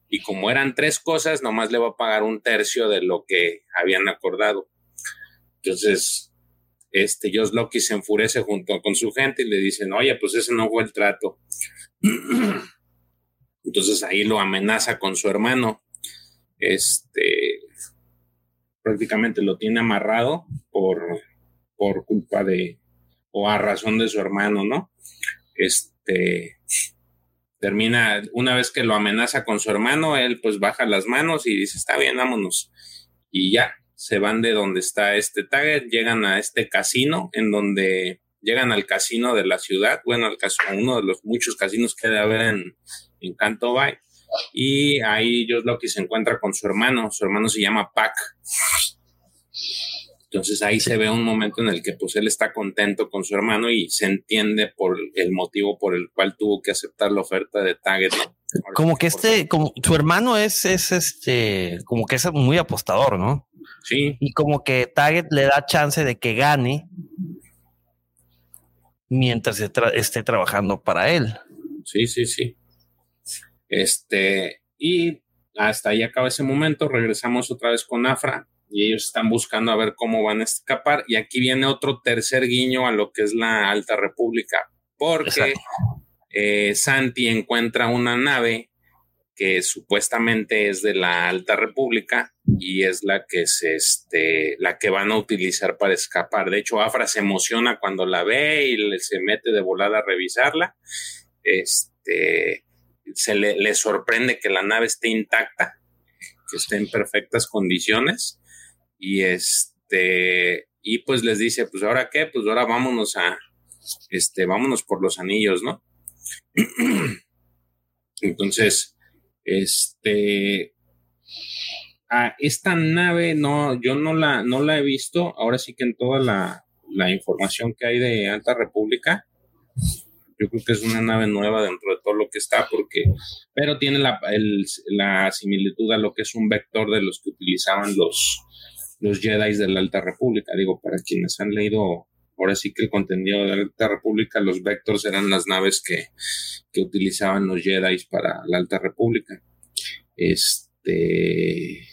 y como eran tres cosas, nomás le va a pagar un tercio de lo que habían acordado. Entonces, este, Josh Loki se enfurece junto con su gente y le dicen, oye, pues ese no fue el trato. *clears throat* Entonces ahí lo amenaza con su hermano. Este prácticamente lo tiene amarrado por, por culpa de, o a razón de su hermano, ¿no? Este termina, una vez que lo amenaza con su hermano, él pues baja las manos y dice, está bien, vámonos. y ya se van de donde está este target, llegan a este casino en donde llegan al casino de la ciudad, bueno, al caso, uno de los muchos casinos que debe haber en, en Canto Bay. Y ahí lo que se encuentra con su hermano, su hermano se llama Pac. Entonces ahí se ve un momento en el que pues él está contento con su hermano y se entiende por el motivo por el cual tuvo que aceptar la oferta de Target. Como que este, como su hermano es, es este, como que es muy apostador, ¿no? Sí. Y como que Target le da chance de que gane mientras esté trabajando para él. Sí, sí, sí. Este, y hasta ahí acaba ese momento. Regresamos otra vez con Afra y ellos están buscando a ver cómo van a escapar. Y aquí viene otro tercer guiño a lo que es la Alta República, porque eh, Santi encuentra una nave que supuestamente es de la Alta República y es la que se, este, la que van a utilizar para escapar. De hecho, Afra se emociona cuando la ve y se mete de volada a revisarla. Este, se le, le sorprende que la nave esté intacta, que esté en perfectas condiciones y este, y pues les dice, pues ahora qué, pues ahora vámonos a, este, vámonos por los anillos, ¿no? *clears throat* Entonces, este, a esta nave no, yo no la, no la he visto, ahora sí que en toda la, la información que hay de Alta República, yo creo que es una nave nueva dentro de todo lo que está, porque, pero tiene la, la similitud a lo que es un vector de los que utilizaban los, los Jedi de la Alta República. Digo, para quienes han leído ahora sí que el contenido de la Alta República, los Vectors eran las naves que, que utilizaban los Jedi para la Alta República. Este.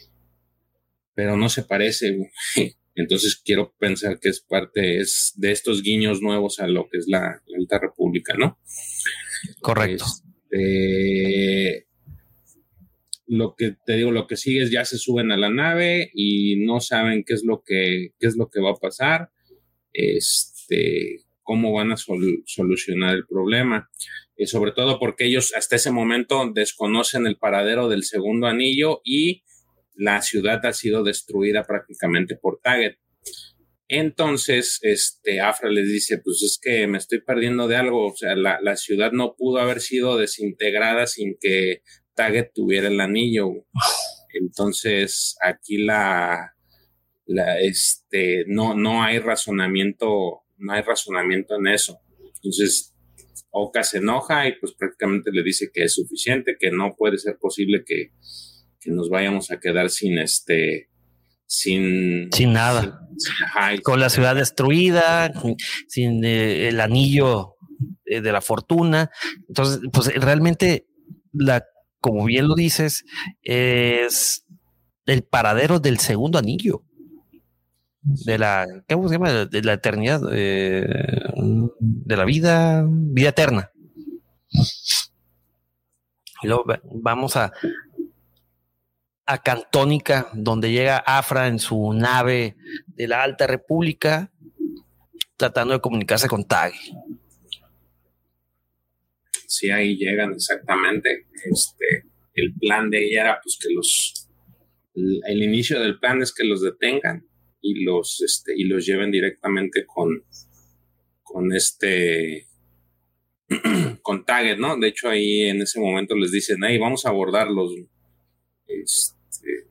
Pero no se parece. *laughs* Entonces quiero pensar que es parte es de estos guiños nuevos a lo que es la, la Alta República, ¿no? Correcto. Este, lo que te digo, lo que sigue es ya se suben a la nave y no saben qué es lo que, qué es lo que va a pasar, este, cómo van a solucionar el problema. Y sobre todo porque ellos hasta ese momento desconocen el paradero del segundo anillo y la ciudad ha sido destruida prácticamente por Target. Entonces, este, Afra les dice, pues es que me estoy perdiendo de algo, o sea, la, la ciudad no pudo haber sido desintegrada sin que Target tuviera el anillo. *sighs* Entonces, aquí la, la este, no, no hay razonamiento, no hay razonamiento en eso. Entonces, Oka se enoja y pues prácticamente le dice que es suficiente, que no puede ser posible que, que nos vayamos a quedar sin este, sin, sin nada. Con la ciudad destruida, sin eh, el anillo eh, de la fortuna. Entonces, pues realmente la como bien lo dices, es el paradero del segundo anillo. De la, ¿cómo se llama? De la eternidad, eh, de la vida, vida eterna. Y luego vamos a, a Cantónica, donde llega Afra en su nave de la Alta República, tratando de comunicarse con Tag sí ahí llegan exactamente. Este, el plan de ella era pues que los, el, inicio del plan es que los detengan y los, este, y los lleven directamente con, con este, *clears throat* con Target, ¿no? De hecho ahí en ese momento les dicen, ahí vamos a abordarlos. Este,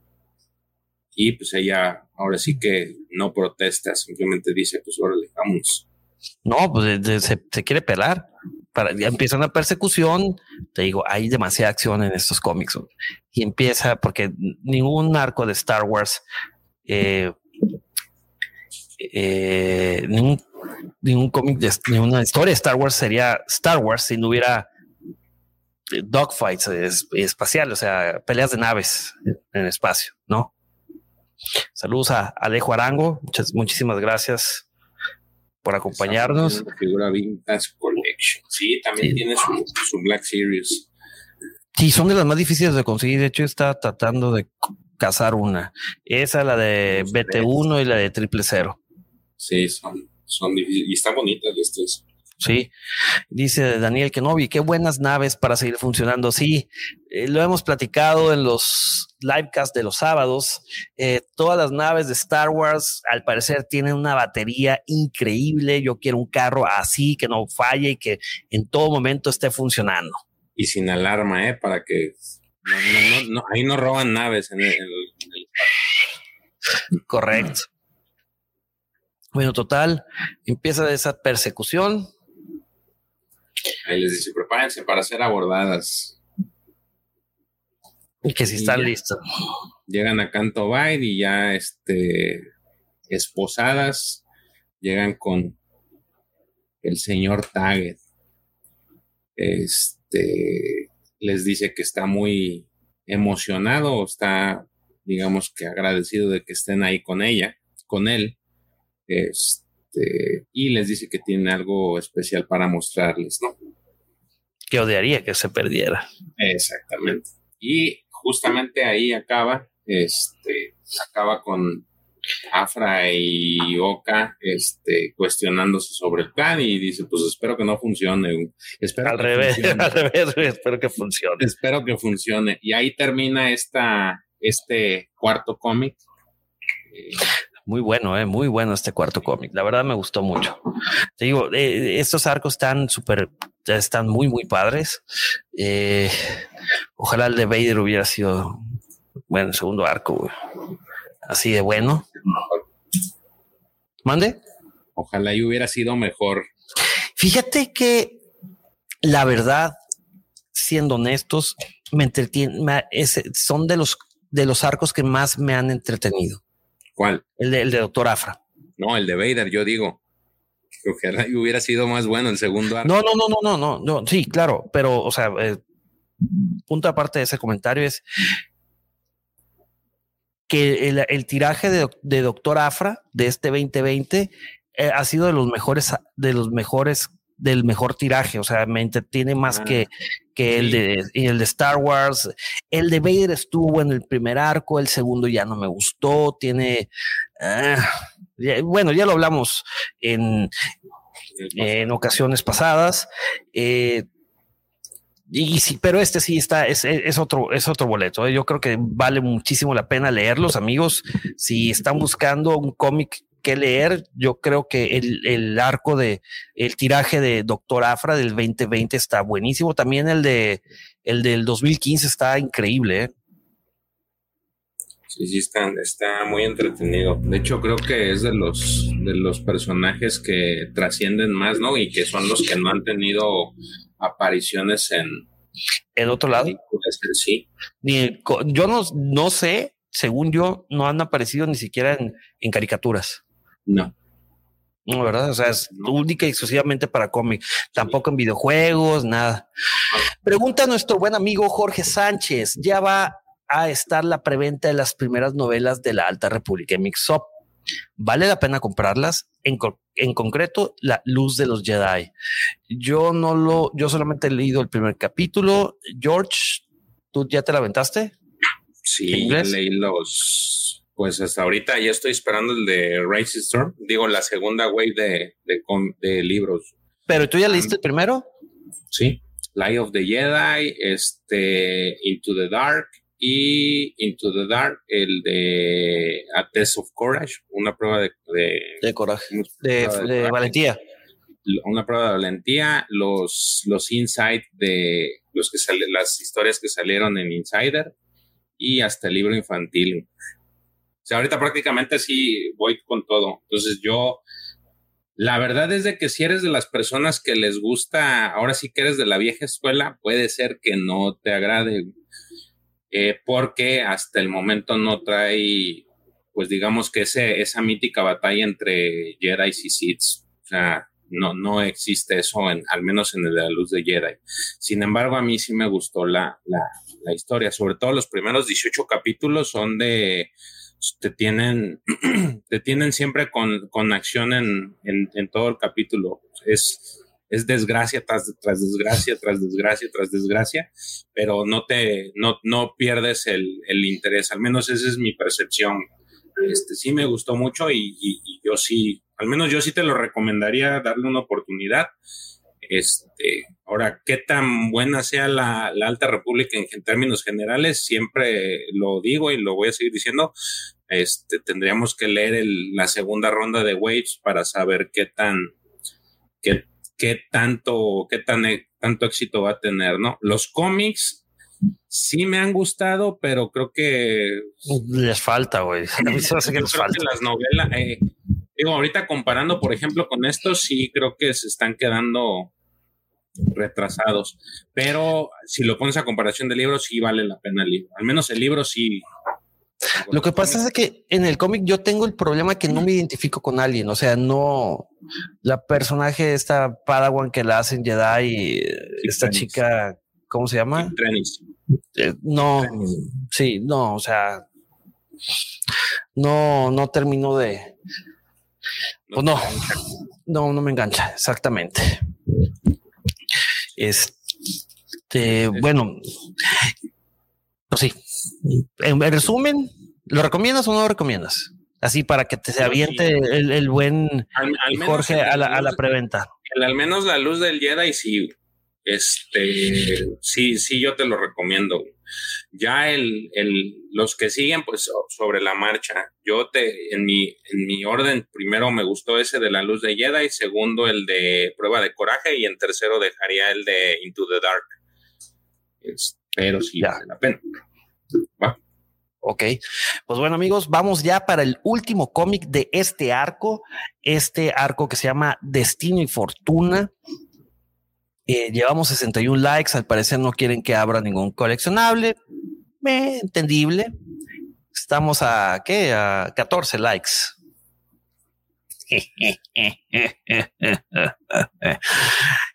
y pues ella ahora sí que no protesta, simplemente dice, pues órale, vamos. No, pues se quiere pelar ya empieza una persecución. Te digo, hay demasiada acción en estos cómics y empieza porque ningún arco de Star Wars, eh, eh, ningún, ningún cómic de ninguna historia de Star Wars sería Star Wars si no hubiera eh, dogfights espaciales, o sea, peleas de naves en el espacio, no? Saludos a Alejo Arango, muchas, muchísimas gracias por acompañarnos. Figura Vintage Collection. Sí, también tiene su, Black Series. Sí, son de las más difíciles de conseguir. De hecho, está tratando de cazar una. Esa, la de BT1 y la de Triple Cero. Sí, son, son difíciles. Y están bonitas estas. Sí, dice Daniel que no vi qué buenas naves para seguir funcionando. Sí, eh, lo hemos platicado en los livecasts de los sábados. Eh, todas las naves de Star Wars, al parecer, tienen una batería increíble. Yo quiero un carro así, que no falle y que en todo momento esté funcionando. Y sin alarma, ¿eh? Para que ahí no roban naves en el, Correcto. Bueno, total, empieza esa persecución. Ahí les dice, prepárense para ser abordadas. Y que si están listos. Llegan a Canto Bay y ya este, esposadas llegan con el señor Taggett. Este les dice que está muy emocionado, está, digamos que agradecido de que estén ahí con ella, con él. Este, y les dice que tiene algo especial para mostrarles, ¿no? Que odiaría que se perdiera. Exactamente. Y justamente ahí acaba, este, acaba con Afra y Oka este, cuestionándose sobre el plan y dice, pues espero que no funcione. Espero al revés, *laughs* al revés, espero que funcione. Espero que funcione. Y ahí termina esta, este cuarto cómic. Muy bueno, eh, muy bueno este cuarto cómic. La verdad me gustó mucho. Te digo, eh, estos arcos están súper, están muy, muy padres. Eh, ojalá el de Vader hubiera sido, bueno, el segundo arco, así de bueno. ¿Mande? Ojalá y hubiera sido mejor. Fíjate que la verdad, siendo honestos, me entretiene, son de los, de los arcos que más me han entretenido. ¿Cuál? El de, el de Doctor Afra. No, el de Vader, yo digo. Ojalá hubiera sido más bueno el segundo arco. No, no, no, no, no, no, no. Sí, claro, pero, o sea, eh, punto aparte de ese comentario es que el, tiraje de, Doctor Afra de este 2020 eh, ha sido de los mejores, de los mejores, del mejor tiraje. O sea, me entretiene más que, ah, que el, de, el de Star Wars. El de Vader estuvo en el primer arco, el segundo ya no me gustó. Tiene, ah, bueno, ya lo hablamos en, en ocasiones pasadas. Eh, y sí, pero este sí está, es, es, otro, es otro boleto. ¿eh? Yo creo que vale muchísimo la pena leerlos, amigos. Si están buscando un cómic que leer, yo creo que el, el, arco de el tiraje de Doctor Afra del 2020 está buenísimo. También el de el del 2015 está increíble. ¿eh? Sí, sí, está, está muy entretenido. De hecho, creo que es de los, de los personajes que trascienden más, ¿no? Y que son los que no han tenido apariciones en... ¿En otro lado? Sí. Ni, yo no, no sé, según yo, no han aparecido ni siquiera en, en caricaturas. No. No, ¿verdad? O sea, es única y exclusivamente para cómic. Tampoco en videojuegos, nada. Pregunta a nuestro buen amigo Jorge Sánchez. Ya va a estar la preventa de las primeras novelas de la Alta República en Mixup. ¿Vale la pena comprarlas? En, en, concreto, La Luz de los Jedi. Yo no lo, yo solamente he leído el primer capítulo. George, ¿tú ya te la aventaste? Sí, leí los, pues hasta ahorita ya estoy esperando el de Race Storm, digo la segunda wave de, de, de libros. ¿Pero tú ya leíste el primero? Sí, Light of the Jedi, este, Into the Dark, y Into the Dark, el de A Test of Courage, una prueba de, de, coraje, de, valentía. Una prueba de valentía, los, los Inside de los que salen, las historias que salieron en Insider y hasta el libro infantil. Sea, ahorita prácticamente sí voy con todo. Entonces yo, la verdad es de que si eres de las personas que les gusta, ahora sí que eres de la vieja escuela, puede ser que no te agrade eh, porque hasta el momento no trae, pues digamos que ese, esa mítica batalla entre Jedi y Sith. O sea, no, no existe eso, en, al menos en el de la luz de Jedi. Sin embargo, a mí sí me gustó la, la, la historia, sobre todo los primeros 18 capítulos son de, te tienen, *clears throat* te tienen siempre con, con acción en, en, todo el capítulo. Es, es desgracia tras, tras desgracia, tras desgracia, tras desgracia, pero no te, no, no pierdes el, el interés, al menos esa es mi percepción. Este, sí me gustó mucho y, yo sí, al menos yo sí te lo recomendaría darle una oportunidad. Este, ahora, qué tan buena sea la, Alta República en, términos generales, siempre lo digo y lo voy a seguir diciendo. Este, tendríamos que leer la segunda ronda de Waves para saber qué tan, qué, qué tanto, qué tan, tanto éxito va a tener, ¿no? Los cómics sí me han gustado, pero creo que les falta, güey. *laughs* A mí se hace que les falta. las novelas, eh, digo, ahorita comparando, por ejemplo, con estos, sí creo que se están quedando retrasados. Pero si lo pones a comparación de libros, sí vale la pena el libro. Al menos el libro sí. Lo que pasa es que en el cómic yo tengo el problema que no me identifico con alguien. O sea, no la personaje, esta Padawan que la hacen Jedi, esta chica, ¿cómo se llama? Eh, no, sí, no, o sea, no, no termino de. Pues no, no, no me engancha, exactamente. Este, bueno, pues sí. En, resumen, ¿lo recomiendas o no lo recomiendas? Así para que te se aviente el, buen Jorge a la, a la preventa. al menos la luz del Jedi sí, este, sí, sí, yo te lo recomiendo. Ya el, el, los que siguen, pues sobre la marcha. Yo te, en mi, en mi orden, primero me gustó ese de la luz de Jedi, segundo el de prueba de coraje y en tercero dejaría el de Into the Dark. pero sí vale la pena. Va. Ok, pues bueno amigos, vamos ya para el último cómic de este arco, este arco que se llama Destino y Fortuna. Eh, llevamos 61 likes, al parecer no quieren que abra ningún coleccionable. Eh, entendible. Estamos a, ¿qué? A 14 likes. *laughs*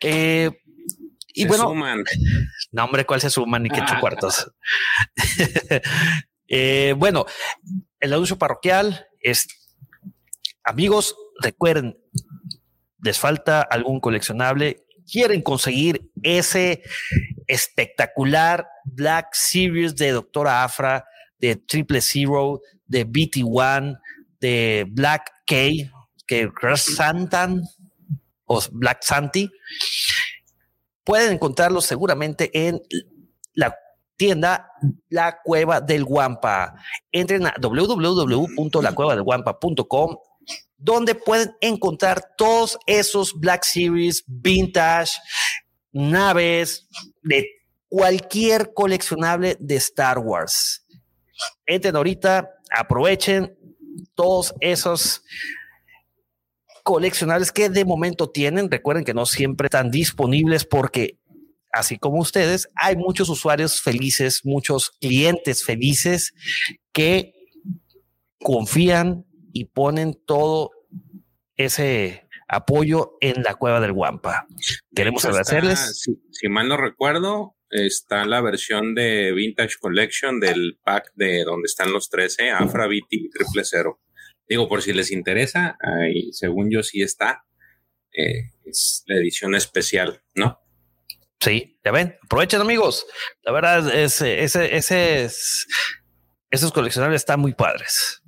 eh, y bueno, suman. no hombre, ¿cuál se suman? Ni que ocho cuartos. *laughs* eh, bueno, el anuncio parroquial es, amigos, recuerden, les falta algún coleccionable quieren conseguir ese espectacular Black Series de Doctora Afra, de Triple Zero, de BT1, de Black K, que Santan o Black Santi, pueden encontrarlos seguramente en la tienda La Cueva del Guampa. Entren a www.lacuevadelguampa.com donde pueden encontrar todos esos Black Series, vintage, naves, de cualquier coleccionable de Star Wars. Entren ahorita, aprovechen todos esos coleccionables que de momento tienen. Recuerden que no siempre están disponibles porque así como ustedes, hay muchos usuarios felices, muchos clientes felices que confían y ponen todo ese apoyo en la cueva del Guampa. Queremos agradecerles. si, mal no recuerdo, está la versión de Vintage Collection del pack de donde están los 13, Afra, BT y Triple Cero. Digo, por si les interesa, ahí, según yo sí está. Eh, es la edición especial, ¿no? Sí, ya ven, aprovechen amigos. La verdad es, ese, ese, esos coleccionables están muy padres.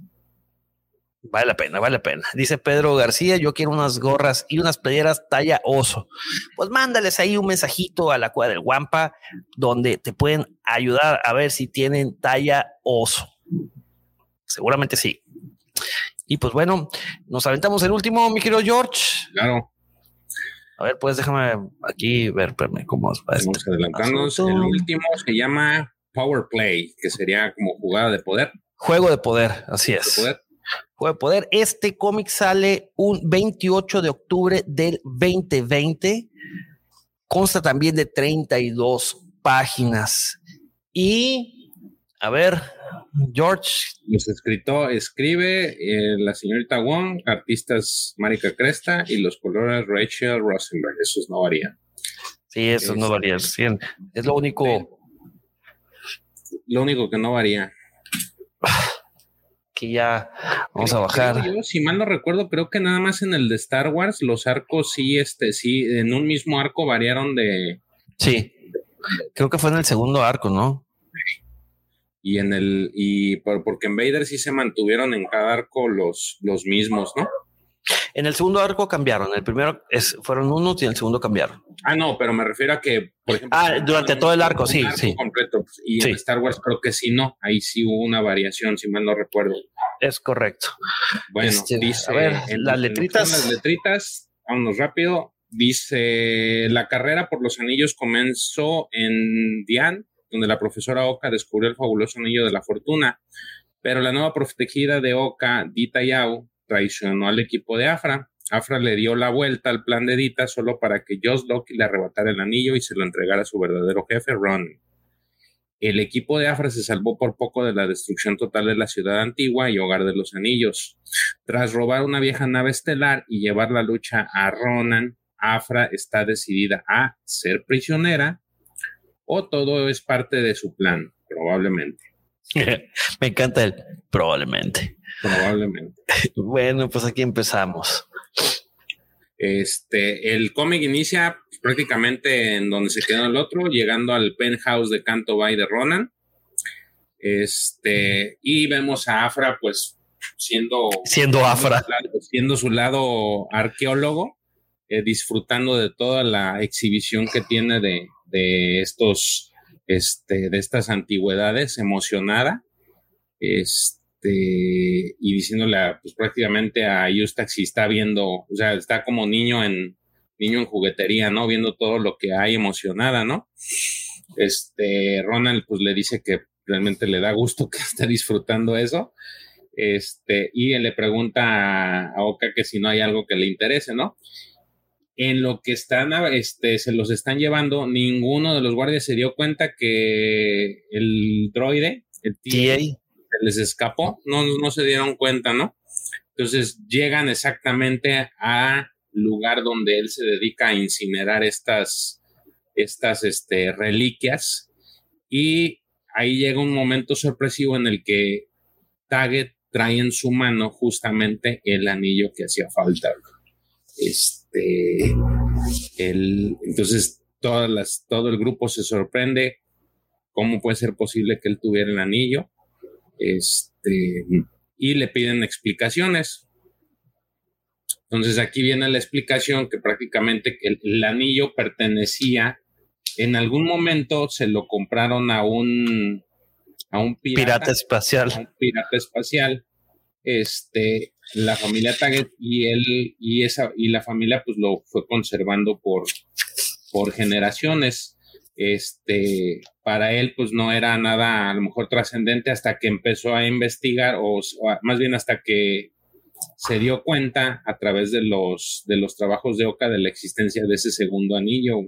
Vale la pena, vale la pena. Dice Pedro García, yo quiero unas gorras y unas playeras talla oso. Pues mándales ahí un mensajito a la cueva del Guampa donde te pueden ayudar a ver si tienen talla oso. Seguramente sí. Y pues bueno, nos aventamos el último, mi querido George. Claro. A ver, pues déjame aquí ver, cómo va Vamos este adelantarnos. El último se llama Power Play, que sería como jugada de poder. Juego de poder, así es. poder de poder. Este cómic sale un 28 de octubre del 2020. Consta también de 32 páginas. Y, a ver, George. Los escrito, escribe eh, la señorita Wong, artistas Marika Cresta y los colores Rachel Rosenberg. Esos no varían. Sí, esos no varían. es lo único. Lo único que no varía ya vamos a bajar. si mal no recuerdo, creo que nada más en el de Star Wars los arcos sí, este, sí, en un mismo arco variaron de. Sí, creo que fue en el segundo arco, ¿no? Y en el, y por, porque en Vader sí se mantuvieron en cada arco los, los mismos, ¿no? En el segundo arco cambiaron. El primero es, fueron unos y en el segundo cambiaron. Ah, no, pero me refiero a que, por ejemplo. Ah, durante todo el arco, sí, sí. Completo, pues, y en Star Wars creo que sí, no. Ahí sí hubo una variación, si mal no recuerdo. Es correcto. Bueno, este, dice. A ver, en, las letritas. las letritas, vámonos rápido. Dice: La carrera por los anillos comenzó en Dian, donde la profesora Oka descubrió el fabuloso anillo de la fortuna. Pero la nueva protegida de Oka, Dita Yao, traicionó al equipo de Afra. Afra le dio la vuelta al plan de Dita solo para que Joss Loki le arrebatara el anillo y se lo entregara a su verdadero jefe, Ron. El equipo de Afra se salvó por poco de la destrucción total de la ciudad antigua y hogar de los anillos. Tras robar una vieja nave estelar y llevar la lucha a Ronan, Afra está decidida a ser prisionera o todo es parte de su plan, probablemente. *laughs* Me encanta el probablemente. Probablemente. *laughs* bueno, pues aquí empezamos. Este, el cómic inicia prácticamente en donde se quedó el otro, llegando al penthouse de Canto Bay de Ronan. Este, y vemos a Afra, pues, siendo. Siendo Afra. Siendo su lado arqueólogo, eh, disfrutando de toda la exhibición que tiene de, de estos este, de estas antigüedades, emocionada, este, y diciéndole pues prácticamente a Eustax si está viendo, o sea, está como niño en, niño en juguetería, ¿no? Viendo todo lo que hay emocionada, ¿no? Este, Ronald pues le dice que realmente le da gusto que *laughs* esté disfrutando eso. Este, y él le pregunta a Oka que si no hay algo que le interese, ¿no? en lo que están, este, se los están llevando, ninguno de los guardias se dio cuenta que el droide, el TA, se les escapó, no, no se dieron cuenta, ¿no? Entonces llegan exactamente a lugar donde él se dedica a incinerar estas, estas este, reliquias y ahí llega un momento sorpresivo en el que Taget trae en su mano justamente el anillo que hacía falta. Este, el, entonces todas las, todo el grupo se sorprende cómo puede ser posible que él tuviera el anillo. Este, y le piden explicaciones. Entonces aquí viene la explicación que prácticamente el, el anillo pertenecía, en algún momento se lo compraron a un, a un pirata, espacial. un pirata espacial. Este, la familia Taggett y él y esa y la familia pues lo fue conservando por por generaciones este para él pues no era nada a lo mejor trascendente hasta que empezó a investigar o, más bien hasta que se dio cuenta a través de los de los trabajos de Oka de la existencia de ese segundo anillo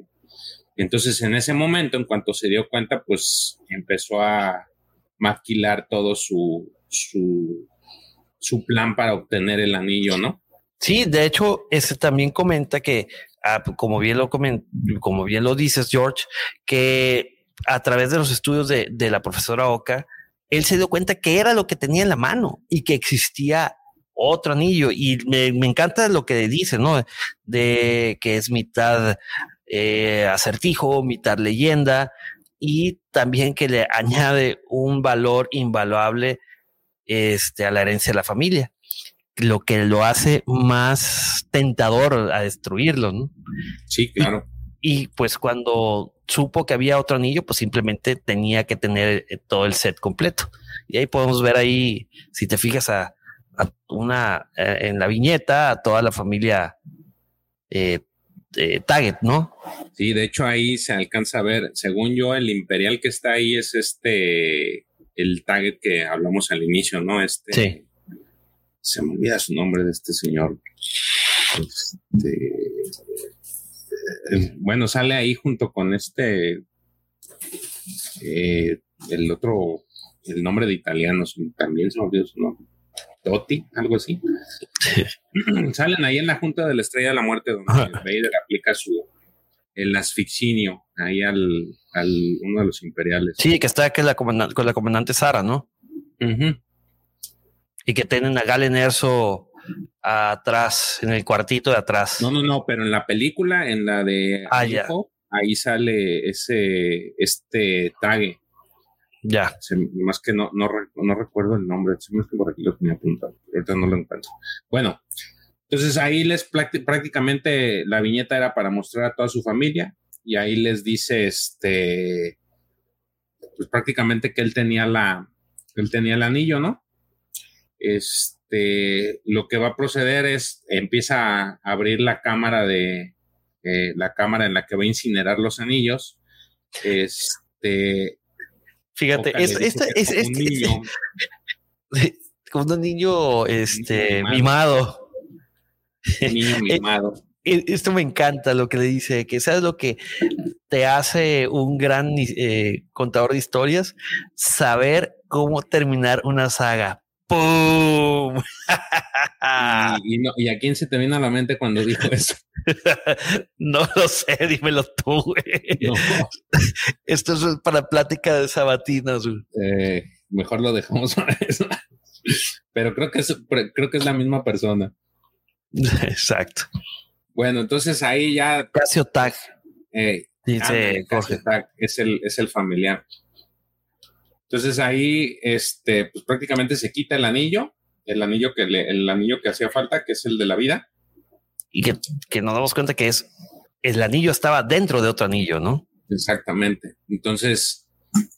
entonces en ese momento en cuanto se dio cuenta pues empezó a maquilar todo su su su plan para obtener el anillo, ¿no? Sí, de hecho, ese también comenta que, ah, como bien lo como bien lo dices, George, que a través de los estudios de, la profesora Oka, él se dio cuenta que era lo que tenía en la mano y que existía otro anillo. Y me, encanta lo que dice, ¿no? De que es mitad eh, acertijo, mitad leyenda y también que le añade un valor invaluable este, a la herencia de la familia, lo que lo hace más tentador a destruirlo, ¿no? Sí, claro. Y, pues cuando supo que había otro anillo, pues simplemente tenía que tener eh, todo el set completo. Y ahí podemos ver ahí, si te fijas a, una eh, en la viñeta, a toda la familia eh, Target, ¿no? Sí, de hecho ahí se alcanza a ver, según yo, el imperial que está ahí es este el target que hablamos al inicio, ¿no? Este, sí. Se me olvida su nombre de este señor. Este, bueno, sale ahí junto con este, eh, el otro, el nombre de italiano, también se me olvidó su nombre. Totti, algo así. *laughs* Salen ahí en la Junta de la Estrella de la Muerte, donde Vader aplica su, el asfixinio ahí al, al, uno de los imperiales. Sí, que está aquí la con la comandante Sara, ¿no? Y que tienen a Galen Erso atrás, en el cuartito de atrás. No, no, no, pero en la película, en la de ah, ahí sale ese, este tague. Ya. más que no, no, no recuerdo el nombre, más que por aquí lo tenía apuntado, ahorita no lo encuentro. Bueno, Entonces ahí les prácticamente la viñeta era para mostrar a toda su familia y ahí les dice este pues prácticamente que él tenía la él tenía el anillo, ¿no? Este lo que va a proceder es empieza a abrir la cámara de eh, la cámara en la que va a incinerar los anillos. Este fíjate, es, es, es, *laughs* un niño. como un niño este mimado. Niño *laughs* mimado. E, esto me encanta lo que le dice, que sabes lo que te hace un gran eh, contador de historias, saber cómo terminar una saga. ¡Pum! y, a quién se te viene a la mente cuando dijo eso? *laughs* no lo sé, dímelo tú. Esto es para plática de sabatinas. Eh, mejor lo dejamos para eso. Pero creo que es, creo que es la misma persona. Exacto. Bueno, entonces ahí ya. Casio Tag. Eh, dice Jorge. Tag es el, es el familiar. Entonces ahí, este, pues prácticamente se quita el anillo, el anillo que le, el anillo que hacía falta, que es el de la vida. Y que, que nos damos cuenta que es el anillo estaba dentro de otro anillo, ¿no? Exactamente. Entonces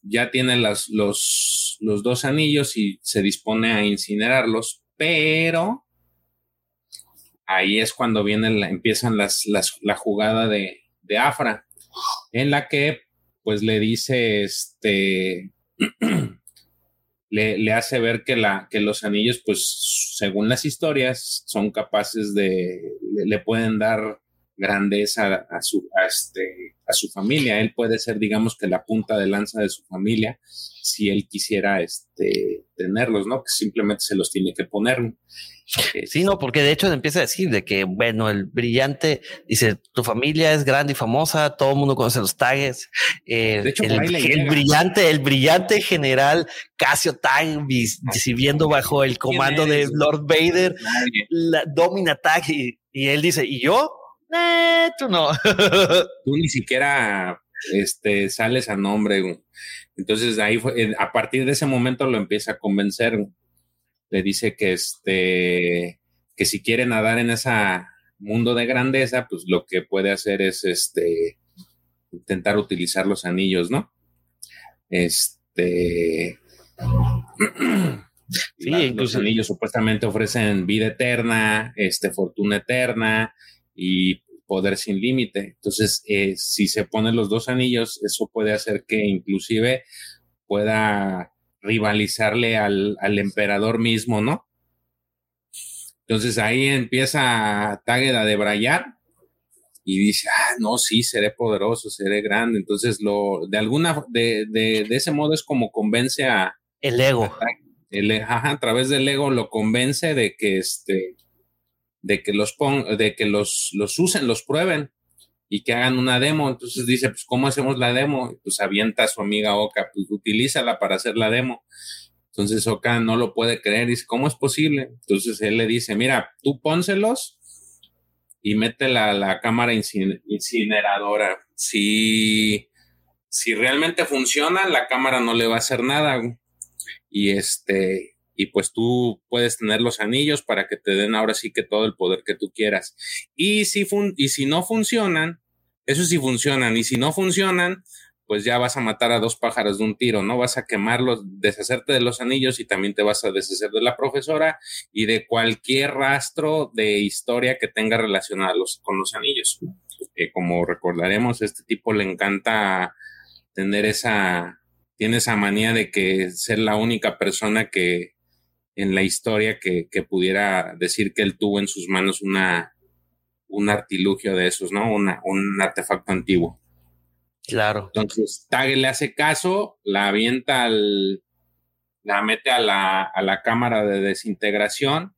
ya tiene las, los, los dos anillos y se dispone a incinerarlos, pero ahí es cuando vienen, empiezan las, la jugada de, de Afra, en la que pues le dice, este, *clears throat* le, hace ver que, la, que los anillos, pues según las historias, son capaces de, le, pueden dar grandeza a su, a, este, a su familia. Él puede ser, digamos, que la punta de lanza de su familia si él quisiera este, tenerlos, ¿no? Que simplemente se los tiene que poner. Sí, no, porque de hecho empieza a decir de que, bueno, el brillante dice, tu familia es grande y famosa, todo el mundo conoce los tags. Eh, de hecho, el, brillante, el brillante general Casio Tag, sirviendo bajo el comando de Lord Vader, la Domina Tag, y, él dice, ¿y yo? Eh, tú no. *laughs* tú ni siquiera este, sales a nombre. Entonces ahí fue, a partir de ese momento lo empieza a convencer le dice que este que si quiere nadar en ese mundo de grandeza, pues lo que puede hacer es este intentar utilizar los anillos, ¿no? Este sí, los anillos supuestamente ofrecen vida eterna, este fortuna eterna y poder sin límite. Entonces, eh, si se ponen los dos anillos, eso puede hacer que inclusive pueda rivalizarle al, al emperador mismo, ¿no? Entonces ahí empieza Taged a debrayar y dice, ah, no, sí, seré poderoso, seré grande. Entonces, lo, de alguna, de, de, de ese modo es como convence a... El ego. el, ajá, a través del ego lo convence de que este, de que los pon, de que los, los usen, los prueben y que hagan una demo. Entonces dice, pues, ¿cómo hacemos la demo? pues avienta a su amiga Oka, pues utilízala para hacer la demo. Entonces Oka no lo puede creer, dice, ¿cómo es posible? Entonces él le dice, mira, tú pónselos y mete la, cámara incineradora. Si, si realmente funciona, la cámara no le va a hacer nada. Y este, y pues tú puedes tener los anillos para que te den ahora sí que todo el poder que tú quieras. Y si, y si no funcionan, eso sí funcionan, y si no funcionan, pues ya vas a matar a dos pájaros de un tiro, ¿no? Vas a quemarlos, deshacerte de los anillos y también te vas a deshacer de la profesora y de cualquier rastro de historia que tenga relacionada con los anillos. que como recordaremos, este tipo le encanta tener esa, tiene esa manía de que ser la única persona que, en la historia que, pudiera decir que él tuvo en sus manos una, un artilugio de esos, ¿no? Una, un artefacto antiguo. Claro. Entonces, Tage le hace caso, la avienta al, la mete a la, a la cámara de desintegración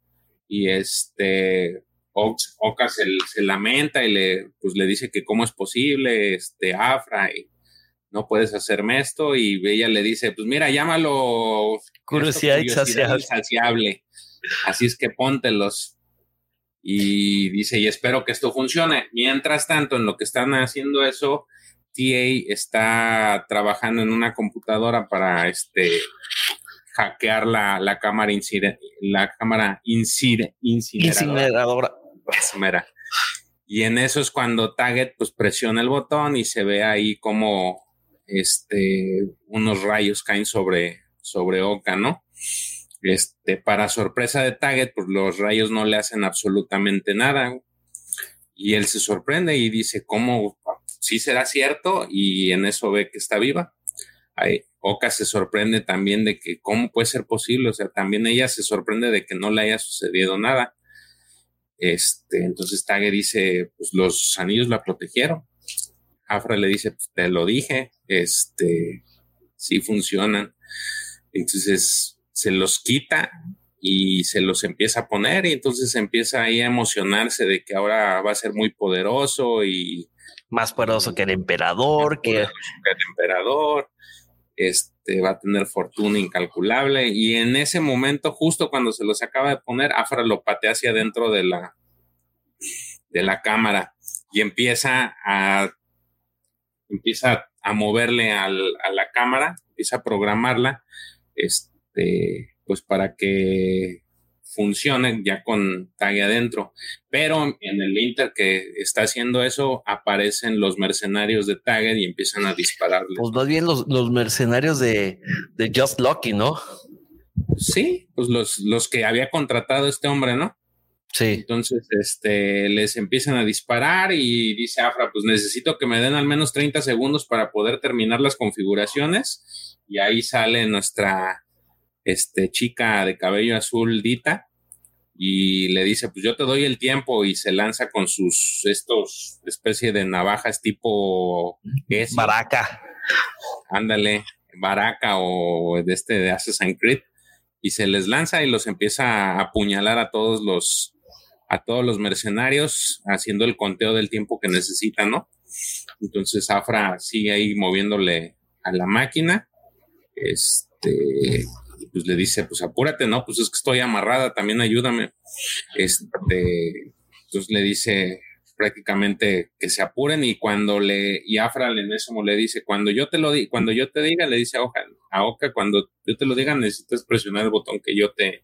y este, Oka se, se, lamenta y le, pues le dice que cómo es posible, este, Afra, y no puedes hacerme esto, y ella le dice, pues mira, llámalo curiosidad, insaciable. Así es que póntelos. Y dice, y espero que esto funcione. Mientras tanto, en lo que están haciendo eso, TA está trabajando en una computadora para este hackear la, la cámara, la cámara incineradora. mera. Y en eso es cuando Target pues presiona el botón y se ve ahí como este unos rayos caen sobre sobre Oka, ¿no? Este, para sorpresa de Target, pues los rayos no le hacen absolutamente nada. Y él se sorprende y dice, ¿cómo? ¿Sí será cierto? Y en eso ve que está viva. Oka se sorprende también de que, ¿cómo puede ser posible? O sea, también ella se sorprende de que no le haya sucedido nada. Este, entonces Tage dice, pues los anillos la protegieron. Afra le dice, pues te lo dije, este, sí funcionan. Entonces se los quita y se los empieza a poner y entonces empieza ahí a emocionarse de que ahora va a ser muy poderoso y más poderoso que el emperador, que... el emperador, este va a tener fortuna incalculable y en ese momento justo cuando se los acaba de poner Afra lo patea hacia adentro de la de la cámara y empieza a empieza a moverle a la cámara, empieza a programarla este, pues para que funcione ya con tag adentro. Pero en el Inter que está haciendo eso, aparecen los mercenarios de Tagger y empiezan a dispararle. Pues más bien los, los mercenarios de, de, Just Lucky, ¿no? Sí, pues los, los que había contratado este hombre, ¿no? Sí. Entonces, este, les empiezan a disparar y dice Afra, pues necesito que me den al menos 30 segundos para poder terminar las configuraciones. Y ahí sale nuestra este, chica de cabello azul, Dita, y le dice, pues yo te doy el tiempo y se lanza con sus, estos, especie de navajas tipo... Baraca. Ándale, Baraca o de este de Assassin's Creed, y se les lanza y los empieza a apuñalar a todos los, a todos los mercenarios, haciendo el conteo del tiempo que necesitan, ¿no? Entonces Afra sigue ahí moviéndole a la máquina. Este, pues le dice, pues apúrate, ¿no? Pues es que estoy amarrada, también ayúdame. Este, entonces le dice prácticamente que se apuren y cuando le, y Afra en eso le dice, cuando yo te lo di, cuando yo te diga, le dice a Oka, a Oka, cuando yo te lo diga, necesitas presionar el botón que yo te,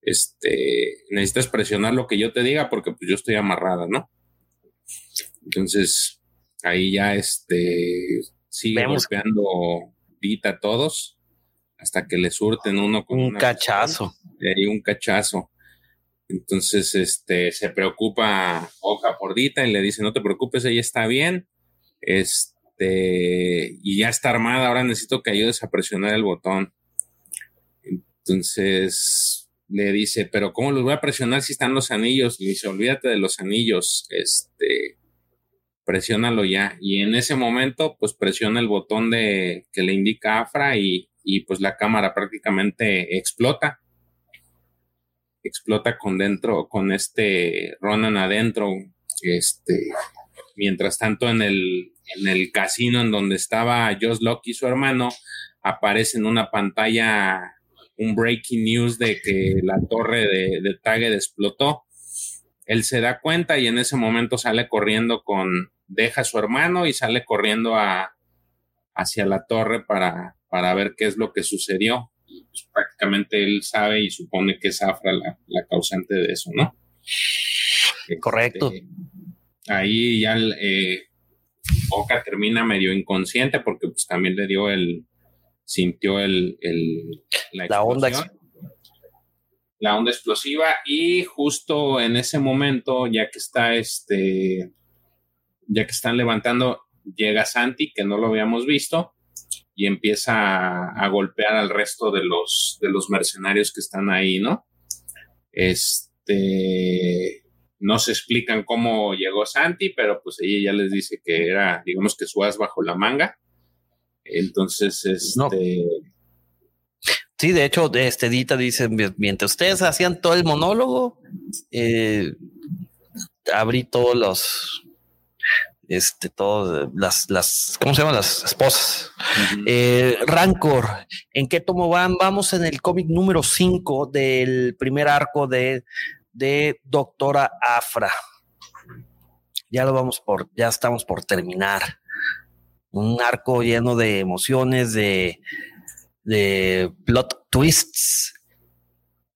este, necesitas presionar lo que yo te diga porque pues yo estoy amarrada, ¿no? Entonces, ahí ya, este, sigue golpeando A todos hasta que le surten uno con un cachazo. Y un cachazo. Entonces, este, se preocupa Oka por Dita y le dice, no te preocupes, ella está bien. Este, y ya está armada, ahora necesito que ayudes a presionar el botón. Entonces, le dice, pero ¿cómo los voy a presionar si están los anillos? Le dice, olvídate de los anillos, este, presiónalo ya. Y en ese momento, pues presiona el botón de que le indica Afra y y pues la cámara prácticamente explota. Explota con dentro, con este Ronan adentro. Este, mientras tanto, en el, en el casino en donde estaba Josh Locke y su hermano, aparece en una pantalla un breaking news de que la torre de, de Target explotó. Él se da cuenta y en ese momento sale corriendo con, deja a su hermano y sale corriendo a, hacia la torre para, para ver qué es lo que sucedió. Pues, prácticamente él sabe y supone que es Afra la, causante de eso, ¿no? Correcto. Este, ahí ya eh, Oka termina medio inconsciente porque pues también le dio el, sintió el, la, onda la onda explosiva y justo en ese momento ya que está este ya que están levantando llega Santi que no lo habíamos visto y empieza a, golpear al resto de los, de los mercenarios que están ahí, ¿no? Este, no se explican cómo llegó Santi, pero pues ella ya les dice que era, digamos que su as bajo la manga. Entonces, este... Sí, de hecho, este Dita dice, mientras ustedes hacían todo el monólogo, eh, abrí todos los, este, todo, las, las, ¿cómo se llaman? Las esposas. Eh, Rancor, ¿en qué tomo van? Vamos en el cómic número 5 del primer arco de, de Doctora Afra. Ya lo vamos por, ya estamos por terminar. Un arco lleno de emociones, de, de plot twists,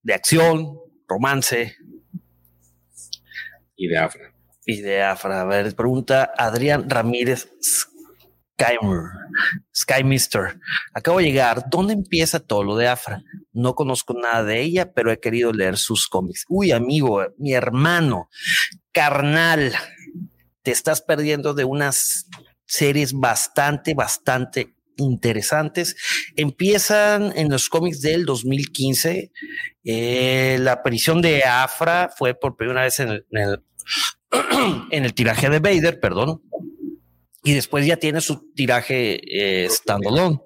de acción, romance. y de Afra. Y de Afra. A ver, pregunta Adrián Ramírez Sky Mister. Acabo de llegar. ¿Dónde empieza todo lo de Afra? No conozco nada de ella, pero he querido leer sus cómics. Uy, amigo, mi hermano, carnal, te estás perdiendo de unas series bastante, bastante interesantes. Empiezan en los cómics del 2015. Eh, la aparición de Afra fue por primera vez en el, *clears throat* en el tiraje de Vader, perdón y después ya tiene su tiraje eh, standalone.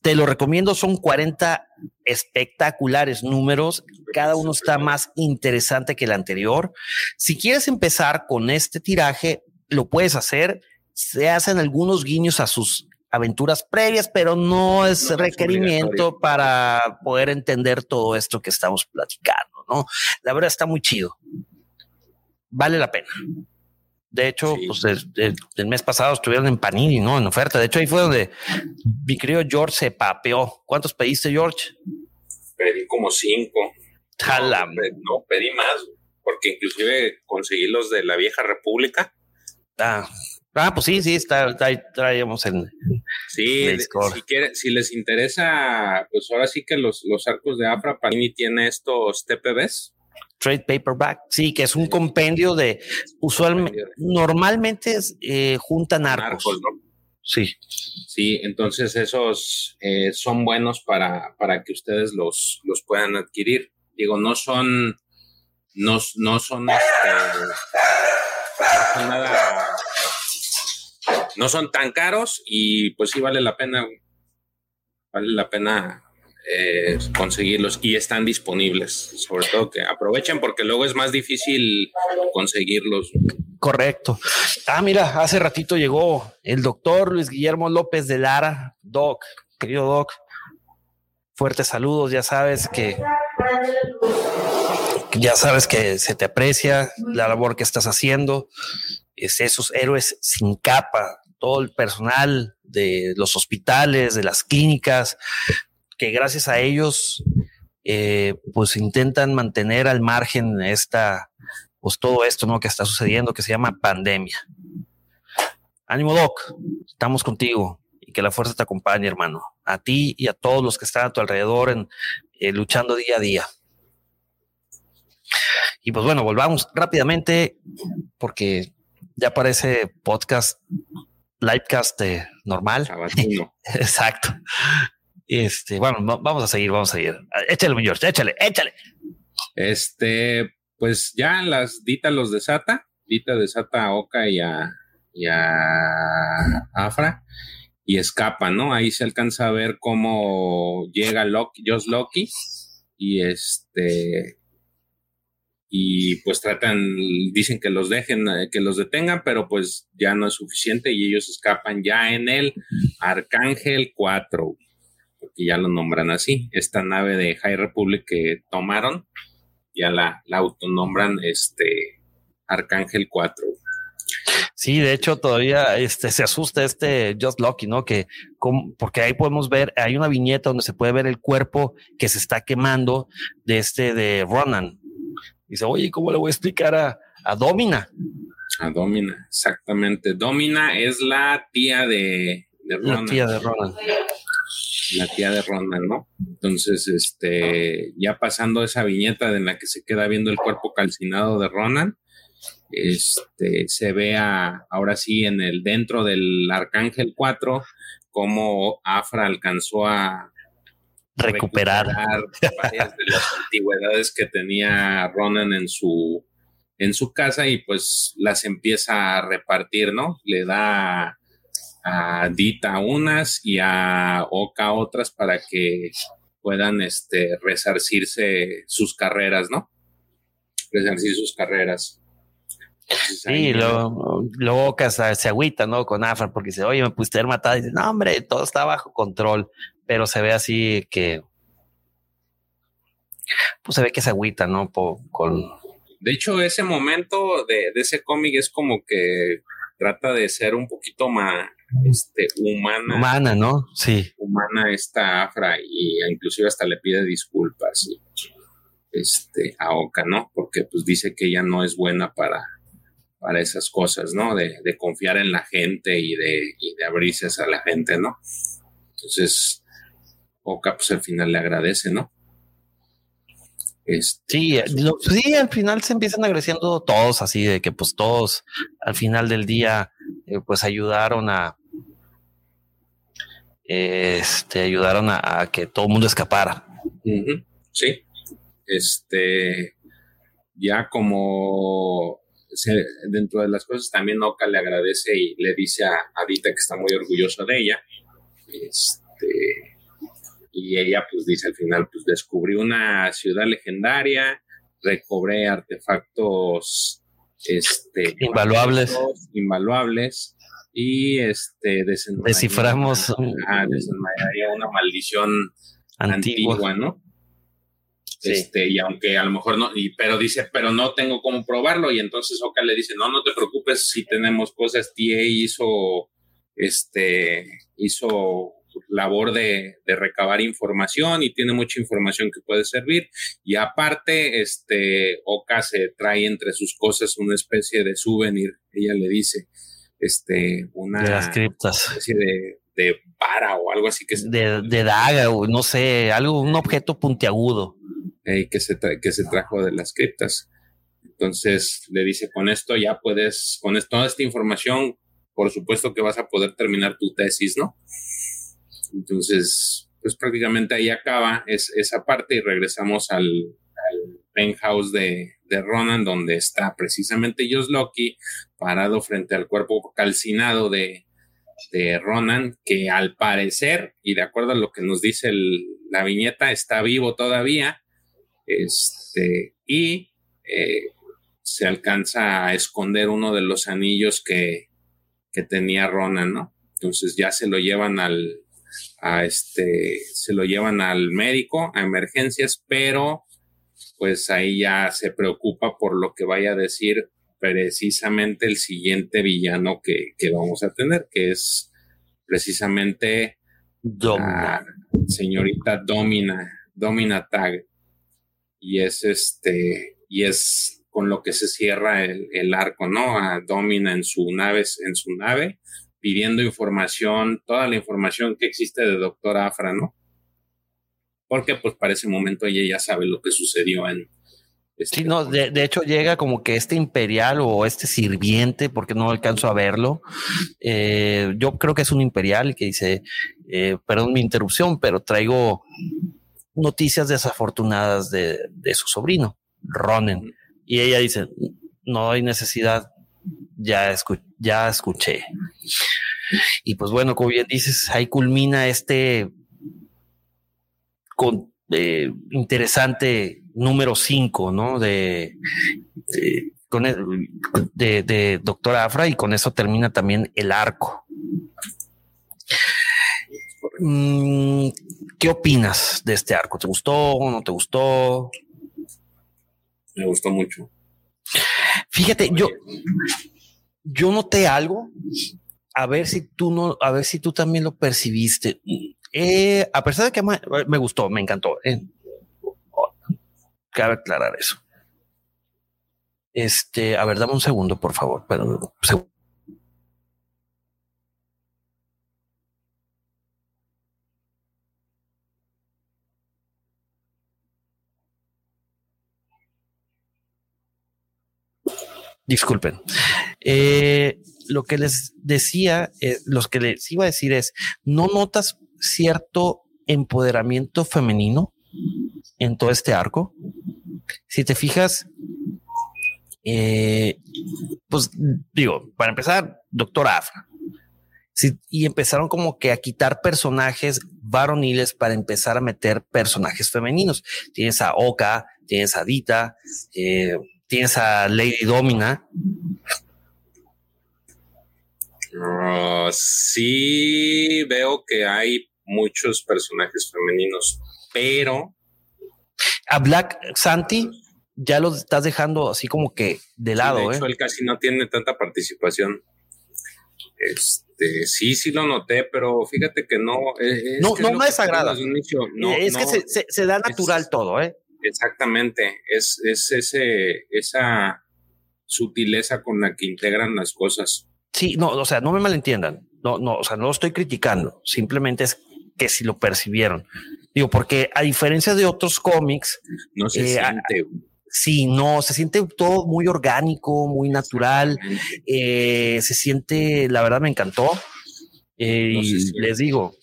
Te lo recomiendo, son 40 espectaculares números, cada uno está más interesante que el anterior. Si quieres empezar con este tiraje, lo puedes hacer. Se hacen algunos guiños a sus aventuras previas, pero no es requerimiento para poder entender todo esto que estamos platicando, ¿no? La verdad está muy chido. Vale la pena. De hecho, pues el mes pasado estuvieron en Panini, ¿no? En oferta. De hecho, ahí fue donde mi querido George se papeó. ¿Cuántos pediste, George? Pedí como cinco. No, pedí más, porque inclusive conseguí los de la vieja república. Ah, ah pues sí, sí, está, traíamos en. Sí, si, quiere, si les interesa, pues ahora sí que los, los arcos de Afra, Panini tiene estos TPBs Trade Paperback, sí, que es un compendio de usualmente, normalmente eh, juntan arcos. Sí. Sí, entonces esos eh, son buenos para, para que ustedes los, los puedan adquirir. Digo, no son, no, no son, este, no son nada, no son tan caros y pues sí vale la pena, vale la pena eh, conseguirlos y están disponibles. Sobre todo que aprovechen porque luego es más difícil conseguirlos. Correcto. Ah, mira, hace ratito llegó el doctor Luis Guillermo López de Lara, Doc, querido Doc. Fuertes saludos, ya sabes que ya sabes que se te aprecia la labor que estás haciendo. Es esos héroes sin capa, todo el personal de los hospitales, de las clínicas, que gracias a ellos, eh, pues intentan mantener al margen esta, pues todo esto, ¿no? Que está sucediendo, que se llama pandemia. Ánimo, Doc, estamos contigo y que la fuerza te acompañe, hermano. A ti y a todos los que están a tu alrededor eh, luchando día a día. Y pues bueno, volvamos rápidamente porque ya parece podcast, livecast normal. *laughs* Exacto. Este, bueno, vamos a seguir, vamos a seguir. Échale, mi George, échale, échale. Este, pues ya las Dita los desata. Dita desata a Oka y a, y a Afra y escapa, ¿no? Ahí se alcanza a ver cómo llega Loki, Josh Loki y este y pues tratan, dicen que los dejen, que los detengan, pero pues ya no es suficiente y ellos escapan ya en el Arcángel 4 porque ya lo nombran así. Esta nave de High Republic que tomaron, ya la, la autonombran este Arcángel 4. Sí, de hecho todavía este, se asusta este Just Lucky, ¿no? Que porque ahí podemos ver, hay una viñeta donde se puede ver el cuerpo que se está quemando de este de Ronan. Dice, oye, ¿cómo le voy a explicar a, a Domina? A Domina, exactamente. Domina es la tía de, de Ronan. La tía de Ronan la tía de Ronan, ¿no? Entonces, este, ya pasando esa viñeta en la que se queda viendo el cuerpo calcinado de Ronan, este, se ve ahora sí en el dentro del Arcángel 4 cómo Afra alcanzó a recuperar, varias de las antigüedades que tenía Ronan en su en su casa y pues las empieza a repartir, ¿no? Le da a Dita unas y a Oka otras para que puedan este, resarcirse sus carreras, ¿no? Resarcir sus carreras. sí, luego, Oka se agüita, ¿no? Con Afra porque dice, oye, me pudiste haber matado. Y dice, no, hombre, todo está bajo control, pero se ve así que, pues se ve que se agüita, ¿no? con... De hecho, ese momento de, de ese cómic es como que trata de ser un poquito más este, humana. Humana, ¿no? Sí. Humana esta Afra y inclusive hasta le pide disculpas. este, a Oka, ¿no? Porque pues dice que ella no es buena para, para esas cosas, ¿no? De, confiar en la gente y de, y de abrirse a la gente, ¿no? Entonces, Oka pues al final le agradece, ¿no? Este, sí, sí, al final se empiezan agradeciendo todos así de que pues todos al final del día eh, pues ayudaron a este ayudaron a, que todo el mundo escapara. Sí, este ya como dentro de las cosas también Oka le agradece y le dice a Adita que está muy orgulloso de ella. Este y ella pues dice al final, pues descubrí una ciudad legendaria, recobré artefactos este, invaluables. invaluables y este desciframos ah, una maldición antigua, ¿no? Este, y aunque a lo mejor no, y, pero dice, pero no tengo cómo probarlo, y entonces Oka le dice, no, no te preocupes si tenemos cosas, TA hizo, este, hizo labor de, recabar información y tiene mucha información que puede servir. Y aparte, este, Oka se trae entre sus cosas una especie de souvenir, ella le dice, este, una de las criptas. especie de, de vara o algo así que de, de daga o no sé, algo, un objeto puntiagudo. que, se que se trajo de las criptas. Entonces le dice, con esto ya puedes, con toda esta información, por supuesto que vas a poder terminar tu tesis, ¿no? Entonces, pues prácticamente ahí acaba esa parte y regresamos al, penthouse de, Ronan, donde está precisamente Loki parado frente al cuerpo calcinado de, Ronan, que al parecer, y de acuerdo a lo que nos dice la viñeta, está vivo todavía. Este, y eh, se alcanza a esconder uno de los anillos que, que tenía Ronan, ¿no? Entonces ya se lo llevan al, a este, se lo llevan al médico, a emergencias, pero pues ahí ya se preocupa por lo que vaya a decir precisamente el siguiente villano que, vamos a tener, que es precisamente la señorita Domina, Domina Tag. Y es este, y es con lo que se cierra el, el arco, ¿no? A Domina en su nave, en su nave, pidiendo información, toda la información que existe de Doctor Afra, ¿no? Porque pues para ese momento ella ya sabe lo que sucedió en... Este sí, no, de, hecho llega como que este imperial o este sirviente, porque no alcanzo a verlo. Eh, yo creo que es un imperial que dice, eh, perdón mi interrupción, pero traigo noticias desafortunadas de, su sobrino, Ronen. Y ella dice, no hay necesidad, ya, ya escuché. Y pues bueno, como bien dices, ahí culmina este con, eh, interesante número 5, ¿no? De, de, con de, Doctor Afra y con eso termina también el arco. Mm, ¿Qué opinas de este arco? ¿Te gustó o no te gustó? Me gustó mucho. Fíjate, yo, yo noté algo a ver si tú no, a ver si tú también lo percibiste. Eh, a pesar de que me, gustó, me encantó. Eh. Cabe aclarar eso. Este, a ver, dame un segundo, por favor. Pero, Disculpen. Eh, lo que les decía, eh, los que les iba a decir es, ¿no notas cierto empoderamiento femenino en todo este arco? Si te fijas, eh, pues digo, para empezar, Doctor Afra. y empezaron como que a quitar personajes varoniles para empezar a meter personajes femeninos. Tienes a Oka, tienes a Dita, eh, tienes a Lady Domina, Ah, sí veo que hay muchos personajes femeninos, pero... A Black Santi ya lo estás dejando así como que de lado. de hecho, ¿eh? él casi no tiene tanta participación. Este, sí, sí lo noté, pero fíjate que no. no, no me desagrada. es que se, da natural todo, ¿eh? Exactamente, es, es ese, esa sutileza con la que integran las cosas. Sí, no, o sea, no me malentiendan. No, no, o sea, no lo estoy criticando. Simplemente es que si lo percibieron. Digo, porque a diferencia de otros cómics, no se eh, siente. Sí, no, se siente todo muy orgánico, muy natural. Eh, se siente, la verdad me encantó. Eh, y les digo,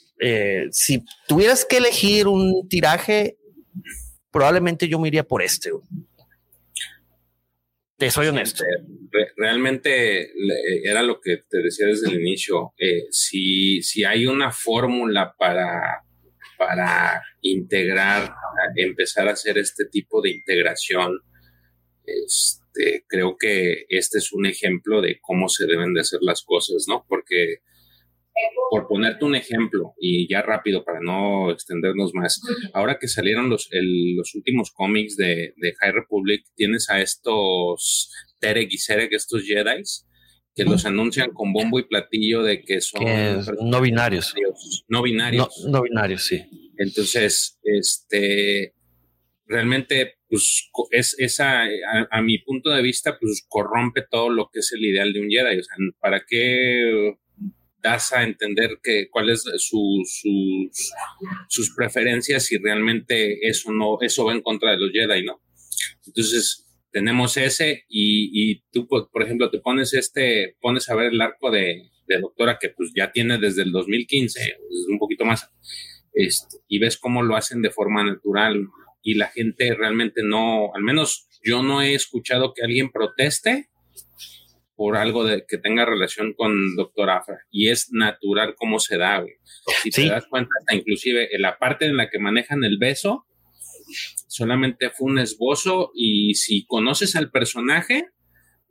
si tuvieras que elegir un tiraje, probablemente yo me iría por este. Te soy honesto. realmente era lo que te decía desde el inicio. Eh, si, si hay una fórmula para, para integrar, empezar a hacer este tipo de integración, este, creo que este es un ejemplo de cómo se deben de hacer las cosas, ¿no? Porque por ponerte un ejemplo, y ya rápido para no extendernos más, ahora que salieron los, los últimos cómics de, High Republic, tienes a estos Terek y Serek, estos Jedi, que los anuncian con bombo y platillo de que son no binarios. No binarios. No, binarios, sí. Entonces, este realmente, pues, es esa, a, mi punto de vista, pues corrompe todo lo que es el ideal de un Jedi. O sea, ¿para qué das a entender que cuáles sus, sus preferencias y realmente eso no, eso va en contra de los Jedi, ¿no? Entonces, tenemos ese y, tú, por ejemplo, te pones este, pones a ver el arco de, Doctora que pues ya tiene desde el 2015, desde un poquito más, este, y ves cómo lo hacen de forma natural y la gente realmente no, al menos yo no he escuchado que alguien proteste por algo de, que tenga relación con Doctor Afra. Y es natural cómo se da, güey. Si te das cuenta, hasta inclusive en la parte en la que manejan el beso, solamente fue un esbozo y si conoces al personaje,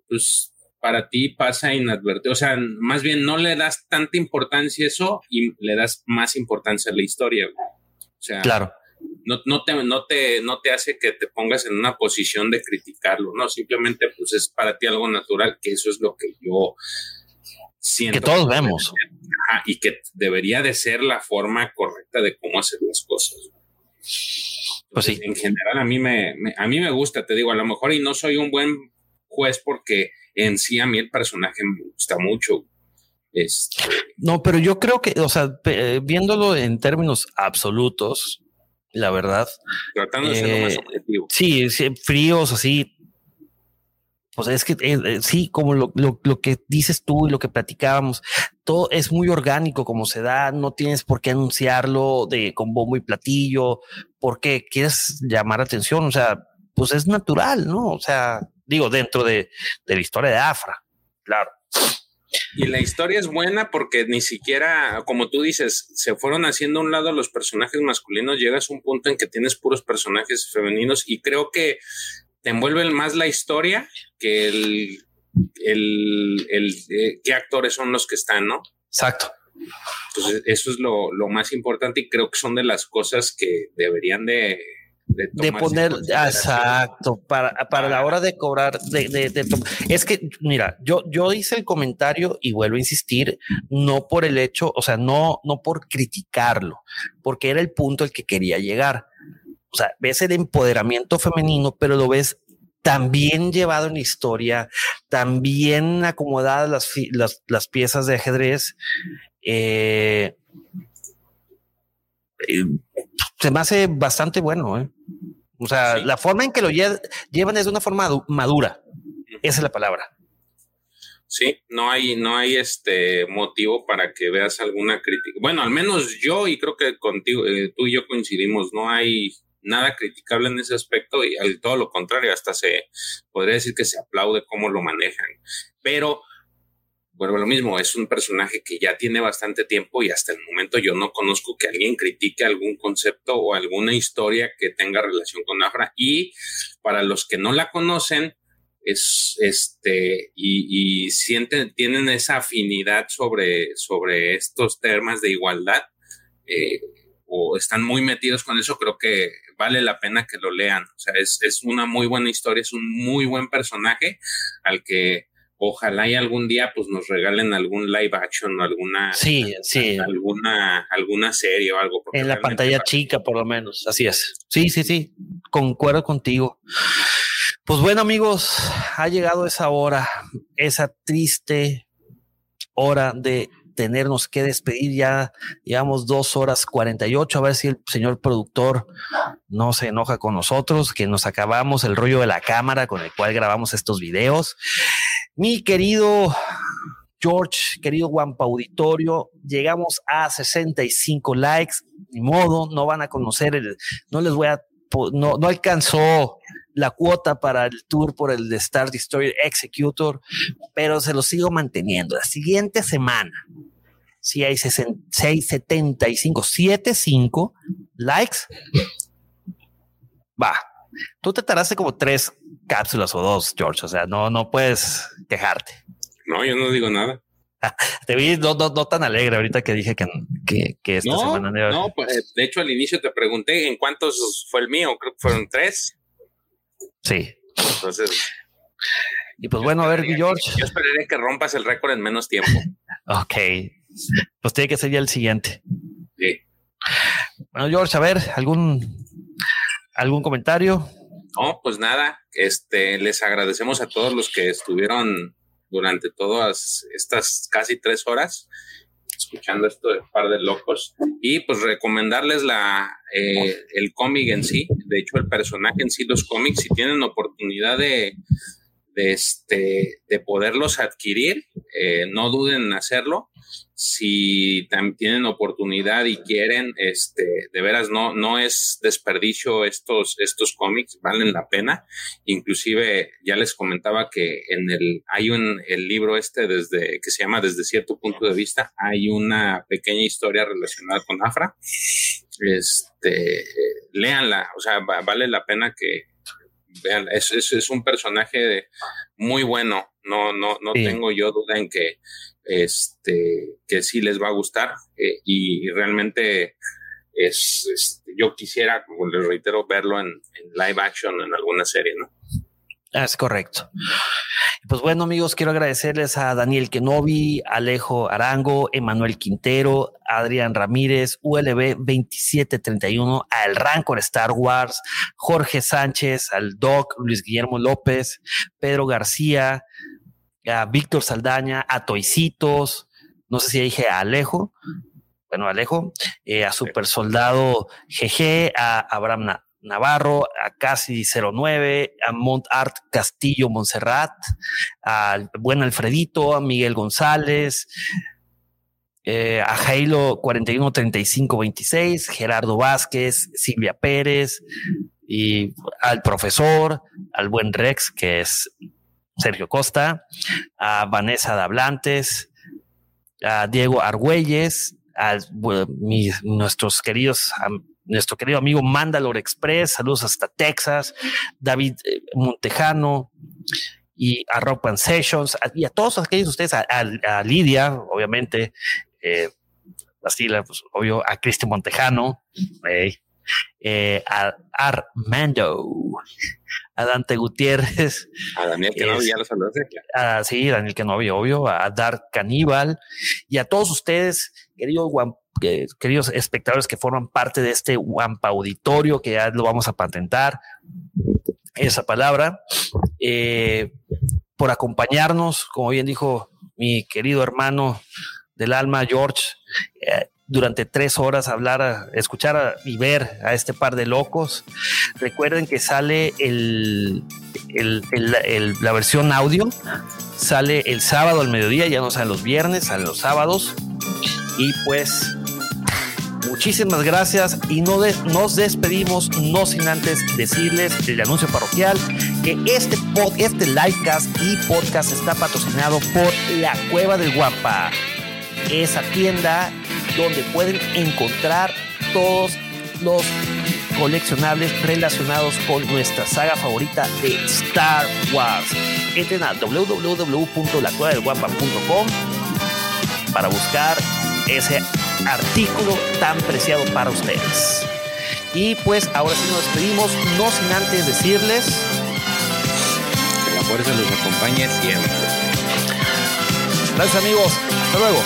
pues para ti pasa inadvertido. O sea, más bien no le das tanta importancia a eso y le das más importancia a la historia. O sea, claro no, no, te, no, te, no te hace que te pongas en una posición de criticarlo, no, simplemente pues es para ti algo natural, que eso es lo que yo siento. Que todos vemos. y que debería de ser la forma correcta de cómo hacer las cosas. Pues sí. En general a mí me, a mí me gusta, te digo, a lo mejor y no soy un buen juez porque en sí a mí el personaje me gusta mucho. Este, no, pero yo creo que, o sea, viéndolo en términos absolutos, la verdad. Tratando de ser más eh, objetivo. Sí, fríos, así. Pues es que eh, eh, sí, como lo, que dices tú y lo que platicábamos, todo es muy orgánico como se da, no tienes por qué anunciarlo de con bombo y platillo, porque quieres llamar atención, o sea, pues es natural, ¿no? O sea, digo, dentro de, de la historia de Afra, claro. Y la historia es buena porque ni siquiera, como tú dices, se fueron haciendo a un lado los personajes masculinos, llegas a un punto en que tienes puros personajes femeninos y creo que te envuelven más la historia que el, el, el eh, qué actores son los que están, ¿no? Exacto. Entonces, eso es lo, lo más importante y creo que son de las cosas que deberían de de, poner, exacto, para, para la hora de cobrar, de, de, es que, mira, yo, yo hice el comentario y vuelvo a insistir, no por el hecho, o sea, no, no por criticarlo, porque era el punto al que quería llegar. O sea, ves el empoderamiento femenino, pero lo ves también llevado en la historia, también acomodadas las, las, las piezas de ajedrez. eh, eh se me hace bastante bueno. ¿eh? O sea, la forma en que lo llevan es de una forma madura. Esa es la palabra. Sí, no hay, no hay este motivo para que veas alguna crítica. Bueno, al menos yo y creo que contigo, eh, tú y yo coincidimos, no hay nada criticable en ese aspecto y al todo lo contrario, hasta se podría decir que se aplaude cómo lo manejan. Pero vuelvo lo mismo, es un personaje que ya tiene bastante tiempo y hasta el momento yo no conozco que alguien critique algún concepto o alguna historia que tenga relación con Afra. Y para los que no la conocen, es este y, sienten, tienen esa afinidad sobre, sobre estos temas de igualdad. Eh, o están muy metidos con eso, creo que vale la pena que lo lean. O sea, es, es una muy buena historia, es un muy buen personaje al que ojalá y algún día pues nos regalen algún live action o alguna sí, sí. alguna alguna serie o algo en la pantalla chica por lo menos así es sí sí sí concuerdo contigo. Pues bueno, amigos, ha llegado esa hora, esa triste hora de tenernos que despedir ya. Llevamos dos horas 48. A ver si el señor productor no se enoja con nosotros, que nos acabamos el rollo de la cámara con el cual grabamos estos videos. Mi querido George, querido Guampa Auditorio, llegamos a 65 likes. Ni modo, no van a conocer no les voy a, no, no alcanzó la cuota para el tour por el Star Destroyer Executor, pero se lo sigo manteniendo. La siguiente semana, si hay 6, 75, 75 likes, va. Tú te tardaste como tres cápsulas o dos, George. O sea, no, no puedes quejarte. No, yo no digo nada. *laughs* Te vi no, no, tan alegre ahorita que dije que, que, esta semana. No, pues, de hecho al inicio te pregunté en cuántos fue el mío, creo que fueron tres. Sí. Entonces. Y pues bueno, a ver, George. Yo esperaría que rompas el récord en menos tiempo. *laughs* ok. Pues tiene que ser ya el siguiente. Sí. Bueno, George, a ver, algún algún comentario. No, pues nada, este, les agradecemos a todos los que estuvieron durante todas estas casi tres horas escuchando esto de par de locos. Y pues recomendarles la eh, el cómic en sí. De hecho el personaje en sí los cómics si tienen oportunidad de de, este, de poderlos adquirir, eh, no duden en hacerlo. Si tienen oportunidad y quieren, este, de veras no, no es desperdicio estos, estos cómics, valen la pena. Inclusive ya les comentaba que en el, hay un, el libro este desde, que se llama Desde cierto punto de vista, hay una pequeña historia relacionada con Afra. Este, léanla, o sea, vale la pena que, vean, es, es, un personaje muy bueno. No, no, no tengo yo duda en que este que sí les va a gustar eh, y, realmente es, yo quisiera, como les reitero, verlo en, en live action en alguna serie, ¿no? Es correcto. Pues bueno, amigos, quiero agradecerles a Daniel Kenobi, Alejo Arango, Emanuel Quintero, Adrián Ramírez, ULB 2731, al Rancor Star Wars, Jorge Sánchez, al Doc, Luis Guillermo López, Pedro García, a Víctor Saldaña, a Toicitos, no sé si dije a Alejo, bueno, Alejo, eh, a Super Soldado GG, a Abraham Navarro, a Casi 09, a Montart Castillo Montserrat, al buen Alfredito, a Miguel González, eh, a Jailo 413526, Gerardo Vázquez, Silvia Pérez y al profesor, al buen Rex, que es Sergio Costa, a Vanessa Dablantes, a Diego Argüelles, a nuestros queridos nuestro querido amigo Mandalore Express, saludos hasta Texas, David eh, Montejano y a Rock Sessions y a todos aquellos ustedes, a, Lidia, obviamente, eh, así, pues, obvio, a Cristian Montejano, eh, a Armando, a Dante Gutiérrez, *laughs* a Daniel que no ya lo saludaste. sí, Daniel que no obvio, a Dark Caníbal y a todos ustedes, queridos queridos espectadores que forman parte de este Wampa Auditorio, que ya lo vamos a patentar, esa palabra, eh, por acompañarnos, como bien dijo mi querido hermano del alma, George, eh, durante tres horas hablar, escuchar y ver a este par de locos. Recuerden que sale el, la versión audio, sale el sábado al mediodía, ya no salen los viernes, salen los sábados. Y pues Muchísimas gracias y no nos despedimos, no sin antes decirles el anuncio parroquial que este, pod, este livecast y podcast está patrocinado por La Cueva del Guampa, esa tienda donde pueden encontrar todos los coleccionables relacionados con nuestra saga favorita de Star Wars. Entren a www.lacuevadelguampa.com para buscar ese artículo tan preciado para ustedes. Y pues ahora sí nos despedimos, no sin antes decirles que la fuerza los acompañe siempre. Gracias amigos, hasta luego.